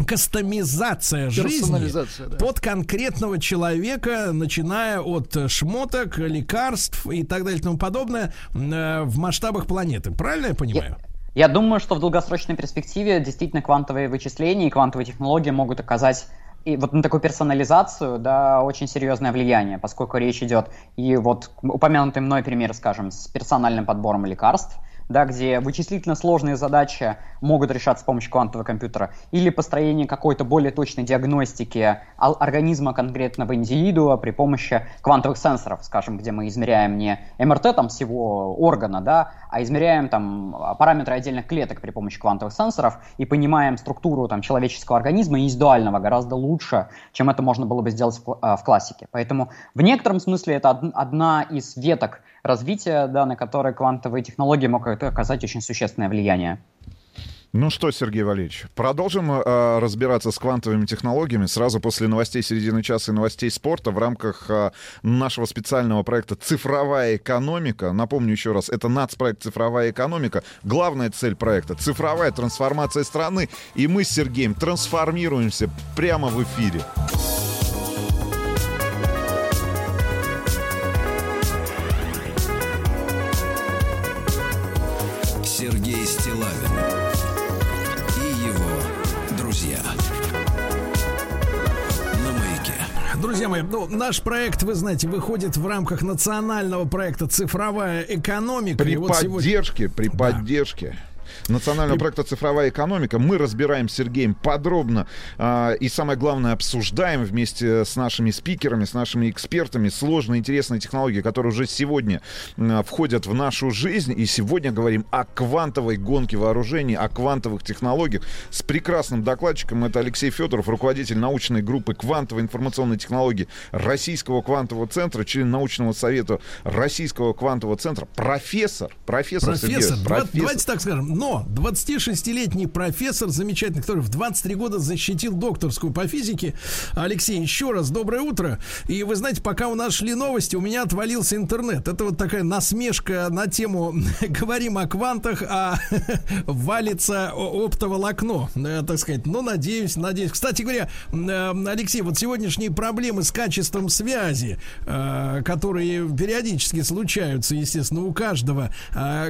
кастомизация жизни да. под конкретного человека, начиная от э, шмоток, лекарств и так далее и тому подобное э, в масштабах планеты. Правильно я понимаю? Я думаю, что в долгосрочной перспективе действительно квантовые вычисления и квантовые технологии могут оказать и вот на такую персонализацию, да, очень серьезное влияние, поскольку речь идет и вот упомянутый мной пример, скажем, с персональным подбором лекарств, да, где вычислительно сложные задачи могут решаться с помощью квантового компьютера, или построение какой-то более точной диагностики организма конкретного индивидуума при помощи квантовых сенсоров, скажем, где мы измеряем не МРТ там всего органа, да, а измеряем там параметры отдельных клеток при помощи квантовых сенсоров и понимаем структуру там человеческого организма индивидуального гораздо лучше, чем это можно было бы сделать в, а, в классике. Поэтому в некотором смысле это од- одна из веток развития, да, на которой квантовые технологии могут оказать очень существенное влияние. Ну что, Сергей Валерьевич, продолжим э, разбираться с квантовыми технологиями сразу после новостей середины часа и новостей спорта в рамках э, нашего специального проекта «Цифровая экономика». Напомню еще раз, это нацпроект «Цифровая экономика». Главная цель проекта — цифровая трансформация страны. И мы с Сергеем трансформируемся прямо в эфире. Наш проект, вы знаете, выходит в рамках национального проекта «Цифровая экономика». При И вот сегодня- поддержке, при поддержке национального проекта «Цифровая экономика». Мы разбираем с Сергеем подробно а, и, самое главное, обсуждаем вместе с нашими спикерами, с нашими экспертами сложные, интересные технологии, которые уже сегодня а, входят в нашу жизнь. И сегодня говорим о квантовой гонке вооружений, о квантовых технологиях с прекрасным докладчиком. Это Алексей Федоров, руководитель научной группы квантовой информационной технологии Российского квантового центра, член научного совета Российского квантового центра, профессор, профессор, Профессор, Сергей, профессор. давайте так скажем, но 26-летний профессор замечательный, который в 23 года защитил докторскую по физике. Алексей, еще раз доброе утро. И вы знаете, пока у нас шли новости, у меня отвалился интернет. Это вот такая насмешка на тему говорим о квантах, а валится о- оптоволокно, э, так сказать. Ну, надеюсь, надеюсь. Кстати говоря, э, Алексей, вот сегодняшние проблемы с качеством связи, э, которые периодически случаются, естественно, у каждого,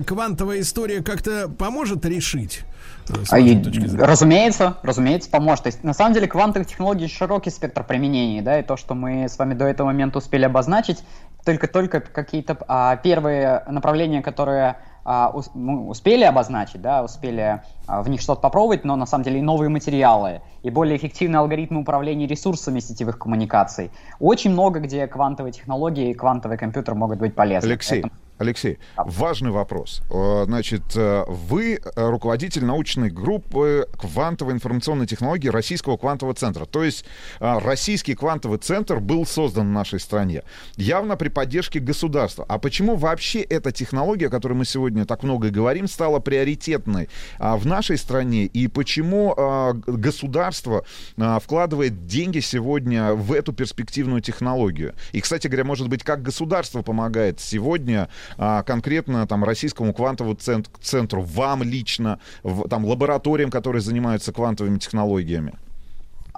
квантовая история как-то поможет решить? э, с А и, точки зрения? разумеется, разумеется, поможет. То есть, на самом деле, квантовых технологий широкий спектр применений, да, и то, что мы с вами до этого момента успели обозначить, только-только какие-то а, первые направления, которые а, ус- мы успели обозначить, да, успели в них что-то попробовать, но на самом деле и новые материалы, и более эффективные алгоритмы управления ресурсами сетевых коммуникаций. Очень много, где квантовые технологии и квантовый компьютер могут быть полезны. Алексей, Поэтому- Алексей, важный вопрос. Э, Значит, э, вы э, руководитель научной группы квантовой информационной технологии Российского квантового центра. То есть Российский квантовый центр был создан в нашей стране явно при поддержке государства. А почему вообще эта технология, о которой мы сегодня так много говорим, стала приоритетной а, в нашей стране? И почему э, государство э, вкладывает деньги сегодня в эту перспективную технологию? И, кстати говоря, может быть, как государство помогает сегодня а, конкретно там российскому квантовому цен- центру, вам лично, в- там лабораториям, которые занимаются квантовыми технологиями?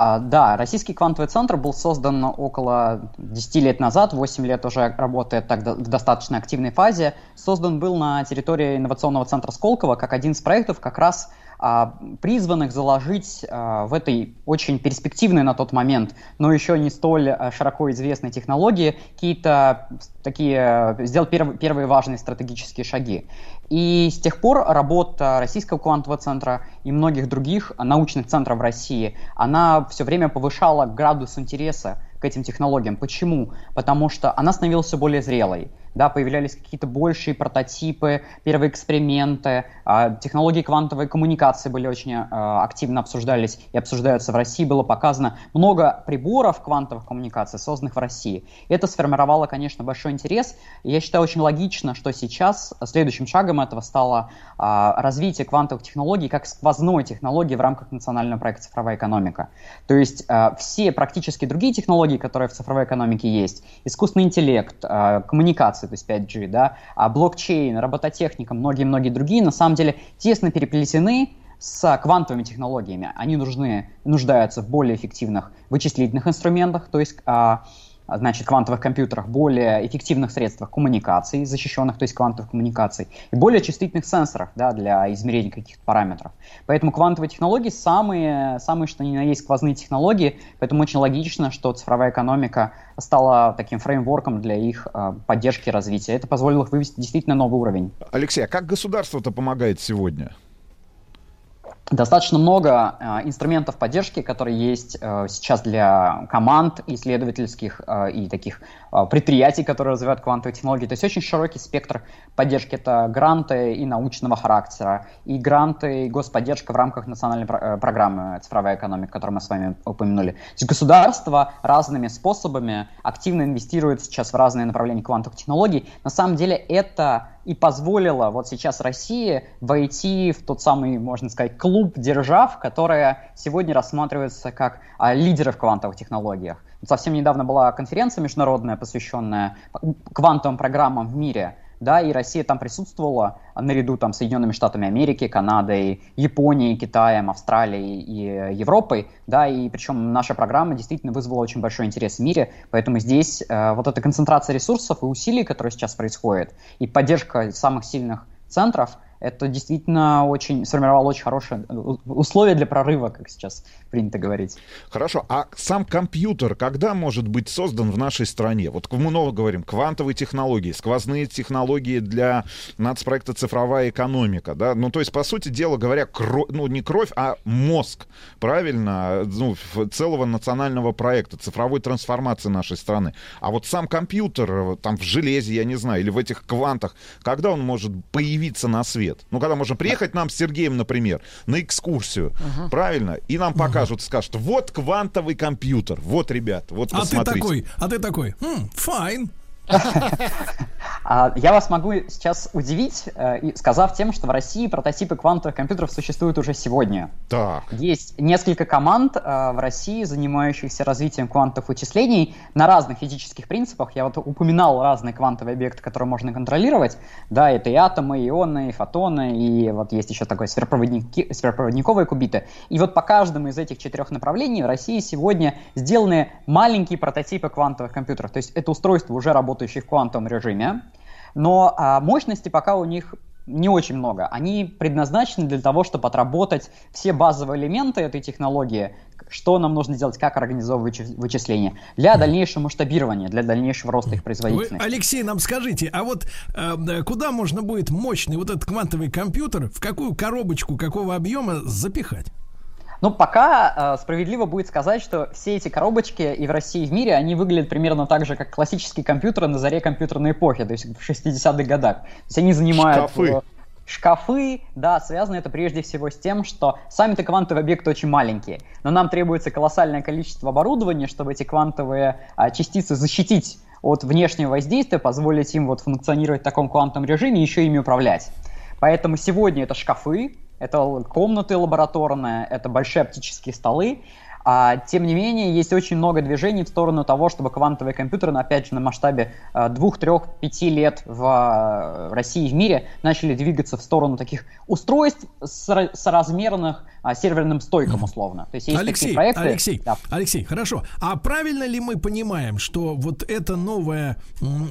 А, да, Российский квантовый центр был создан около 10 лет назад, 8 лет уже работает так в достаточно активной фазе. Создан был на территории инновационного центра Сколково как один из проектов, как раз а, призванных заложить а, в этой очень перспективной на тот момент, но еще не столь широко известной технологии какие-то такие, сделать перв- первые важные стратегические шаги. И с тех пор работа Российского квантового центра и многих других научных центров России, она все время повышала градус интереса к этим технологиям. Почему? Потому что она становилась все более зрелой. Да, появлялись какие-то большие прототипы, первые эксперименты, а, технологии квантовой коммуникации были очень а, активно обсуждались и обсуждаются в России. Было показано много приборов квантовых коммуникаций, созданных в России. Это сформировало, конечно, большой интерес. Я считаю очень логично, что сейчас следующим шагом этого стало а, развитие квантовых технологий как сквозной технологии в рамках национального проекта «Цифровая экономика». То есть все практически другие технологии, которые в цифровой экономике есть, искусственный интеллект, а, коммуникации, то есть 5G, да, а блокчейн, робототехника, многие-многие другие, на самом деле тесно переплетены с квантовыми технологиями. Они нужны, нуждаются в более эффективных вычислительных инструментах, то есть а, значит, квантовых компьютерах, более эффективных средствах коммуникации, защищенных, то есть квантовых коммуникаций, и более чувствительных сенсорах да, для измерения каких-то параметров. Поэтому квантовые технологии самые, самые, что ни на есть, сквозные технологии, поэтому очень логично, что цифровая экономика стала таким фреймворком для их э, поддержки и развития. Это позволило их вывести действительно новый уровень. Алексей, а как государство-то помогает сегодня? Достаточно много э, инструментов поддержки, которые есть э, сейчас для команд исследовательских э, и таких предприятий, которые развивают квантовые технологии. То есть очень широкий спектр поддержки. Это гранты и научного характера, и гранты, и господдержка в рамках национальной про- программы «Цифровая экономика», которую мы с вами упомянули. То есть государство разными способами активно инвестирует сейчас в разные направления квантовых технологий. На самом деле это и позволило вот сейчас России войти в тот самый, можно сказать, клуб держав, которые сегодня рассматриваются как а, лидеры в квантовых технологиях. Совсем недавно была конференция международная, посвященная квантовым программам в мире, да, и Россия там присутствовала наряду там с Соединенными Штатами Америки, Канадой, Японией, Китаем, Австралией и э, Европой, да, и причем наша программа действительно вызвала очень большой интерес в мире, поэтому здесь э, вот эта концентрация ресурсов и усилий, которые сейчас происходит, и поддержка самых сильных центров, это действительно очень сформировало очень хорошие э, условия для прорыва, как сейчас принято говорить. Хорошо, а сам компьютер когда может быть создан в нашей стране? Вот мы много говорим, квантовые технологии, сквозные технологии для нацпроекта «Цифровая экономика», да? Ну, то есть, по сути дела говоря, кровь, ну, не кровь, а мозг, правильно, ну, целого национального проекта, цифровой трансформации нашей страны. А вот сам компьютер, э, там, в железе, я не знаю, или в этих квантах, когда он может появиться на свет? Ну, когда можно приехать нам с Сергеем, например, на экскурсию, uh-huh. правильно? И нам покажут, uh-huh. скажут, вот квантовый компьютер, вот, ребят, вот а посмотрите. ты такой, а ты такой, хм, fine, а, я вас могу сейчас удивить, э, сказав тем, что в России прототипы квантовых компьютеров существуют уже сегодня. Так. Есть несколько команд э, в России, занимающихся развитием квантовых вычислений на разных физических принципах. Я вот упоминал разные квантовые объекты, которые можно контролировать. Да, это и атомы, и ионы, и фотоны, и вот есть еще такой сверхпроводники, сверхпроводниковые кубиты. И вот по каждому из этих четырех направлений в России сегодня сделаны маленькие прототипы квантовых компьютеров. То есть это устройство уже работает работающие в квантовом режиме, но а, мощности пока у них не очень много. Они предназначены для того, чтобы отработать все базовые элементы этой технологии, что нам нужно делать, как организовывать вычисления, для дальнейшего масштабирования, для дальнейшего роста их производительности. Вы, Алексей, нам скажите, а вот э, куда можно будет мощный вот этот квантовый компьютер, в какую коробочку, какого объема запихать? Ну, пока э, справедливо будет сказать, что все эти коробочки и в России, и в мире, они выглядят примерно так же, как классические компьютеры на заре компьютерной эпохи, то есть в 60-х годах. То есть они занимают... Шкафы. Шкафы, да, связано это прежде всего с тем, что сами-то квантовые объекты очень маленькие, но нам требуется колоссальное количество оборудования, чтобы эти квантовые а, частицы защитить от внешнего воздействия, позволить им вот функционировать в таком квантовом режиме и еще ими управлять. Поэтому сегодня это шкафы, это комнаты лабораторные, это большие оптические столы. А, тем не менее, есть очень много движений в сторону того, чтобы квантовые компьютеры, опять же, на масштабе а, двух, трех, пяти лет в а, России и в мире начали двигаться в сторону таких устройств соразмерных а, серверным стойкам условно. То есть есть Алексей, такие проекты. Алексей, да. Алексей, хорошо. А правильно ли мы понимаем, что вот эта новая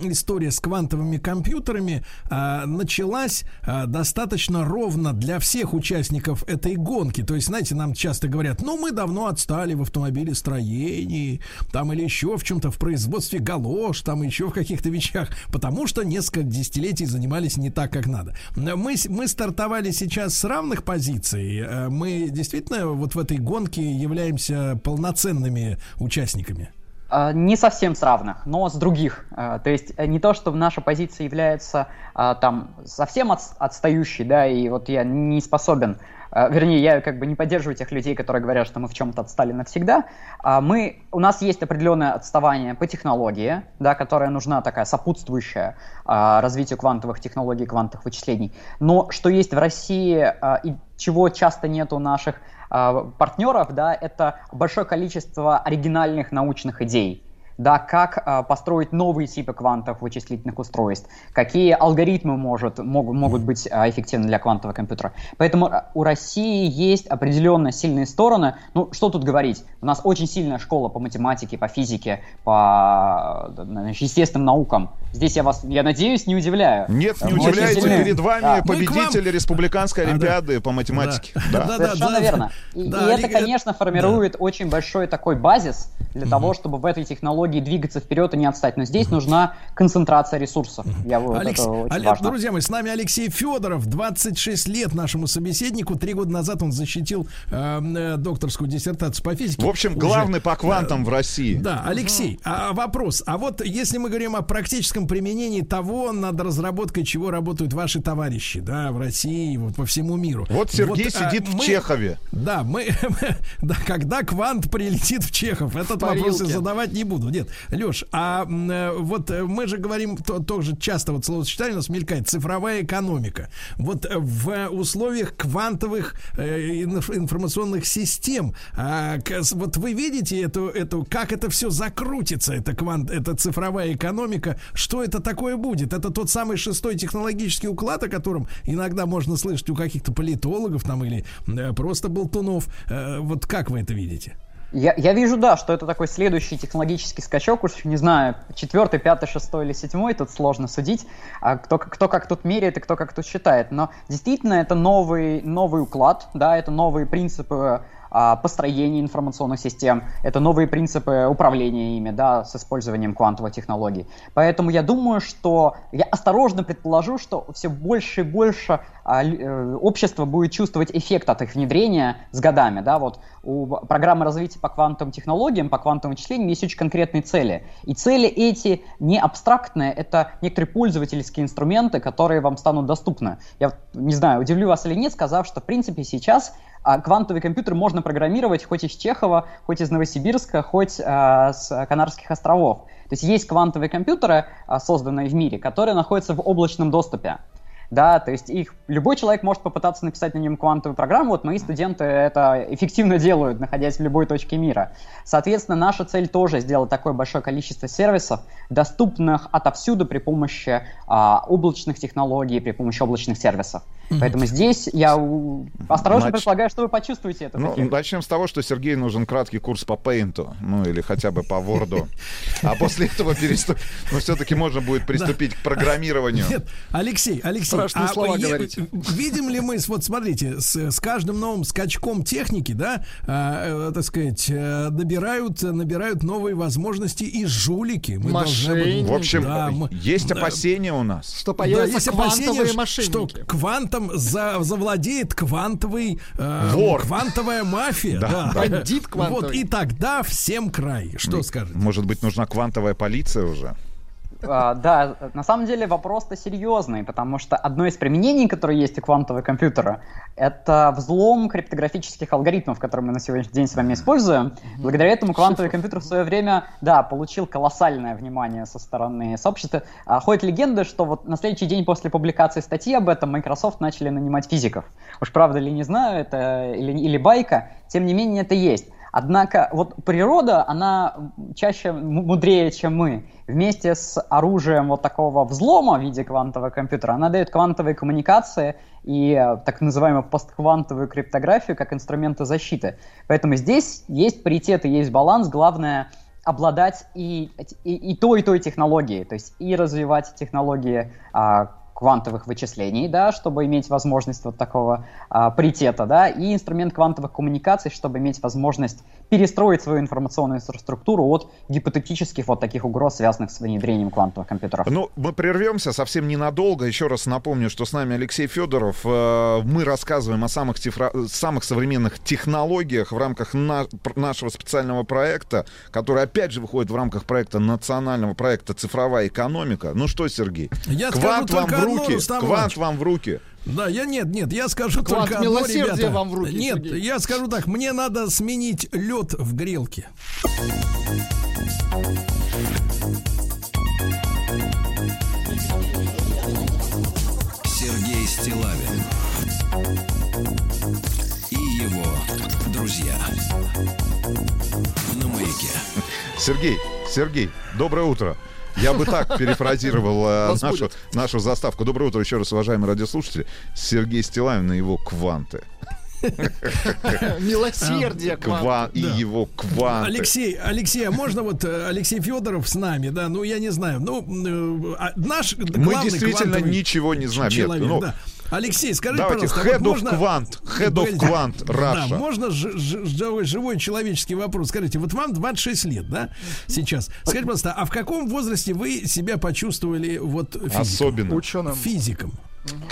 история с квантовыми компьютерами а, началась а, достаточно ровно для всех участников этой гонки? То есть, знаете, нам часто говорят, ну мы давно отстали в автомобилестроении, там или еще в чем-то в производстве галош, там еще в каких-то вещах, потому что несколько десятилетий занимались не так, как надо. Мы, мы стартовали сейчас с равных позиций. Э, действительно вот в этой гонке являемся полноценными участниками? А, не совсем с равных, но с других. А, то есть э, не то, что наша позиция является а, там совсем отстающей, да, и вот я не способен вернее, я как бы не поддерживаю тех людей, которые говорят, что мы в чем-то отстали навсегда. А, мы, у нас есть определенное отставание по технологии, да, которая нужна такая сопутствующая а, развитию квантовых технологий, квантовых вычислений. Но что есть в России и чего часто нет у наших партнеров, да, это большое количество оригинальных научных идей да, как э, построить новые типы квантовых вычислительных устройств, какие алгоритмы может, могут, могут быть э, эффективны для квантового компьютера. Поэтому э, у России есть определенно сильные стороны. Ну, что тут говорить? У нас очень сильная школа по математике, по физике, по значит, естественным наукам. Здесь я вас, я надеюсь, не удивляю. Нет, не удивляйте, перед вами да. победители вам... республиканской олимпиады а, да. по математике. Да. Да. Да, Совершенно да, верно. И, да, и это, конечно, формирует да. очень большой такой базис для mm того, чтобы в этой технологии двигаться вперед и не отстать. Но здесь нужна концентрация ресурсов. Я, вот, Алекс... это очень важно. Друзья мои, с нами Алексей Федоров, 26 лет нашему собеседнику. Три года назад он защитил эм, э, докторскую диссертацию по физике. В общем, Уже. главный по квантам э, в России. Да, Алексей, mm а вопрос. А вот если мы говорим о практическом применении того, над разработкой чего работают ваши товарищи, да, в России, вот по всему миру. Вот Сергей вот, сидит а, в мы, Чехове. Да, мы, да, когда квант прилетит в Чехов, этот вопрос я задавать не буду. Нет, Леш, а э, вот э, мы же говорим то, тоже часто вот словосочетание у нас мелькает цифровая экономика. Вот в условиях квантовых э, информационных систем, э, вот вы видите эту, эту, как это все закрутится, это квант, это цифровая экономика, что это такое будет? Это тот самый шестой технологический уклад, о котором иногда можно слышать у каких-то политологов там или э, просто болтунов. Э, вот как вы это видите? Я, я вижу, да, что это такой следующий технологический скачок, уж не знаю, четвертый, пятый, шестой или седьмой, тут сложно судить, а кто, кто как тут меряет и кто как тут считает. Но действительно это новый, новый уклад, да, это новые принципы построения информационных систем, это новые принципы управления ими, да, с использованием квантовых технологий. Поэтому я думаю, что я осторожно предположу, что все больше и больше а, э, общество будет чувствовать эффект от их внедрения с годами, да, вот у программы развития по квантовым технологиям, по квантовым вычислениям есть очень конкретные цели. И цели эти не абстрактные, это некоторые пользовательские инструменты, которые вам станут доступны. Я не знаю, удивлю вас или нет, сказав, что в принципе сейчас а квантовый компьютер можно программировать хоть из Чехова, хоть из Новосибирска, хоть а, с Канарских островов. То есть есть квантовые компьютеры, а, созданные в мире, которые находятся в облачном доступе да, то есть их любой человек может попытаться написать на нем квантовую программу, вот мои студенты это эффективно делают, находясь в любой точке мира. Соответственно, наша цель тоже сделать такое большое количество сервисов, доступных отовсюду при помощи а, облачных технологий, при помощи облачных сервисов. Поэтому здесь я осторожно Нач... предполагаю, что вы почувствуете это. Ну, начнем с того, что Сергею нужен краткий курс по Paint, ну или хотя бы по Word. А после этого переступить, но все-таки можно будет приступить к программированию. Нет, Алексей, Алексей, страшные а, слова говорить. Видим ли мы, вот смотрите, с, с каждым новым скачком техники, да, а, э, так сказать, э, набирают, набирают новые возможности и жулики. Мы Мошенники. В общем, да, мы, есть да, опасения у нас. Что появятся да, есть квантовые опасения, мошенники. Что квантом за, завладеет квантовый... Э, Вор. Квантовая мафия. Да, да. Бандит квантовый. Вот, и тогда всем край. Что скажете? Может быть, нужна квантовая полиция уже? А, да, на самом деле вопрос-то серьезный, потому что одно из применений, которое есть у квантового компьютера, это взлом криптографических алгоритмов, которые мы на сегодняшний день с вами используем. Благодаря этому квантовый компьютер в свое время, да, получил колоссальное внимание со стороны сообщества. А, ходит легенда, что вот на следующий день после публикации статьи об этом Microsoft начали нанимать физиков. Уж правда ли не знаю, это или, или байка, тем не менее это есть. Однако вот природа, она чаще мудрее, чем мы. Вместе с оружием вот такого взлома в виде квантового компьютера, она дает квантовые коммуникации и э, так называемую постквантовую криптографию как инструменты защиты. Поэтому здесь есть паритет и есть баланс. Главное обладать и, и, и той, и той технологией, то есть и развивать технологии а, квантовых вычислений, да, чтобы иметь возможность вот такого а, паритета, да, и инструмент квантовых коммуникаций, чтобы иметь возможность перестроить свою информационную инфраструктуру от гипотетических вот таких угроз, связанных с внедрением квантовых компьютеров. Ну, мы прервемся совсем ненадолго. Еще раз напомню, что с нами Алексей Федоров. Э, мы рассказываем о самых, цифра... самых современных технологиях в рамках на... нашего специального проекта, который, опять же, выходит в рамках проекта национального проекта «Цифровая экономика». Ну что, Сергей, Я квант вам в руки. Квант вам в руки. Да, я нет, нет, я скажу Квант только одно, ребята. вам в руки. Нет, Сергей. я скажу так, мне надо сменить лед в грелке. Сергей Стилавин и его друзья на маяке. Сергей, Сергей, доброе утро. Я бы так перефразировал э, нашу, нашу заставку. Доброе утро еще раз, уважаемые радиослушатели. Сергей Стилавин и его «Кванты». Милосердие Ква и его кванты. Алексей, Алексей, а можно вот э, Алексей Федоров с нами, да? Ну, я не знаю. Ну, э, а наш Мы действительно ничего не знаем. Человек, Нет, ну, да. Алексей, скажите, Давайте, пожалуйста, head вот можно... of quant, head of quant, Russia. Да, можно ж, ж, живой, живой человеческий вопрос. Скажите, вот вам 26 лет, да, сейчас. Скажите, пожалуйста, а в каком возрасте вы себя почувствовали вот физиком? Особенно. Ученым. Физиком.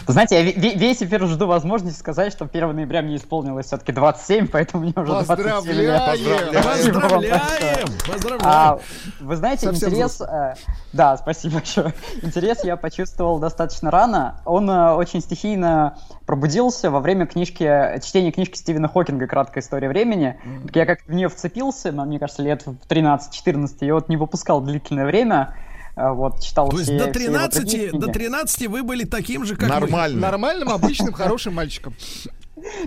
Знаете, я весь эфир жду возможности сказать, что 1 ноября мне исполнилось все-таки 27, поэтому мне уже 27 лет. Поздравляем! Поздравляем! Поздравляем! А, вы знаете, Совсем интерес... Э, да, спасибо большое. Интерес я почувствовал достаточно рано. Он э, очень стихийно пробудился во время книжки, чтения книжки Стивена Хокинга «Краткая история времени». Mm-hmm. Я как в нее вцепился, мне кажется, лет в 13-14, и вот не выпускал длительное время. А, вот, читал То есть до 13, до 13 вы были таким же, как Нормальным. Нормальным, обычным, хорошим мальчиком.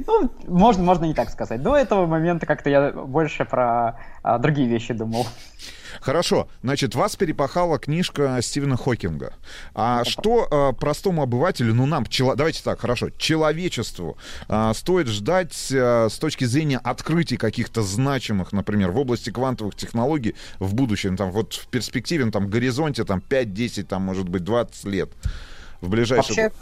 Ну, можно, можно не так сказать. До этого момента как-то я больше про а, другие вещи думал. Хорошо, значит, вас перепахала книжка Стивена Хокинга. А что э, простому обывателю, ну нам, чело- давайте так, хорошо, человечеству э, стоит ждать э, с точки зрения открытий каких-то значимых, например, в области квантовых технологий в будущем, там вот в перспективе, там, горизонте, там 5-10, там, может быть, 20 лет в ближайшее... Вообще,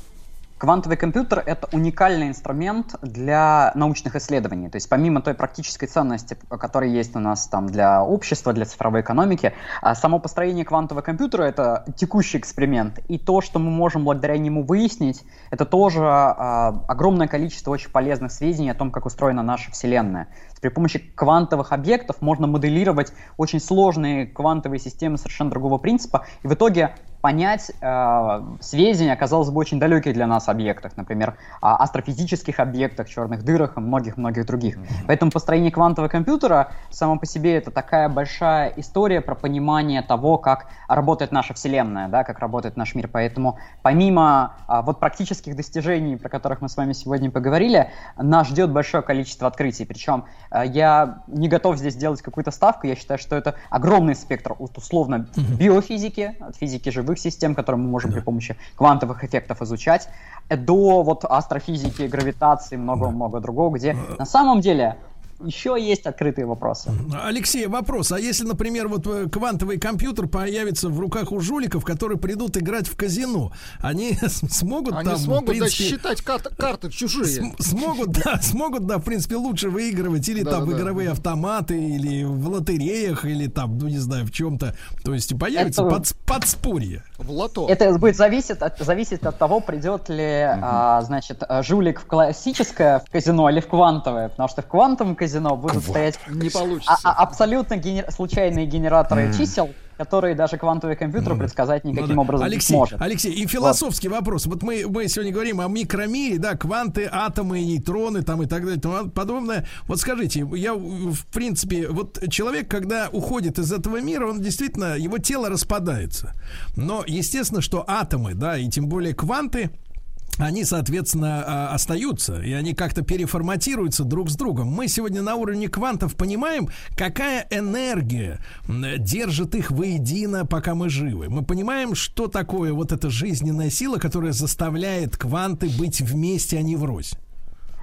Квантовый компьютер — это уникальный инструмент для научных исследований. То есть помимо той практической ценности, которая есть у нас там для общества, для цифровой экономики, а само построение квантового компьютера — это текущий эксперимент. И то, что мы можем благодаря нему выяснить, это тоже а, огромное количество очень полезных сведений о том, как устроена наша Вселенная. При помощи квантовых объектов можно моделировать очень сложные квантовые системы совершенно другого принципа, и в итоге понять э, сведения, казалось бы, очень далеких для нас объектах, например, о астрофизических объектах, черных дырах и многих-многих других. Mm-hmm. Поэтому построение квантового компьютера само по себе это такая большая история про понимание того, как работает наша Вселенная, да, как работает наш мир. Поэтому помимо э, вот практических достижений, про которых мы с вами сегодня поговорили, нас ждет большое количество открытий. Причем э, я не готов здесь делать какую-то ставку, я считаю, что это огромный спектр от условно биофизики, от физики живых живых систем, которые мы можем да. при помощи квантовых эффектов изучать, до вот астрофизики, гравитации, много-много другого, где э, на самом деле еще есть открытые вопросы. Алексей, вопрос. А если, например, вот э, квантовый компьютер появится в руках у жуликов, которые придут играть в казино, они смогут они там, смогут, принципе, да, считать карты, карты чужие. смогут, да, смогут, да, в принципе, лучше выигрывать или да, там да, игровые да. автоматы, или в лотереях, или там, ну, не знаю, в чем-то. То есть появится Это... под, подспорье. В лото. Это будет зависеть от, зависеть от того, придет ли, угу. а, значит, жулик в классическое в казино или в квантовое. Потому что в квантовом казино казино будут Квант. стоять не получится. А, а, абсолютно генер... случайные генераторы mm. чисел, которые даже квантовый компьютер mm. предсказать ну никаким ну, да. образом Алексей, не сможет. Алексей, и философский вот. вопрос. Вот мы, мы сегодня говорим о микромире, да, кванты, атомы, нейтроны там и так далее и тому подобное. Вот скажите, я в принципе, вот человек, когда уходит из этого мира, он действительно, его тело распадается. Но естественно, что атомы, да, и тем более кванты, они, соответственно, а, остаются, и они как-то переформатируются друг с другом. Мы сегодня на уровне квантов понимаем, какая энергия держит их воедино, пока мы живы. Мы понимаем, что такое вот эта жизненная сила, которая заставляет кванты быть вместе, а не врозь.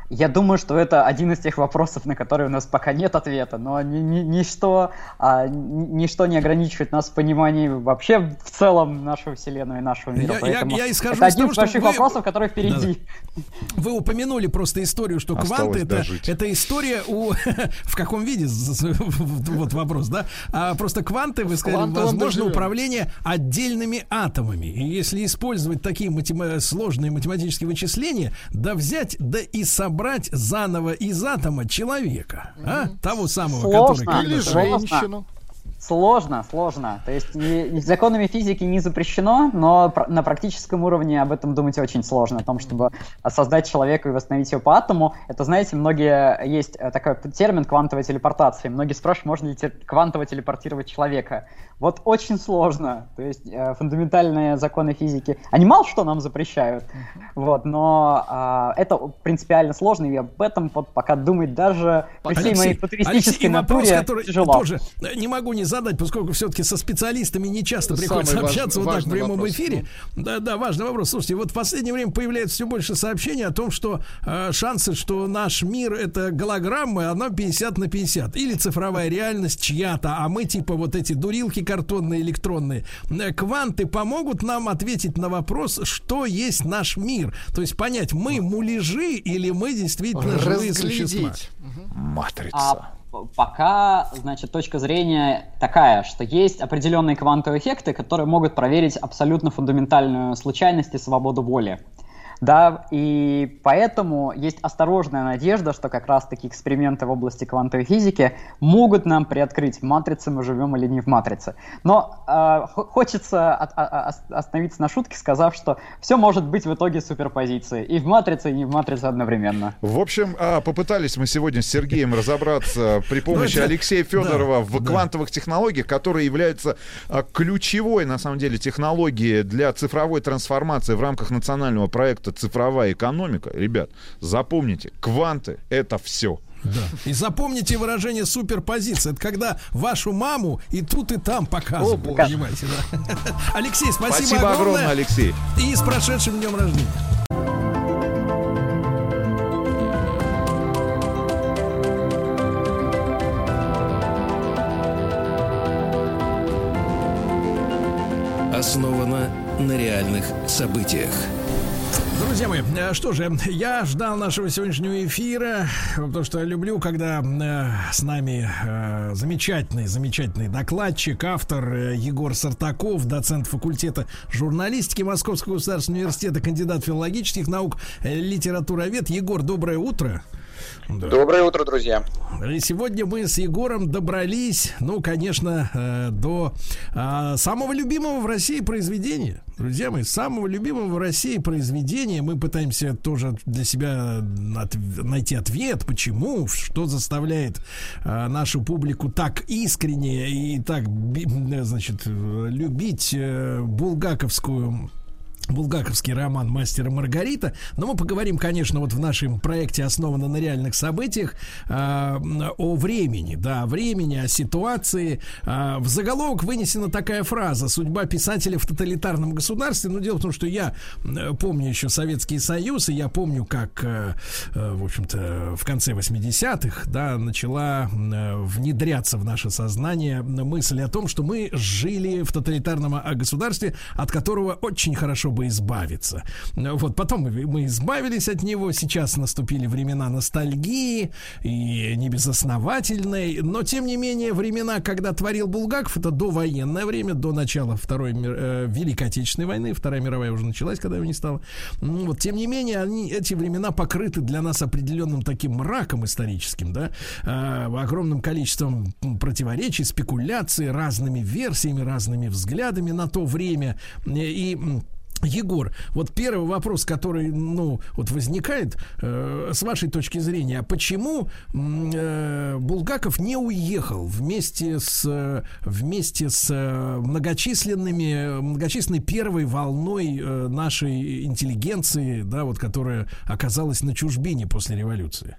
Я думаю, что это один из тех вопросов, на которые у нас пока нет ответа, но ни, ни, ничто, а, ничто не ограничивает нас в понимании вообще в целом нашего Вселенной и нашего мира. Я, Поэтому я, я исхожу это из один того, из больших вы... вопросов, которые впереди. Да. Вы упомянули просто историю, что кванты это, это история у... в каком виде? вот вопрос, да? А просто кванты, вы сказали, возможно управление отдельными атомами. И если использовать такие матем... сложные математические вычисления, да взять, да и собрать собрать заново из атома человека, а? Того самого, Сложно. который... Или женщину. Сложно, сложно. То есть не, законами физики не запрещено, но пр- на практическом уровне об этом думать очень сложно. О том, чтобы создать человека и восстановить его по атому. Это, знаете, многие... Есть э, такой термин квантовой телепортации. Многие спрашивают, можно ли те- квантово телепортировать человека. Вот очень сложно. То есть э, фундаментальные законы физики, они мало что нам запрещают. Вот, но э, это принципиально сложно, и об этом вот пока думать даже при всей моей футуристической натуре вопрос, который тяжело. Тоже не могу не задать, поскольку все-таки со специалистами не часто приходится Самый общаться важ, вот так в прямом вопрос. эфире. Да, да, важный вопрос. Слушайте, вот в последнее время появляется все больше сообщений о том, что э, шансы, что наш мир это голограммы, она 50 на 50. Или цифровая реальность чья-то, а мы типа вот эти дурилки картонные, электронные. Э, кванты помогут нам ответить на вопрос, что есть наш мир. То есть понять, мы муляжи или мы действительно живые существа. Матрица. А пока, значит, точка зрения такая, что есть определенные квантовые эффекты, которые могут проверить абсолютно фундаментальную случайность и свободу воли. Да, и поэтому есть осторожная надежда, что как раз-таки эксперименты в области квантовой физики могут нам приоткрыть, в матрице мы живем или не в матрице. Но э, хочется от, а, а, остановиться на шутке, сказав, что все может быть в итоге суперпозицией. И в матрице, и не в матрице одновременно. В общем, а, попытались мы сегодня с Сергеем разобраться при ну, помощи Алексея Федорова в квантовых технологиях, которые являются ключевой, на самом деле, технологией для цифровой трансформации в рамках национального проекта это цифровая экономика, ребят, запомните, кванты — это все. Да. И запомните выражение суперпозиция. Это когда вашу маму и тут, и там показывают. О, понимаете, да? Алексей, спасибо, Спасибо огромное, огромное. Алексей. И с прошедшим днем рождения. Основано на реальных событиях. Друзья мои, э, что же, я ждал нашего сегодняшнего эфира, потому что люблю, когда э, с нами э, замечательный, замечательный докладчик, автор Егор Сартаков, доцент факультета журналистики Московского государственного университета, кандидат филологических наук, литературовед. Егор, доброе утро. Да. Доброе утро, друзья. Сегодня мы с Егором добрались, ну, конечно, э, до э, самого любимого в России произведения. Друзья мои, самого любимого в России произведения. Мы пытаемся тоже для себя от- найти ответ, почему, что заставляет э, нашу публику так искренне и так, значит, любить э, булгаковскую Булгаковский роман «Мастер и Маргарита». Но мы поговорим, конечно, вот в нашем проекте «Основано на реальных событиях» э, о времени, да, о времени, о ситуации. Э, в заголовок вынесена такая фраза «Судьба писателя в тоталитарном государстве». Ну, дело в том, что я э, помню еще Советский Союз, и я помню, как, э, э, в общем-то, в конце 80-х, да, начала э, внедряться в наше сознание мысль о том, что мы жили в тоталитарном а, государстве, от которого очень хорошо бы избавиться. Вот потом мы, избавились от него, сейчас наступили времена ностальгии и не безосновательной, но тем не менее времена, когда творил Булгаков, это довоенное время, до начала Второй э, Великой Отечественной войны, Вторая мировая уже началась, когда его не стало. Ну, Вот, тем не менее, они, эти времена покрыты для нас определенным таким мраком историческим, да, э, огромным количеством противоречий, спекуляций, разными версиями, разными взглядами на то время. И Егор, вот первый вопрос, который, ну, вот возникает, э, с вашей точки зрения, а почему э, Булгаков не уехал вместе с вместе с э, многочисленными многочисленной первой волной э, нашей интеллигенции, да, вот которая оказалась на чужбине после революции?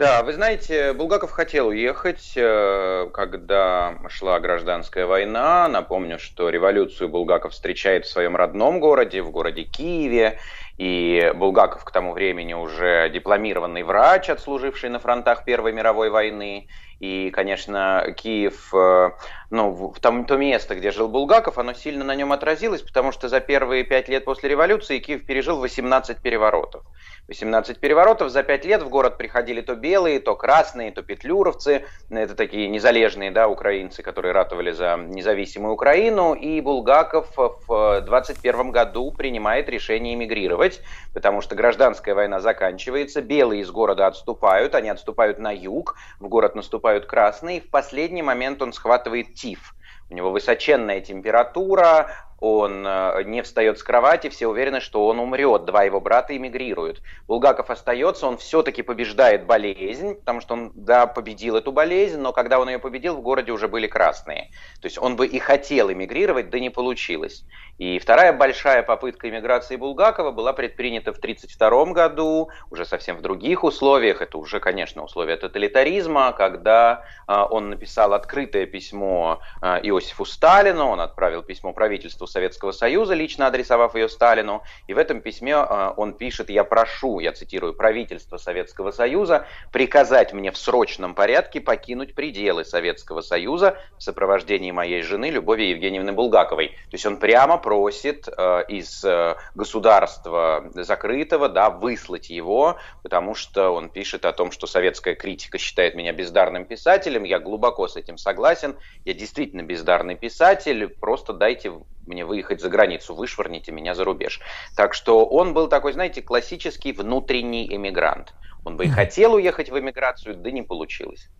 Да, вы знаете, Булгаков хотел уехать, э, когда шла гражданская война. Напомню, что революцию Булгаков встречает в своем родном городе, в городе Киеве. И Булгаков к тому времени уже дипломированный врач, отслуживший на фронтах Первой мировой войны. И, конечно, Киев, э, ну, том, то место, где жил Булгаков, оно сильно на нем отразилось, потому что за первые пять лет после революции Киев пережил 18 переворотов. 18 переворотов, за 5 лет в город приходили то белые, то красные, то петлюровцы, это такие незалежные, да, украинцы, которые ратовали за независимую Украину, и Булгаков в 21 году принимает решение эмигрировать, потому что гражданская война заканчивается, белые из города отступают, они отступают на юг, в город наступают красные, и в последний момент он схватывает тиф. У него высоченная температура, он э, не встает с кровати, все уверены, что он умрет, два его брата эмигрируют. Булгаков остается, он все-таки побеждает болезнь, потому что он, да, победил эту болезнь, но когда он ее победил, в городе уже были красные. То есть он бы и хотел эмигрировать, да не получилось. И вторая большая попытка эмиграции Булгакова была предпринята в 1932 году, уже совсем в других условиях, это уже, конечно, условия тоталитаризма, когда э, он написал открытое письмо э, Иосифу Сталину, он отправил письмо правительству Советского Союза, лично адресовав ее Сталину. И в этом письме э, он пишет, я прошу, я цитирую, правительство Советского Союза приказать мне в срочном порядке покинуть пределы Советского Союза в сопровождении моей жены Любови Евгеньевны Булгаковой. То есть он прямо просит э, из э, государства закрытого да, выслать его, потому что он пишет о том, что советская критика считает меня бездарным писателем. Я глубоко с этим согласен. Я действительно бездарный писатель. Просто дайте мне выехать за границу, вышвырните меня за рубеж. Так что он был такой, знаете, классический внутренний эмигрант. Он бы и хотел уехать в эмиграцию, да не получилось.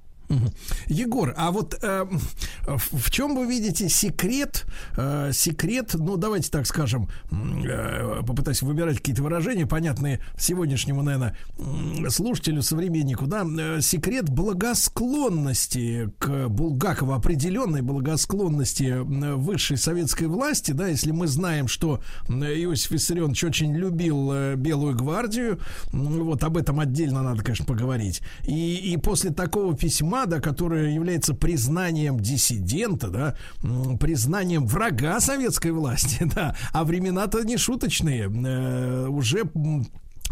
Егор, а вот э, в чем вы видите секрет, э, секрет, ну давайте так скажем, э, попытаюсь выбирать какие-то выражения, понятные сегодняшнему, наверное, слушателю, современнику, да, э, секрет благосклонности к Булгакову, определенной благосклонности высшей советской власти, да, если мы знаем, что Иосиф Виссарионович очень любил э, Белую гвардию, вот об этом отдельно надо, конечно, поговорить, и, и после такого письма, да, которое является признанием диссидента, да, признанием врага советской власти, да, а времена-то не шуточные, э, уже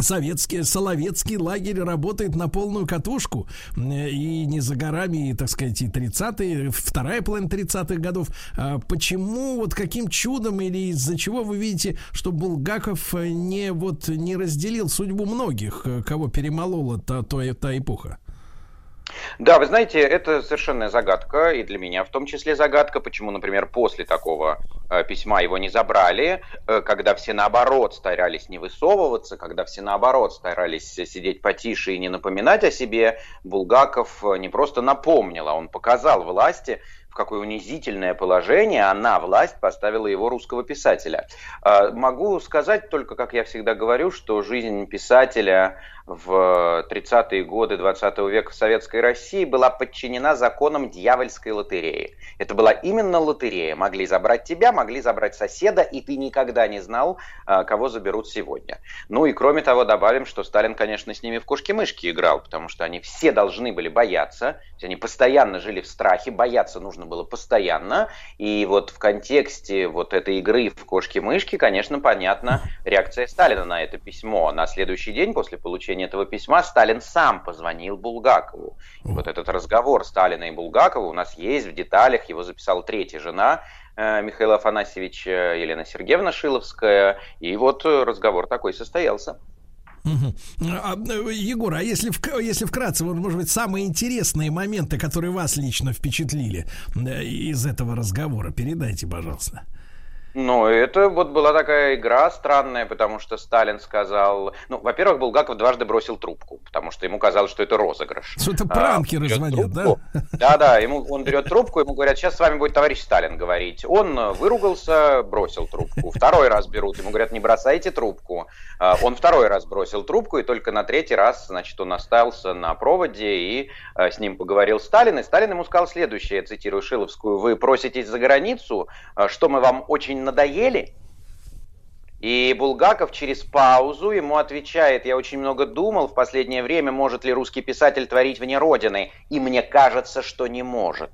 советский, Соловецкий лагерь работает на полную катушку. И не за горами, так сказать, и 30-е, вторая половина 30-х годов. А почему, вот каким чудом или из-за чего вы видите, что Булгаков не, вот, не разделил судьбу многих, кого перемолола та, та, та эпоха? Да, вы знаете, это совершенная загадка, и для меня в том числе загадка, почему, например, после такого э, письма его не забрали, э, когда все наоборот старались не высовываться, когда все наоборот старались сидеть потише и не напоминать о себе, Булгаков э, не просто напомнил, а он показал власти, в какое унизительное положение она, власть, поставила его русского писателя. Э, могу сказать только, как я всегда говорю, что жизнь писателя в 30-е годы 20 века в Советской России была подчинена законам дьявольской лотереи. Это была именно лотерея. Могли забрать тебя, могли забрать соседа, и ты никогда не знал, а, кого заберут сегодня. Ну и кроме того, добавим, что Сталин, конечно, с ними в кошки-мышки играл, потому что они все должны были бояться, они постоянно жили в страхе, бояться нужно было постоянно, и вот в контексте вот этой игры в кошки-мышки, конечно, понятна реакция Сталина на это письмо. На следующий день после получения получения этого письма Сталин сам позвонил Булгакову. И вот этот разговор Сталина и Булгакова у нас есть в деталях, его записала третья жена э, Михаила Афанасьевича, Елена Сергеевна Шиловская, и вот разговор такой состоялся. А, Егор, а если, если вкратце, вот, может быть, самые интересные моменты, которые вас лично впечатлили э, из этого разговора, передайте, пожалуйста. Ну, это вот была такая игра странная, потому что Сталин сказал... Ну, во-первых, Булгаков дважды бросил трубку, потому что ему казалось, что это розыгрыш. Что это пранкеры а, трубку. да? Да-да, ему, он берет трубку, ему говорят, сейчас с вами будет товарищ Сталин говорить. Он выругался, бросил трубку. Второй раз берут, ему говорят, не бросайте трубку. А, он второй раз бросил трубку, и только на третий раз, значит, он остался на проводе, и а, с ним поговорил Сталин, и Сталин ему сказал следующее, я цитирую Шиловскую, вы проситесь за границу, а, что мы вам очень надоели? И Булгаков через паузу ему отвечает, я очень много думал в последнее время, может ли русский писатель творить вне Родины, и мне кажется, что не может.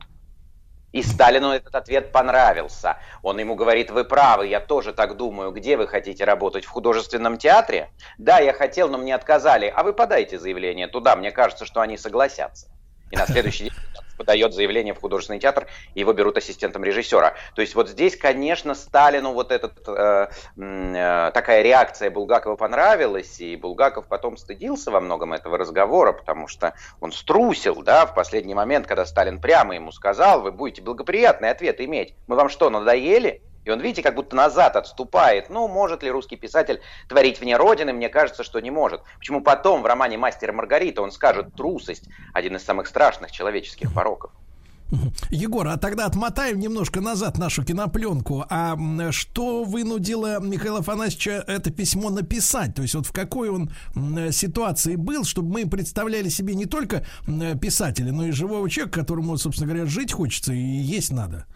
И Сталину этот ответ понравился. Он ему говорит, вы правы, я тоже так думаю. Где вы хотите работать? В художественном театре? Да, я хотел, но мне отказали. А вы подайте заявление туда, мне кажется, что они согласятся. И на следующий день подает заявление в художественный театр, и его берут ассистентом режиссера. То есть вот здесь, конечно, Сталину вот этот, э, э, такая реакция Булгакова понравилась, и Булгаков потом стыдился во многом этого разговора, потому что он струсил, да, в последний момент, когда Сталин прямо ему сказал, вы будете благоприятный ответ иметь. Мы вам что, надоели? И он, видите, как будто назад отступает. Ну, может ли русский писатель творить вне Родины? Мне кажется, что не может. Почему потом в романе «Мастер и Маргарита» он скажет «трусость» – один из самых страшных человеческих пороков. Егор, а тогда отмотаем немножко назад нашу кинопленку. А что вынудило Михаила Афанасьевича это письмо написать? То есть вот в какой он ситуации был, чтобы мы представляли себе не только писателя, но и живого человека, которому, собственно говоря, жить хочется и есть надо?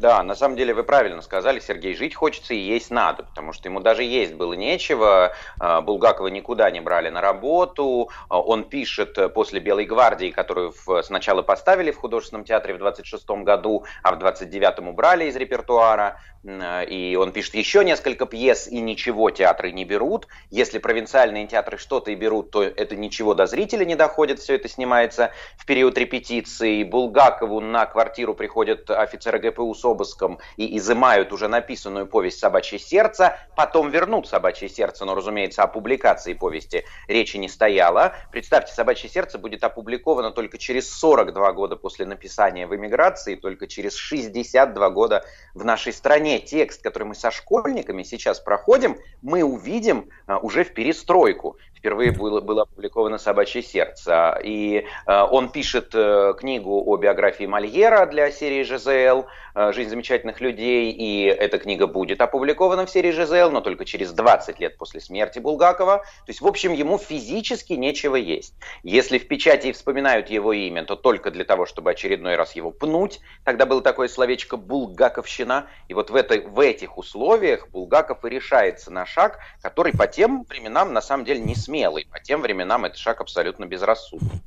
Да, на самом деле вы правильно сказали, Сергей, жить хочется и есть надо, потому что ему даже есть было нечего, а, Булгакова никуда не брали на работу, а, он пишет после «Белой гвардии», которую сначала поставили в художественном театре в 26 году, а в 29-м убрали из репертуара, и он пишет еще несколько пьес, и ничего театры не берут. Если провинциальные театры что-то и берут, то это ничего до зрителя не доходит, все это снимается в период репетиции. Булгакову на квартиру приходят офицеры ГПУ обыском и изымают уже написанную повесть «Собачье сердце», потом вернут «Собачье сердце», но, разумеется, о публикации повести речи не стояло. Представьте, «Собачье сердце» будет опубликовано только через 42 года после написания в эмиграции, только через 62 года в нашей стране не текст, который мы со школьниками сейчас проходим, мы увидим а, уже в перестройку. Впервые было, было опубликовано «Собачье сердце». И э, он пишет э, книгу о биографии Мольера для серии ЖЗЛ э, «Жизнь замечательных людей», и эта книга будет опубликована в серии ЖЗЛ, но только через 20 лет после смерти Булгакова. То есть, в общем, ему физически нечего есть. Если в печати вспоминают его имя, то только для того, чтобы очередной раз его пнуть. Тогда было такое словечко «булгаковщина». И вот в, этой, в этих условиях Булгаков и решается на шаг, который по тем временам на самом деле не смелый. По тем временам это шаг абсолютно безрассудный.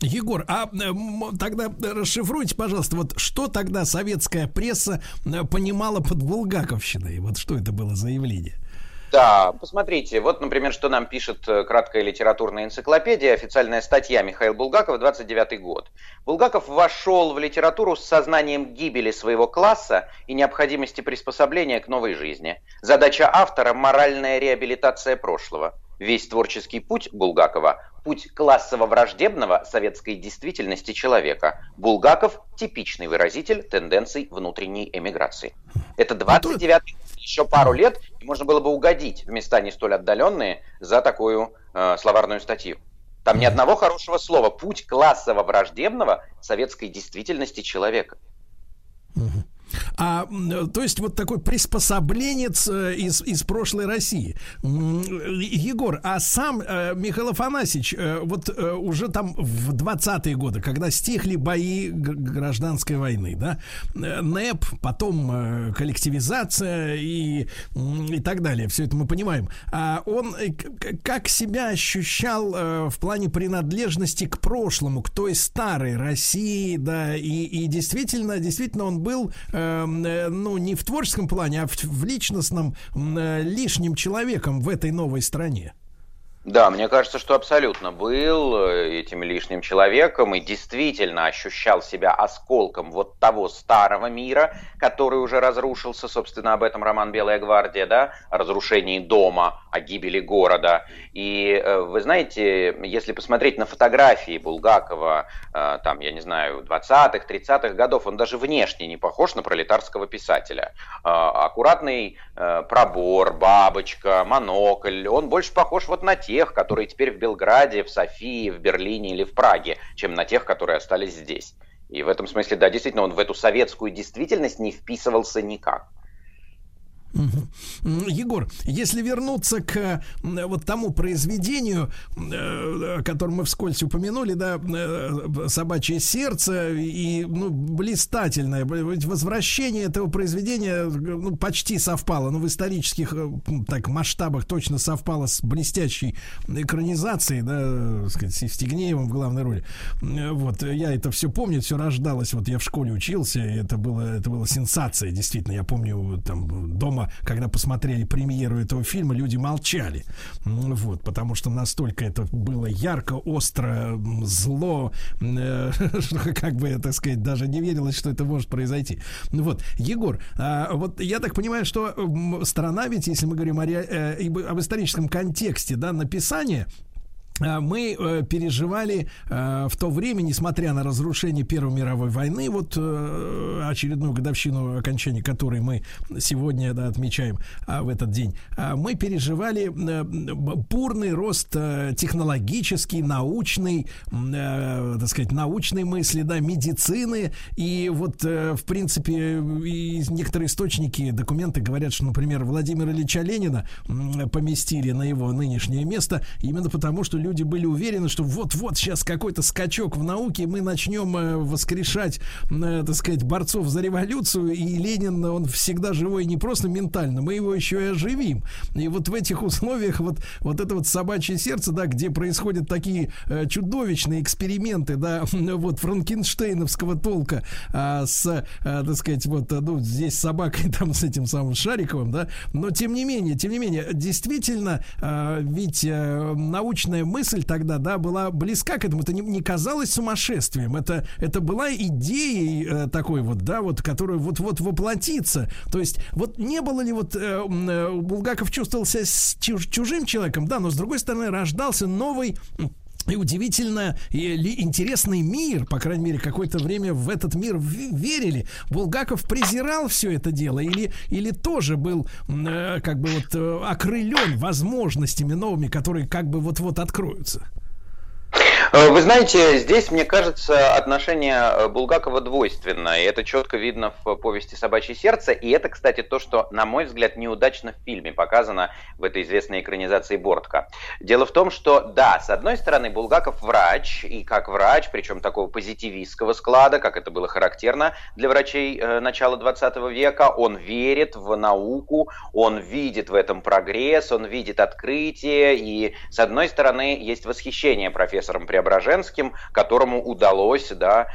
Егор, а э, тогда расшифруйте, пожалуйста, вот что тогда советская пресса э, понимала под Булгаковщиной? Вот что это было за явление? Да, посмотрите, вот, например, что нам пишет э, краткая литературная энциклопедия, официальная статья Михаил Булгаков, 29 год. Булгаков вошел в литературу с сознанием гибели своего класса и необходимости приспособления к новой жизни. Задача автора – моральная реабилитация прошлого. Весь творческий путь Булгакова – путь классово-враждебного советской действительности человека. Булгаков – типичный выразитель тенденций внутренней эмиграции. Это 29 еще пару лет, и можно было бы угодить в места не столь отдаленные за такую э, словарную статью. Там ни одного хорошего слова. Путь классово-враждебного советской действительности человека. А, то есть вот такой приспособленец э, из, из прошлой России. Егор, а сам э, Михаил Афанасьевич, э, вот уже там в 20-е годы, когда стихли бои гражданской войны, да, НЭП, потом коллективизация и, и так далее, все это мы понимаем. А он как себя ощущал в плане принадлежности к прошлому, к той старой России, да, и, и действительно, действительно он был э, ну, не в творческом плане, а в, в личностном э, лишним человеком в этой новой стране. Да, мне кажется, что абсолютно был э, этим лишним человеком и действительно ощущал себя осколком вот того старого мира, который уже разрушился, собственно, об этом роман «Белая гвардия», да, о разрушении дома, о гибели города. И э, вы знаете, если посмотреть на фотографии Булгакова, э, там, я не знаю, 20-х, 30-х годов, он даже внешне не похож на пролетарского писателя. Аккуратный пробор, бабочка, монокль, он больше похож вот на те тех, которые теперь в Белграде, в Софии, в Берлине или в Праге, чем на тех, которые остались здесь. И в этом смысле, да, действительно, он в эту советскую действительность не вписывался никак. Егор, если вернуться к вот тому произведению, э, о котором мы вскользь упомянули, да, э, «Собачье сердце» и, ну, блистательное, возвращение этого произведения, ну, почти совпало, ну, в исторических э, так масштабах точно совпало с блестящей экранизацией, да, так сказать, с Евстигнеевым в главной роли. Вот, я это все помню, все рождалось, вот я в школе учился, это было, это было сенсация, действительно, я помню, там, дома когда посмотрели премьеру этого фильма, люди молчали. Вот, потому что настолько это было ярко, остро, зло, э, как бы, так сказать, даже не верилось, что это может произойти. Ну вот, Егор, а, вот я так понимаю, что страна, ведь, если мы говорим о, э, об историческом контексте, да, написания, мы э, переживали э, в то время, несмотря на разрушение Первой мировой войны, вот очередную годовщину окончания которой мы сегодня да, отмечаем в этот день, мы переживали бурный рост технологический, научный, так сказать, научной мысли, да, медицины. И вот, в принципе, некоторые источники, документы говорят, что, например, Владимира Ильича Ленина поместили на его нынешнее место именно потому, что люди были уверены, что вот-вот сейчас какой-то скачок в науке, мы начнем э, воскрешать, э, так сказать, борцов за революцию, и Ленин, он всегда живой не просто ментально, мы его еще и оживим. И вот в этих условиях вот, вот это вот собачье сердце, да, где происходят такие э, чудовищные эксперименты, да, вот франкенштейновского толка а, с, а, так сказать, вот, ну, здесь собакой, там, с этим самым Шариковым, да, но тем не менее, тем не менее, действительно, а, ведь а, научная мысль тогда, да, была близка к этому. Это не, не казалось сумасшествием. Это, это была идеей э, такой вот, да, вот, которая вот-вот воплотится. То есть, вот не было ли вот э, э, Булгаков чувствовался с чужим человеком, да, но с другой стороны рождался новый и удивительно и интересный мир, по крайней мере, какое-то время в этот мир верили. Булгаков презирал все это дело или, или тоже был э, как бы вот э, окрылен возможностями новыми, которые как бы вот-вот откроются? Э, вы знаете, здесь, мне кажется, отношение э, Булгакова двойственно, и это четко видно в повести «Собачье сердце», и это, кстати, то, что, на мой взгляд, неудачно в фильме показано в этой известной экранизации «Бортка». Дело в том, что, да, с одной стороны, Булгаков врач, и как врач, причем такого позитивистского склада, как это было характерно для врачей э, начала 20 века, он верит в науку, он видит в этом прогресс, он видит открытие, и, с одной стороны, есть восхищение профессором Преображенским, которому удалось да,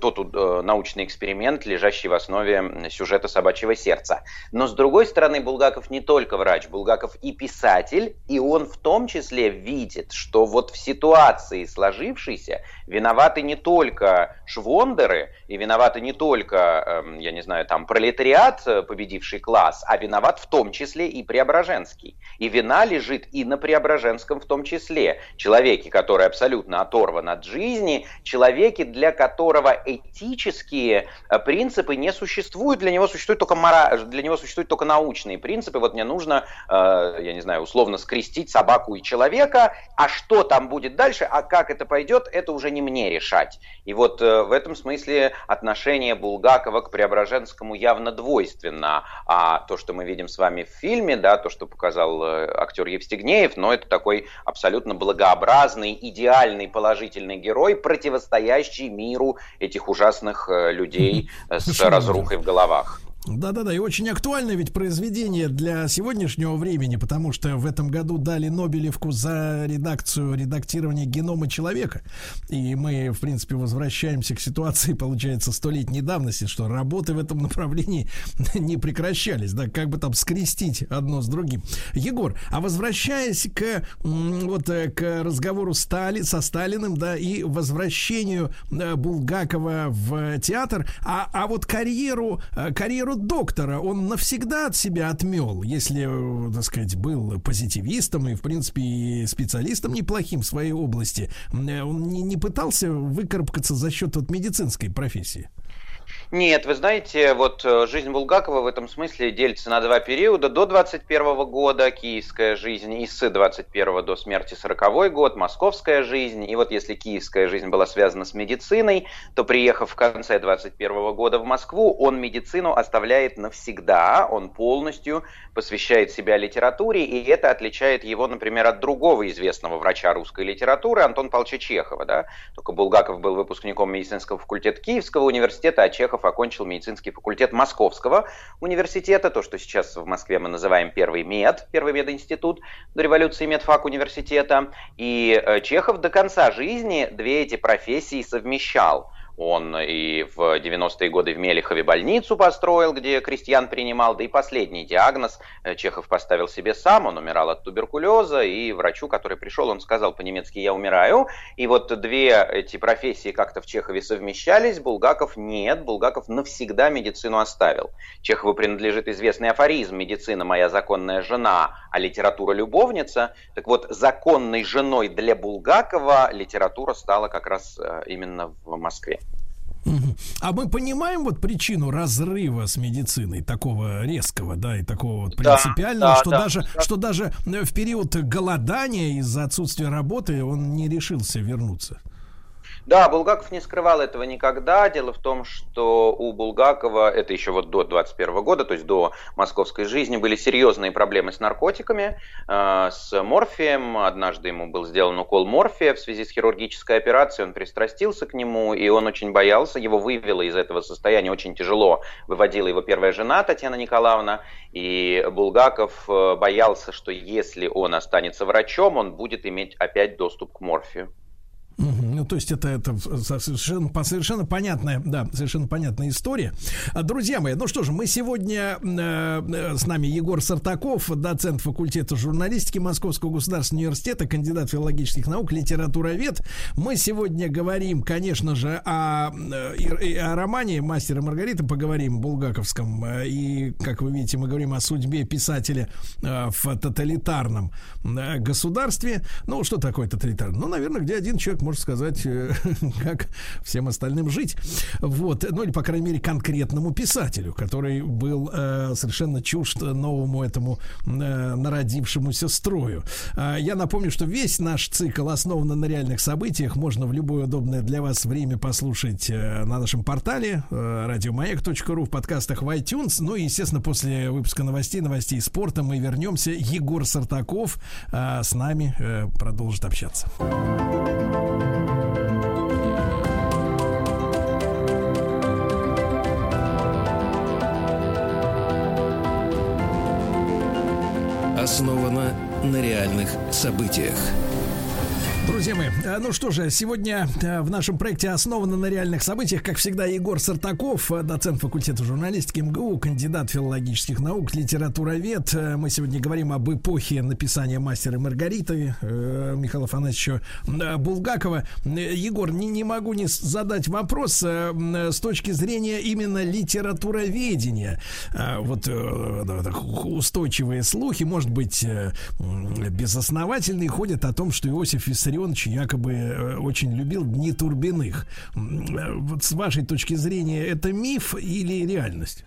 тот э, научный эксперимент, лежащий в основе сюжета «Собачьего сердца». Но с другой стороны, Булгаков не только врач, Булгаков и писатель, и он в том числе видит, что вот в ситуации сложившейся виноваты не только швондеры, и виноваты не только, эм, я не знаю, там пролетариат, э, победивший класс, а виноват в том числе и Преображенский. И вина лежит и на Преображенском в том числе. Человеке, который абсолютно абсолютно оторван от жизни, человеке, для которого этические э, принципы не существуют, для него существуют только мора... для него существуют только научные принципы. Вот мне нужно, э, я не знаю, условно скрестить собаку и человека, а что там будет дальше, а как это пойдет, это уже не мне решать. И вот э, в этом смысле отношение Булгакова к Преображенскому явно двойственно. А то, что мы видим с вами в фильме, да, то, что показал актер Евстигнеев, но это такой абсолютно благообразный, идеальный реальный положительный герой, противостоящий миру этих ужасных э, людей э, с разрухой в головах. Да-да-да, и очень актуальное ведь произведение для сегодняшнего времени, потому что в этом году дали Нобелевку за редакцию, редактирование генома человека. И мы, в принципе, возвращаемся к ситуации, получается, столетней давности, что работы в этом направлении не прекращались, да, как бы там скрестить одно с другим. Егор, а возвращаясь к вот э, к разговору Стали, со Сталиным, да, и возвращению э, Булгакова в театр, а, а вот карьеру, э, карьеру доктора он навсегда от себя отмел, если, э, так сказать, был позитивистом и, в принципе, специалистом неплохим в своей области. Э, он не, не пытался выкарабкаться за счет вот медицинской профессии? Нет, вы знаете, вот э, жизнь Булгакова в этом смысле делится на два периода. До 21 года киевская жизнь и с 21 до смерти 40 год московская жизнь. И вот если киевская жизнь была связана с медициной, то приехав в конце 21 года в Москву, он медицину оставляет навсегда, он полностью посвящает себя литературе, и это отличает его, например, от другого известного врача русской литературы Антона Павловича Чехова. Да? Только Булгаков был выпускником медицинского факультета Киевского университета, а Чехов окончил медицинский факультет Московского университета, то, что сейчас в Москве мы называем первый мед, первый мединститут до революции медфак университета. И э, Чехов до конца жизни две эти профессии совмещал. Он и в 90-е годы в Мелехове больницу построил, где крестьян принимал, да и последний диагноз э, Чехов поставил себе сам, он умирал от туберкулеза, и врачу, который пришел, он сказал по-немецки «я умираю». И вот две эти профессии как-то в Чехове совмещались, Булгаков нет, Булгаков навсегда медицину оставил. Чехову принадлежит известный афоризм «медицина моя законная жена, а литература любовница». Так вот, законной женой для Булгакова литература стала как раз э, именно в Москве. А мы понимаем вот причину разрыва с медициной такого резкого, да, и такого вот принципиального, да, что да, даже да. что даже в период голодания из-за отсутствия работы он не решился вернуться. Да, Булгаков не скрывал этого никогда. Дело в том, что у Булгакова, это еще вот до 21 года, то есть до московской жизни, были серьезные проблемы с наркотиками, э, с морфием. Однажды ему был сделан укол морфия в связи с хирургической операцией, он пристрастился к нему, и он очень боялся, его вывело из этого состояния очень тяжело. Выводила его первая жена Татьяна Николаевна, и Булгаков э, боялся, что если он останется врачом, он будет иметь опять доступ к морфию. Ну, то есть это, это совершенно, совершенно понятная, да, совершенно понятная история. А, друзья мои, ну что же, мы сегодня э, с нами Егор Сартаков, доцент факультета журналистики Московского государственного университета, кандидат филологических наук, литературовед. Мы сегодня говорим, конечно же, о, э, о романе «Мастер и Маргарита», поговорим булгаковском. Э, и, как вы видите, мы говорим о судьбе писателя э, в тоталитарном государстве. Ну, что такое тоталитарный? Ну, наверное, где один человек может сказать, как всем остальным жить. Вот. Ну, или, по крайней мере, конкретному писателю, который был совершенно чужд новому этому народившемуся строю. Я напомню, что весь наш цикл основан на реальных событиях. Можно в любое удобное для вас время послушать на нашем портале радиомаяк.ру в подкастах в iTunes. Ну и, естественно, после выпуска новостей, новостей спорта мы вернемся. Егор Сартаков а, с нами а, продолжит общаться. Основано на реальных событиях. Друзья мои, э, ну что же, сегодня э, в нашем проекте основано на реальных событиях, как всегда, Егор Сартаков, э, доцент факультета журналистики МГУ, кандидат филологических наук, литературовед. Мы сегодня говорим об эпохе написания «Мастера Маргариты» Михаила Афанасьевича Булгакова. Егор, не, не могу не задать вопрос с точки зрения именно литературоведения. Вот устойчивые слухи, может быть, безосновательные, ходят о том, что Иосиф Виссарионович Виссарионович якобы э, очень любил Дни Турбиных. Э, вот с вашей точки зрения, это миф или реальность?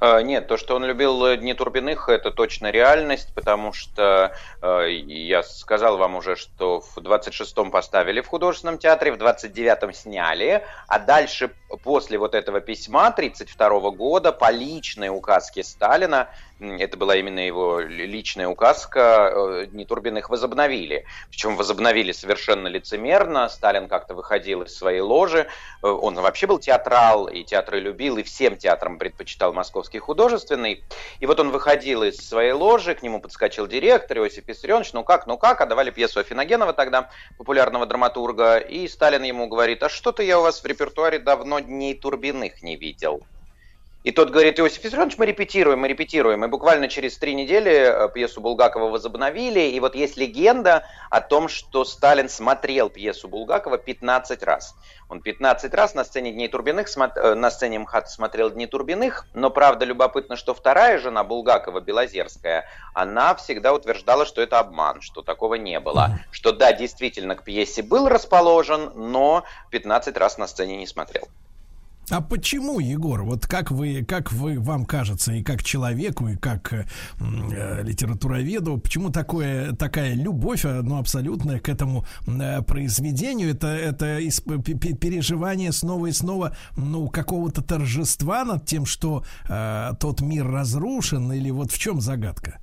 Э, нет, то, что он любил Дни Турбиных, это точно реальность, потому что э, я сказал вам уже, что в 26-м поставили в художественном театре, в 29-м сняли, а дальше, после вот этого письма 32 -го года, по личной указке Сталина, это была именно его личная указка, э, Дни Турбиных возобновили. Причем возобновили совершенно лицемерно. Сталин как-то выходил из своей ложи. Э, он вообще был театрал, и театры любил, и всем театрам предпочитал Московский художественный. И вот он выходил из своей ложи, к нему подскочил директор Иосиф Виссарионович. Ну как, ну как, а давали пьесу Афиногенова тогда, популярного драматурга. И Сталин ему говорит, а что-то я у вас в репертуаре давно Дней Турбиных не видел. И тот говорит, Иосиф Виссарионович, мы репетируем, мы репетируем. И буквально через три недели э, пьесу Булгакова возобновили. И вот есть легенда о том, что Сталин смотрел пьесу Булгакова 15 раз. Он 15 раз на сцене Дней Турбиных, э, на сцене МХАТ смотрел Дни Турбиных. Но правда любопытно, что вторая жена Булгакова, Белозерская, она всегда утверждала, что это обман, что такого не было. Что да, действительно к пьесе был расположен, но 15 раз на сцене не смотрел. А почему, Егор, вот как вы, как вы, вам кажется, и как человеку, и как э, литературоведу, почему такое, такая любовь, э, ну, абсолютная к этому э, произведению? Это, это переживание снова и снова, ну, какого-то торжества над тем, что э, тот мир разрушен, или вот в чем загадка?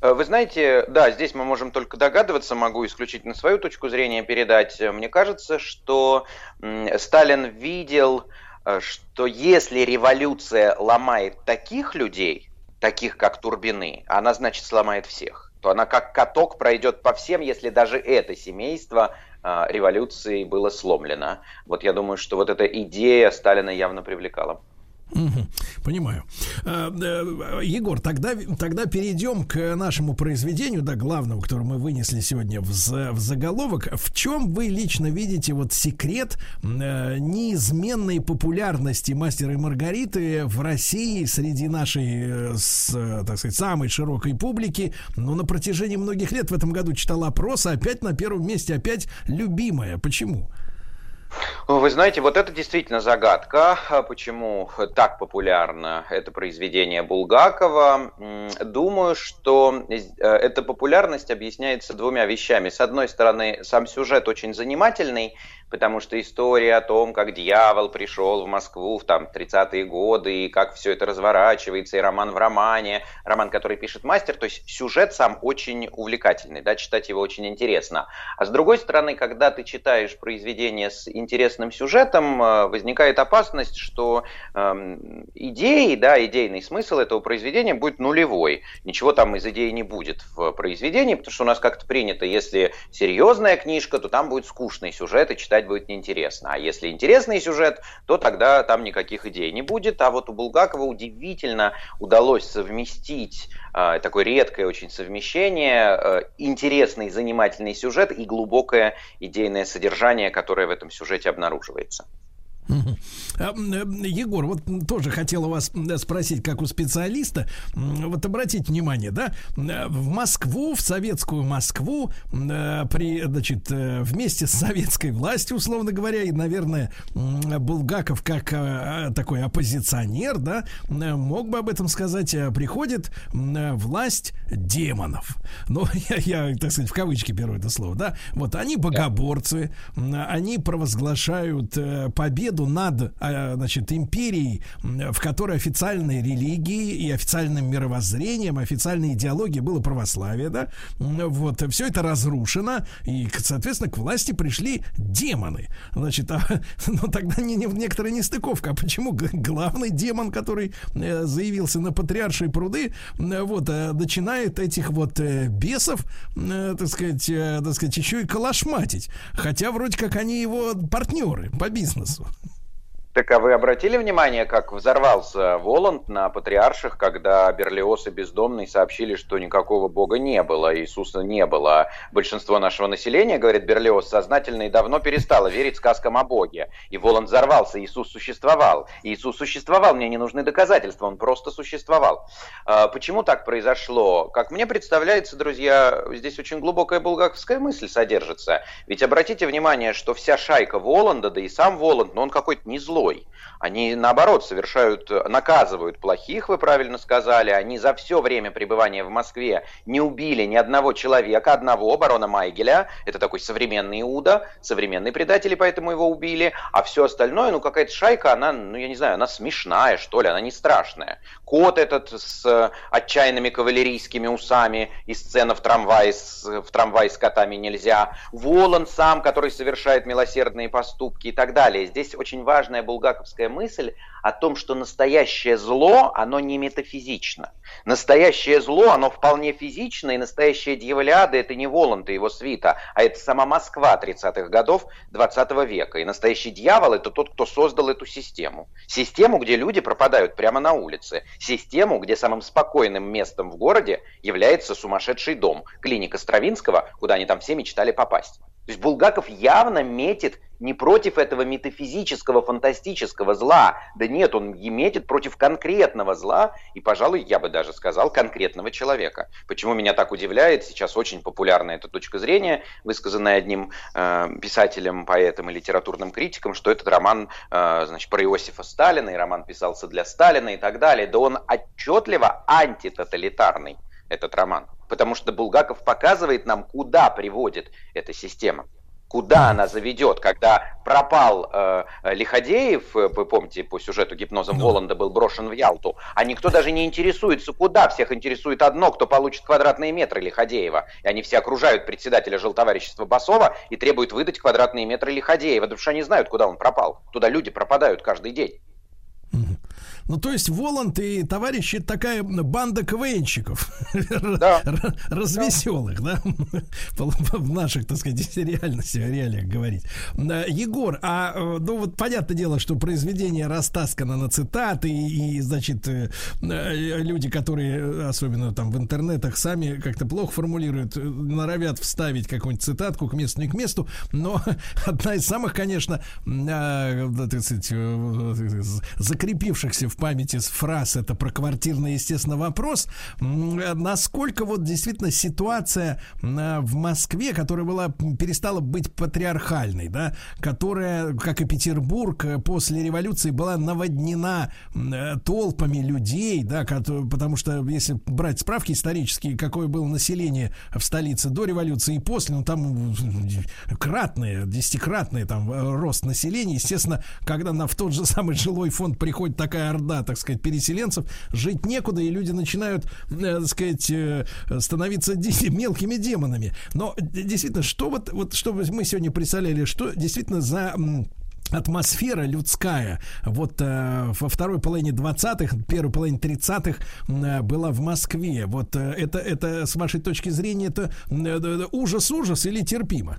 Э, вы знаете, да, здесь мы можем только догадываться, могу исключительно свою точку зрения передать. Мне кажется, что Сталин видел Э, что если революция ломает таких людей, таких как Турбины, она, значит, сломает всех. То она как каток пройдет по всем, если даже это семейство э, революции было сломлено. Вот я думаю, что вот эта идея Сталина явно привлекала. Угу, понимаю. А, Егор, тогда, тогда перейдем к нашему произведению, да, главному, которое мы вынесли сегодня в, в заголовок. В чем вы лично видите вот секрет э, неизменной популярности мастера и Маргариты в России среди нашей, э, с, так сказать, самой широкой публики? Ну, на протяжении многих лет в этом году читал опрос, а опять на первом месте, опять любимая. Почему? Вы знаете, вот это действительно загадка, а почему так популярно это произведение Булгакова. Думаю, что э, эта популярность объясняется двумя вещами. С одной стороны, сам сюжет очень занимательный, потому что история о том, как дьявол пришел в Москву в там 30-е годы, и как все это разворачивается, и роман в романе, роман, который пишет мастер, то есть сюжет сам очень увлекательный, да, читать его очень интересно. А с другой стороны, когда ты читаешь произведение с интересным сюжетом, э, возникает опасность, что э, идеи, да, идейный смысл этого произведения будет нулевой. Ничего там из идеи не будет в произведении, потому что у нас как-то принято, если серьезная книжка, то там будет скучный сюжет, и читать будет неинтересно. А если интересный сюжет, то тогда там никаких идей не будет. А вот у Булгакова удивительно удалось совместить э, такое редкое очень совмещение, э, интересный, занимательный сюжет и глубокое идейное содержание, которое в этом сюжете обнаруживается. А, Егор, вот тоже хотел у вас спросить, как у специалиста. Вот обратите внимание, да, в Москву, в советскую Москву, при, значит, э, вместе с советской властью, условно говоря, и, наверное, Булгаков как э, такой оппозиционер, да, мог бы об этом сказать, э, приходит власть демонов. Ну, я, я, так сказать, в кавычки беру это слово, да. Вот они богоборцы, они провозглашают победу победу над, а, значит, империей, в которой официальной религией и официальным мировоззрением, официальной идеологией было православие, да, вот, все это разрушено, и, соответственно, к власти пришли демоны. Значит, а, ну, тогда не, не, некоторая нестыковка. А почему главный демон, который э, заявился на патриаршие пруды, вот, э, начинает этих вот э, бесов, так сказать, так сказать, еще и калашматить. Хотя вроде как они его партнеры по бизнесу. Так а вы обратили внимание, как взорвался Воланд на патриарших, когда Берлиоз и Бездомный сообщили, что никакого Бога не было, Иисуса не было. Большинство нашего населения, говорит Берлиоз, сознательно и давно перестало верить сказкам о Боге. И Воланд взорвался, Иисус существовал. Иисус существовал, мне не нужны доказательства, он просто существовал. А почему так произошло? Как мне представляется, друзья, здесь очень глубокая булгаковская мысль содержится. Ведь обратите внимание, что вся шайка Воланда, да и сам Воланд, но он какой-то не злой злой. Они, наоборот, совершают, наказывают плохих, вы правильно сказали. Они за все время пребывания в Москве не убили ни одного человека, одного, барона Майгеля. Это такой современный Иуда, современный предатель, и поэтому его убили. А все остальное, ну, какая-то шайка, она, ну, я не знаю, она смешная, что ли, она не страшная. Кот этот с отчаянными кавалерийскими усами и сцена в трамвае с, в трамвае с котами нельзя. Волан сам, который совершает милосердные поступки и так далее. Здесь очень важная булгаковская мысль о том, что настоящее зло, оно не метафизично. Настоящее зло, оно вполне физично, и настоящая дьяволяда это не Воланд и его свита, а это сама Москва 30-х годов 20 века. И настоящий дьявол это тот, кто создал эту систему. Систему, где люди пропадают прямо на улице. Систему, где самым спокойным местом в городе является сумасшедший дом, клиника Стравинского, куда они там все мечтали попасть. То есть Булгаков явно метит не против этого метафизического, фантастического зла. Да нет, он метит против конкретного зла и, пожалуй, я бы даже сказал, конкретного человека. Почему меня так удивляет, сейчас очень популярна эта точка зрения, высказанная одним э, писателем, поэтом и литературным критиком, что этот роман э, значит, про Иосифа Сталина, и роман писался для Сталина и так далее. Да он отчетливо антитоталитарный, этот роман. Потому что Булгаков показывает нам, куда приводит эта система куда она заведет, когда пропал э, Лиходеев, э, вы помните, по сюжету гипнозом ну. Воланда был брошен в Ялту, а никто даже не интересуется, куда. Всех интересует одно, кто получит квадратные метры Лиходеева. И они все окружают председателя жилтоварищества Басова и требуют выдать квадратные метры Лиходеева, потому что они знают, куда он пропал. Туда люди пропадают каждый день. Ну, то есть Воланд и товарищи такая банда КВНщиков. Да. Развеселых, да? В наших, так сказать, реальности, реалиях говорить. Егор, а, э, ну вот понятное дело, что произведение растаскано на цитаты, и, значит, э, э, люди, которые, особенно там в интернетах, сами как-то плохо формулируют, норовят вставить какую-нибудь цитатку к месту, не к месту, но одна из самых, конечно, так сказать, закрепившихся в памяти фраз, это про квартирный, естественно, вопрос. Насколько вот действительно ситуация в Москве, которая была, перестала быть патриархальной, да, которая, как и Петербург, после революции была наводнена толпами людей, да, потому что если брать справки исторические, какое было население в столице до революции и после, ну там кратные, десятикратные там рост населения, естественно, когда на, в тот же самый жилой фонд приходит такая орда, так сказать, переселенцев, жить некуда, и люди начинают, э, так сказать, э, становиться мелкими демонами. Но действительно, что вот, вот что мы сегодня представляли, что действительно за атмосфера людская вот э, во второй половине 20-х, первой половине 30-х э, была в Москве. Вот э, это, это, с вашей точки зрения, это э, ужас-ужас или терпимо?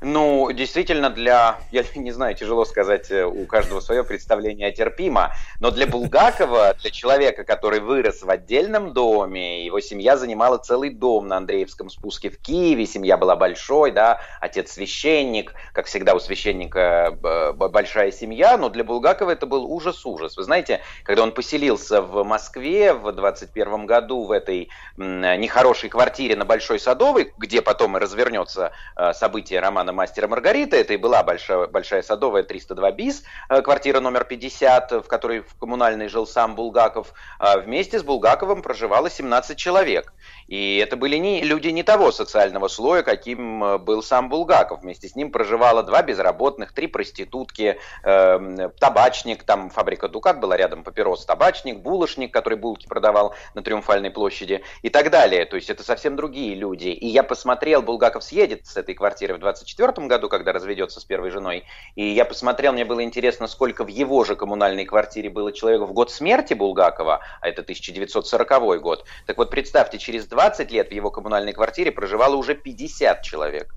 Ну, действительно, для, я не знаю, тяжело сказать, э, у каждого свое представление терпимо, но для Булгакова, для человека, который вырос в отдельном доме, его семья занимала целый дом на Андреевском спуске в Киеве, семья была большой, да, отец священник, как всегда у священника большая семья, но для Булгакова это был ужас-ужас. Вы знаете, когда он поселился в Москве в 21 году в этой нехорошей квартире на Большой Садовой, где потом и развернется э, событие романа романа «Мастера Маргарита». Это и была большая, большая садовая 302 БИС, э, квартира номер 50, в которой в коммунальной жил сам Булгаков. А вместе с Булгаковым проживало 17 человек. И это были не, люди не того социального слоя, каким э, был сам Булгаков. Вместе с ним проживало два безработных, три проститутки, э, табачник, там фабрика «Дукат» была рядом, папирос, табачник, булочник, который булки продавал на Триумфальной площади и так далее. То есть это совсем другие люди. И я посмотрел, Булгаков съедет с этой квартиры в 24 1994 году, когда разведется с первой женой. И я посмотрел, мне было интересно, сколько в его же коммунальной квартире было человек в год смерти Булгакова, а это 1940 год. Так вот, представьте, через 20 лет в его коммунальной квартире проживало уже 50 человек.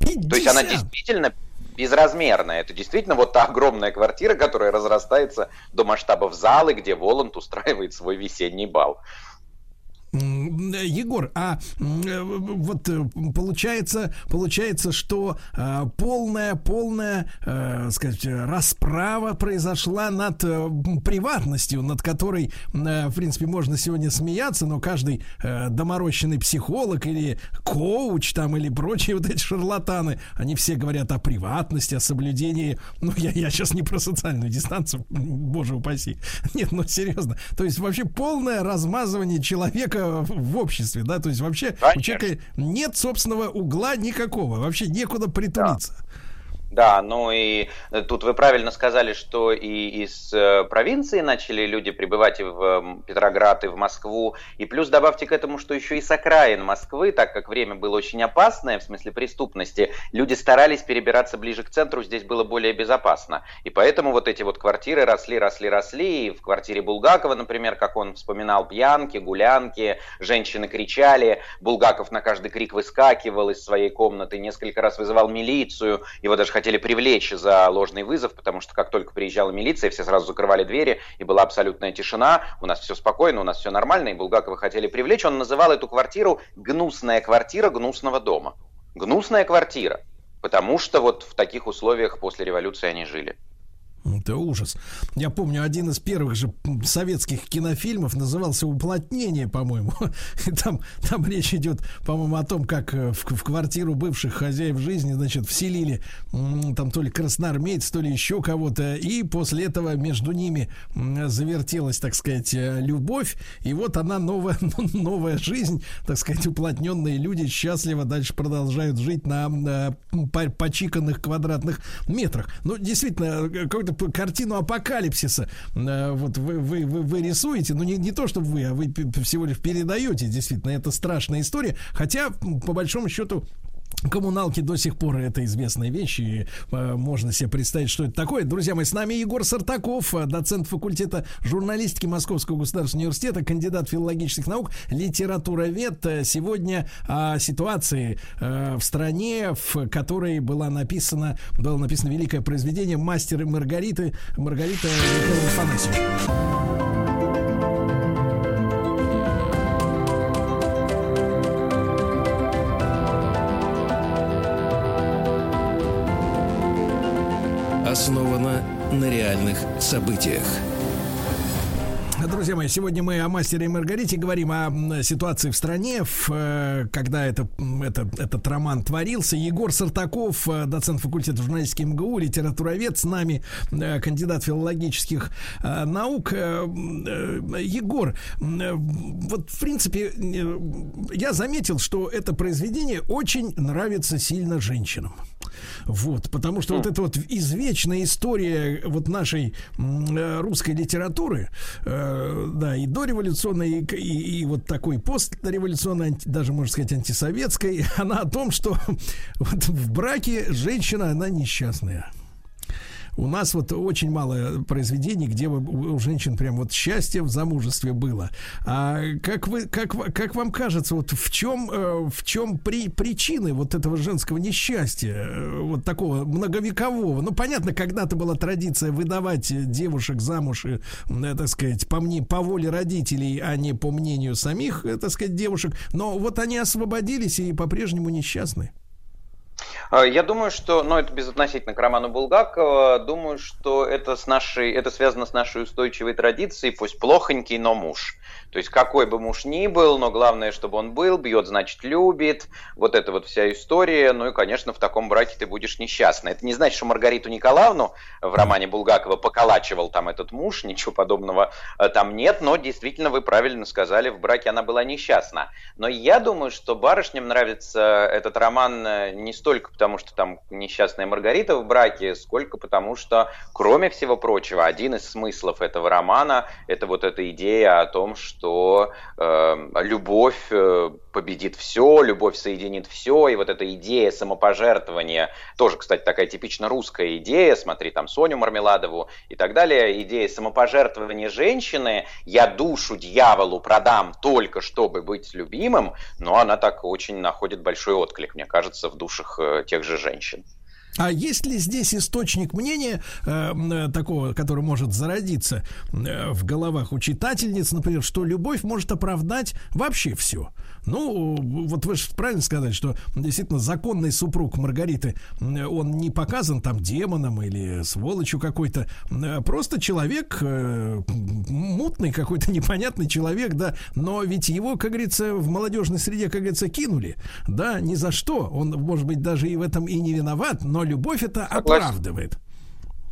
50? То есть она действительно безразмерная. Это действительно вот та огромная квартира, которая разрастается до масштабов залы, где Воланд устраивает свой весенний бал. Егор, а э, вот э, получается, получается, что э, полная, полная, сказать, расправа произошла над приватностью, над которой, в принципе, можно сегодня смеяться, но каждый доморощенный психолог или коуч там или прочие вот эти шарлатаны, они все говорят о приватности, о соблюдении. Ну, я, я сейчас не про социальную дистанцию, боже упаси. Нет, ну серьезно. То есть вообще полное размазывание человека в обществе, да, то есть вообще Конечно. у человека нет собственного угла никакого, вообще некуда притулиться. Да. Да, ну и э, тут вы правильно сказали, что и из э, провинции начали люди прибывать и в Петроград, и в Москву. И плюс добавьте к этому, что еще и с окраин Москвы, так как время было очень опасное в смысле преступности, люди старались перебираться ближе к центру, здесь было более безопасно. И поэтому вот эти вот квартиры росли, росли, росли. И в квартире Булгакова, например, как он вспоминал, пьянки, гулянки, женщины кричали, Булгаков на каждый крик выскакивал из своей комнаты, несколько раз вызывал милицию, его даже хотели привлечь за ложный вызов, потому что как только приезжала милиция, все сразу закрывали двери, и была абсолютная тишина, у нас все спокойно, у нас все нормально, и Булгакова хотели привлечь. Он называл эту квартиру «гнусная квартира гнусного дома». Гнусная квартира, потому что вот в таких условиях после революции они жили. Это ужас. Я помню, один из первых же советских кинофильмов назывался «Уплотнение», по-моему. И там, там речь идет, по-моему, о том, как э, в, в квартиру бывших хозяев жизни, значит, вселили там то ли красноармейц, то ли еще кого-то. И после этого между ними завертелась, так сказать, э, любовь. И вот она новая, новая жизнь, так сказать, уплотненные люди счастливо дальше продолжают жить на, на почиканных квадратных метрах. Ну, действительно, э, какой-то картину апокалипсиса э, вот вы, вы, вы, вы рисуете, ну не, не то, чтобы вы, а вы всего лишь передаете, действительно, это страшная история, хотя, по большому счету, Коммуналки до сих пор это известная вещь, и э, можно себе представить, что это такое. Друзья мои, с нами Егор Сартаков, э, доцент факультета журналистики Московского государственного университета, кандидат филологических наук, литературовед. Э, сегодня о ситуации э, в стране, в которой была написана, было написано великое произведение «Мастер и Маргариты» Маргарита Михаила Афанасьевича. Основана на реальных событиях. Друзья мои, сегодня мы о мастере и Маргарите говорим о ситуации в стране, в, э, когда это, это, этот роман творился. Егор Сартаков, э, доцент факультета журналистики МГУ, литературовед, с нами э, кандидат филологических наук. Егор, вот в принципе, я заметил, что это произведение очень нравится сильно женщинам. Вот, потому что вот эта вот извечная история вот нашей русской литературы, э, да, и дореволюционной, и, и, и вот такой постреволюционной, даже, можно сказать, антисоветской, она о том, что вот в браке женщина, она несчастная. У нас вот очень мало произведений, где у женщин прям вот счастье в замужестве было. А как вы, как, как вам кажется, вот в чем, э, в чем при, причины вот этого женского несчастья, э, вот такого многовекового? Ну, понятно, когда-то была традиция выдавать девушек замуж, э, так сказать, по мне, по воле родителей, а не по мнению самих, так сказать, девушек. Но вот они освободились и по-прежнему несчастны. А, я думаю, что, ну, это безотносительно к роману Булгакова, думаю, что это, с нашей, это связано с нашей устойчивой традицией, пусть плохонький, но муж. То есть какой бы муж ни был, но главное, чтобы он был, бьет, значит, любит. Вот эта вот вся история. Ну и, конечно, в таком браке ты будешь несчастна. Это не значит, что Маргариту Николаевну в романе Булгакова поколачивал там этот муж, ничего подобного э, там нет, но действительно вы правильно сказали, в браке она была несчастна. Но я думаю, что барышням нравится этот роман э, не столько потому, что там несчастная Маргарита в браке, сколько потому, что, кроме всего прочего, один из смыслов этого романа – это вот эта идея о том, что что э, любовь э, победит все, любовь соединит все, и вот эта идея самопожертвования, тоже, кстати, такая типично русская идея, смотри, там Соню Мармеладову и так далее, идея самопожертвования женщины, я душу дьяволу продам только чтобы быть любимым, но она так очень находит большой отклик, мне кажется, в душах э, тех же женщин. А есть ли здесь источник мнения э, э, такого, который может зародиться э, в головах у читательниц, например, что любовь может оправдать вообще все? Ну, вот вы же правильно сказали, что действительно законный супруг Маргариты, он не показан там демоном или сволочью какой-то, просто человек, э, мутный какой-то непонятный человек, да, но ведь его, как говорится, в молодежной среде, как говорится, кинули, да, ни за что, он, может быть, даже и в этом и не виноват, но любовь это оправдывает.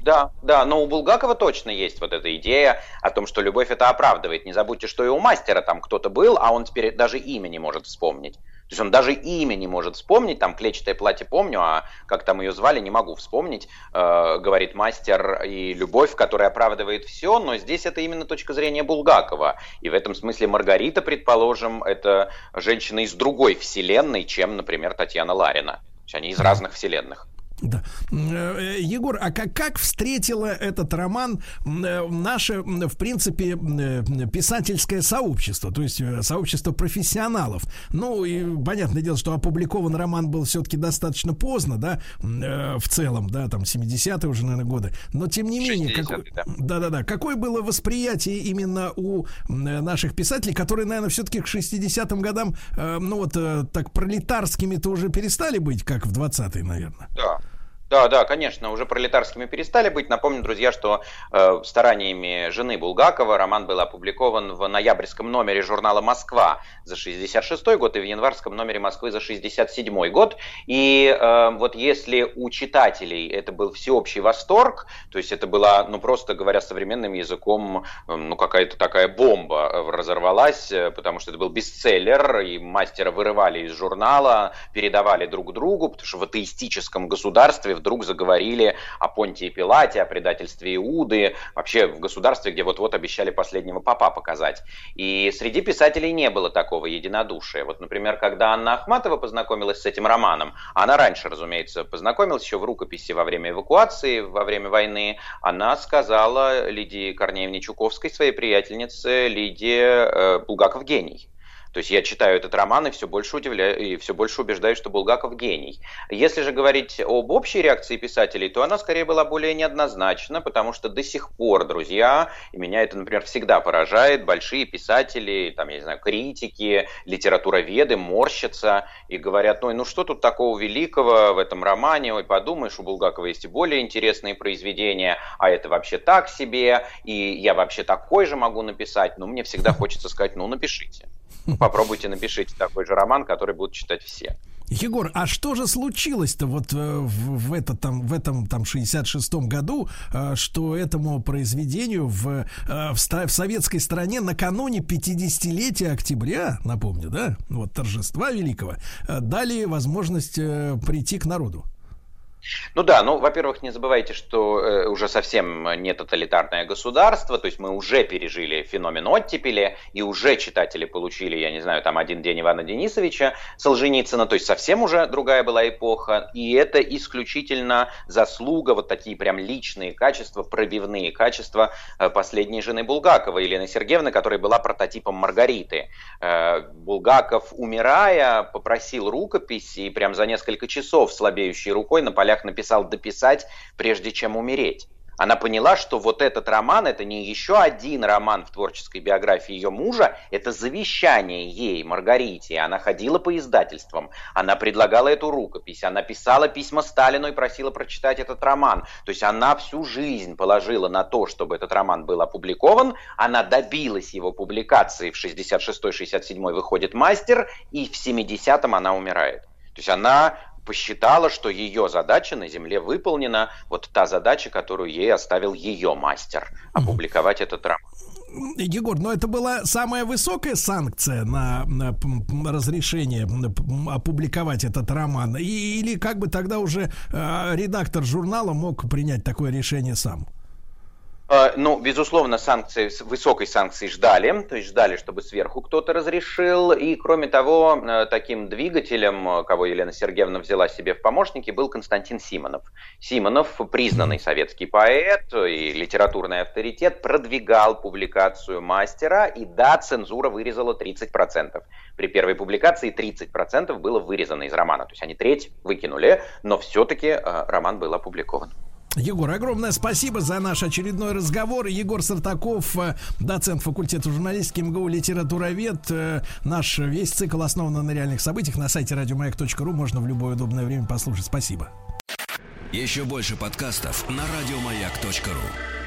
Да, да, но у Булгакова точно есть вот эта идея о том, что любовь это оправдывает. Не забудьте, что и у мастера там кто-то был, а он теперь даже имя не может вспомнить. То есть он даже имя не может вспомнить, там клетчатое платье помню, а как там ее звали, не могу вспомнить, э, говорит мастер, и любовь, которая оправдывает все, но здесь это именно точка зрения Булгакова. И в этом смысле Маргарита, предположим, это женщина из другой вселенной, чем, например, Татьяна Ларина. То есть они из разных вселенных. Да. Э, Егор, а как, как встретила этот роман э, наше, в принципе, э, писательское сообщество, то есть сообщество профессионалов? Ну, и понятное дело, что опубликован роман был все-таки достаточно поздно, да, в целом, да, там 70-е уже, наверное, годы. Но, тем не менее, какой, да. да, да, какое было восприятие именно у наших писателей, которые, наверное, все-таки к 60-м годам, ну, вот так пролетарскими-то уже перестали быть, как в 20-е, наверное? Да. Да, да, конечно, уже пролетарскими перестали быть. Напомню, друзья, что э, стараниями жены Булгакова роман был опубликован в ноябрьском номере журнала «Москва» за 66 год и в январском номере «Москвы» за 67 год. И э, вот если у читателей это был всеобщий восторг, то есть это была, ну просто говоря современным языком, э, ну какая-то такая бомба э, разорвалась, э, потому что это был бестселлер, и мастера вырывали из журнала, передавали друг другу, потому что в атеистическом государстве вдруг заговорили о Понтии Пилате, о предательстве Иуды, вообще в государстве, где вот-вот обещали последнего папа показать. И среди писателей не было такого единодушия. Вот, например, когда Анна Ахматова познакомилась с этим романом, она раньше, разумеется, познакомилась еще в рукописи во время эвакуации, во время войны, она сказала Лидии Корнеевне Чуковской, своей приятельнице, Лидии э, Булгаков гений. То есть я читаю этот роман и все больше удивляю, и все больше убеждаюсь, что Булгаков гений. Если же говорить об общей реакции писателей, то она скорее была более неоднозначна, потому что до сих пор, друзья, и меня это, например, всегда поражает, большие писатели, там, я не знаю, критики, литературоведы морщатся и говорят, ну, ну что тут такого великого в этом романе, ой, подумаешь, у Булгакова есть и более интересные произведения, а это вообще так себе, и я вообще такой же могу написать, но мне всегда хочется сказать, ну, напишите. Попробуйте напишите такой же роман, который будут читать все. Егор, а что же случилось-то вот э, в, в, это, там, в этом там 66-м году, э, что этому произведению в, э, в, в советской стране накануне 50-летия октября, напомню, да, вот торжества великого, дали возможность прийти к народу? Ну да, ну, во-первых, не забывайте, что э, уже совсем не тоталитарное государство, то есть мы уже пережили феномен оттепели, и уже читатели получили, я не знаю, там один день Ивана Денисовича Солженицына, то есть совсем уже другая была эпоха, и это исключительно заслуга, вот такие прям личные качества, пробивные качества э, последней жены Булгакова, Елены Сергеевны, которая была прототипом Маргариты. Э, Булгаков, умирая, попросил рукопись, и прям за несколько часов слабеющей рукой на полях полях написал дописать, прежде чем умереть. Она поняла, что вот этот роман это не еще один роман в творческой биографии ее мужа, это завещание ей, Маргарите. Она ходила по издательствам, она предлагала эту рукопись, она писала письма Сталину и просила прочитать этот роман. То есть она всю жизнь положила на то, чтобы этот роман был опубликован, она добилась его публикации, в 66-67 выходит «Мастер», и в 70-м она умирает. То есть она посчитала, что ее задача на Земле выполнена, вот та задача, которую ей оставил ее мастер, опубликовать этот роман. Егор, но это была самая высокая санкция на, на разрешение опубликовать этот роман, и, или как бы тогда уже э, редактор журнала мог принять такое решение сам? Э, ну, безусловно, санкции, высокой санкции ждали, то есть ждали, чтобы сверху кто-то разрешил. И, кроме того, э, таким двигателем, э, кого Елена Сергеевна взяла себе в помощники, был Константин Симонов. Симонов, признанный советский поэт и литературный авторитет, продвигал публикацию мастера, и да, цензура вырезала 30%. При первой публикации 30% было вырезано из романа, то есть они треть выкинули, но все-таки роман был опубликован. Егор, огромное спасибо за наш очередной разговор. Егор Сартаков, э, доцент факультета журналистики МГУ, литературовед. Э, наш весь цикл основан на реальных событиях. На сайте радиомаяк.ру можно в любое удобное время послушать. Спасибо. Еще больше подкастов на радиомаяк.ру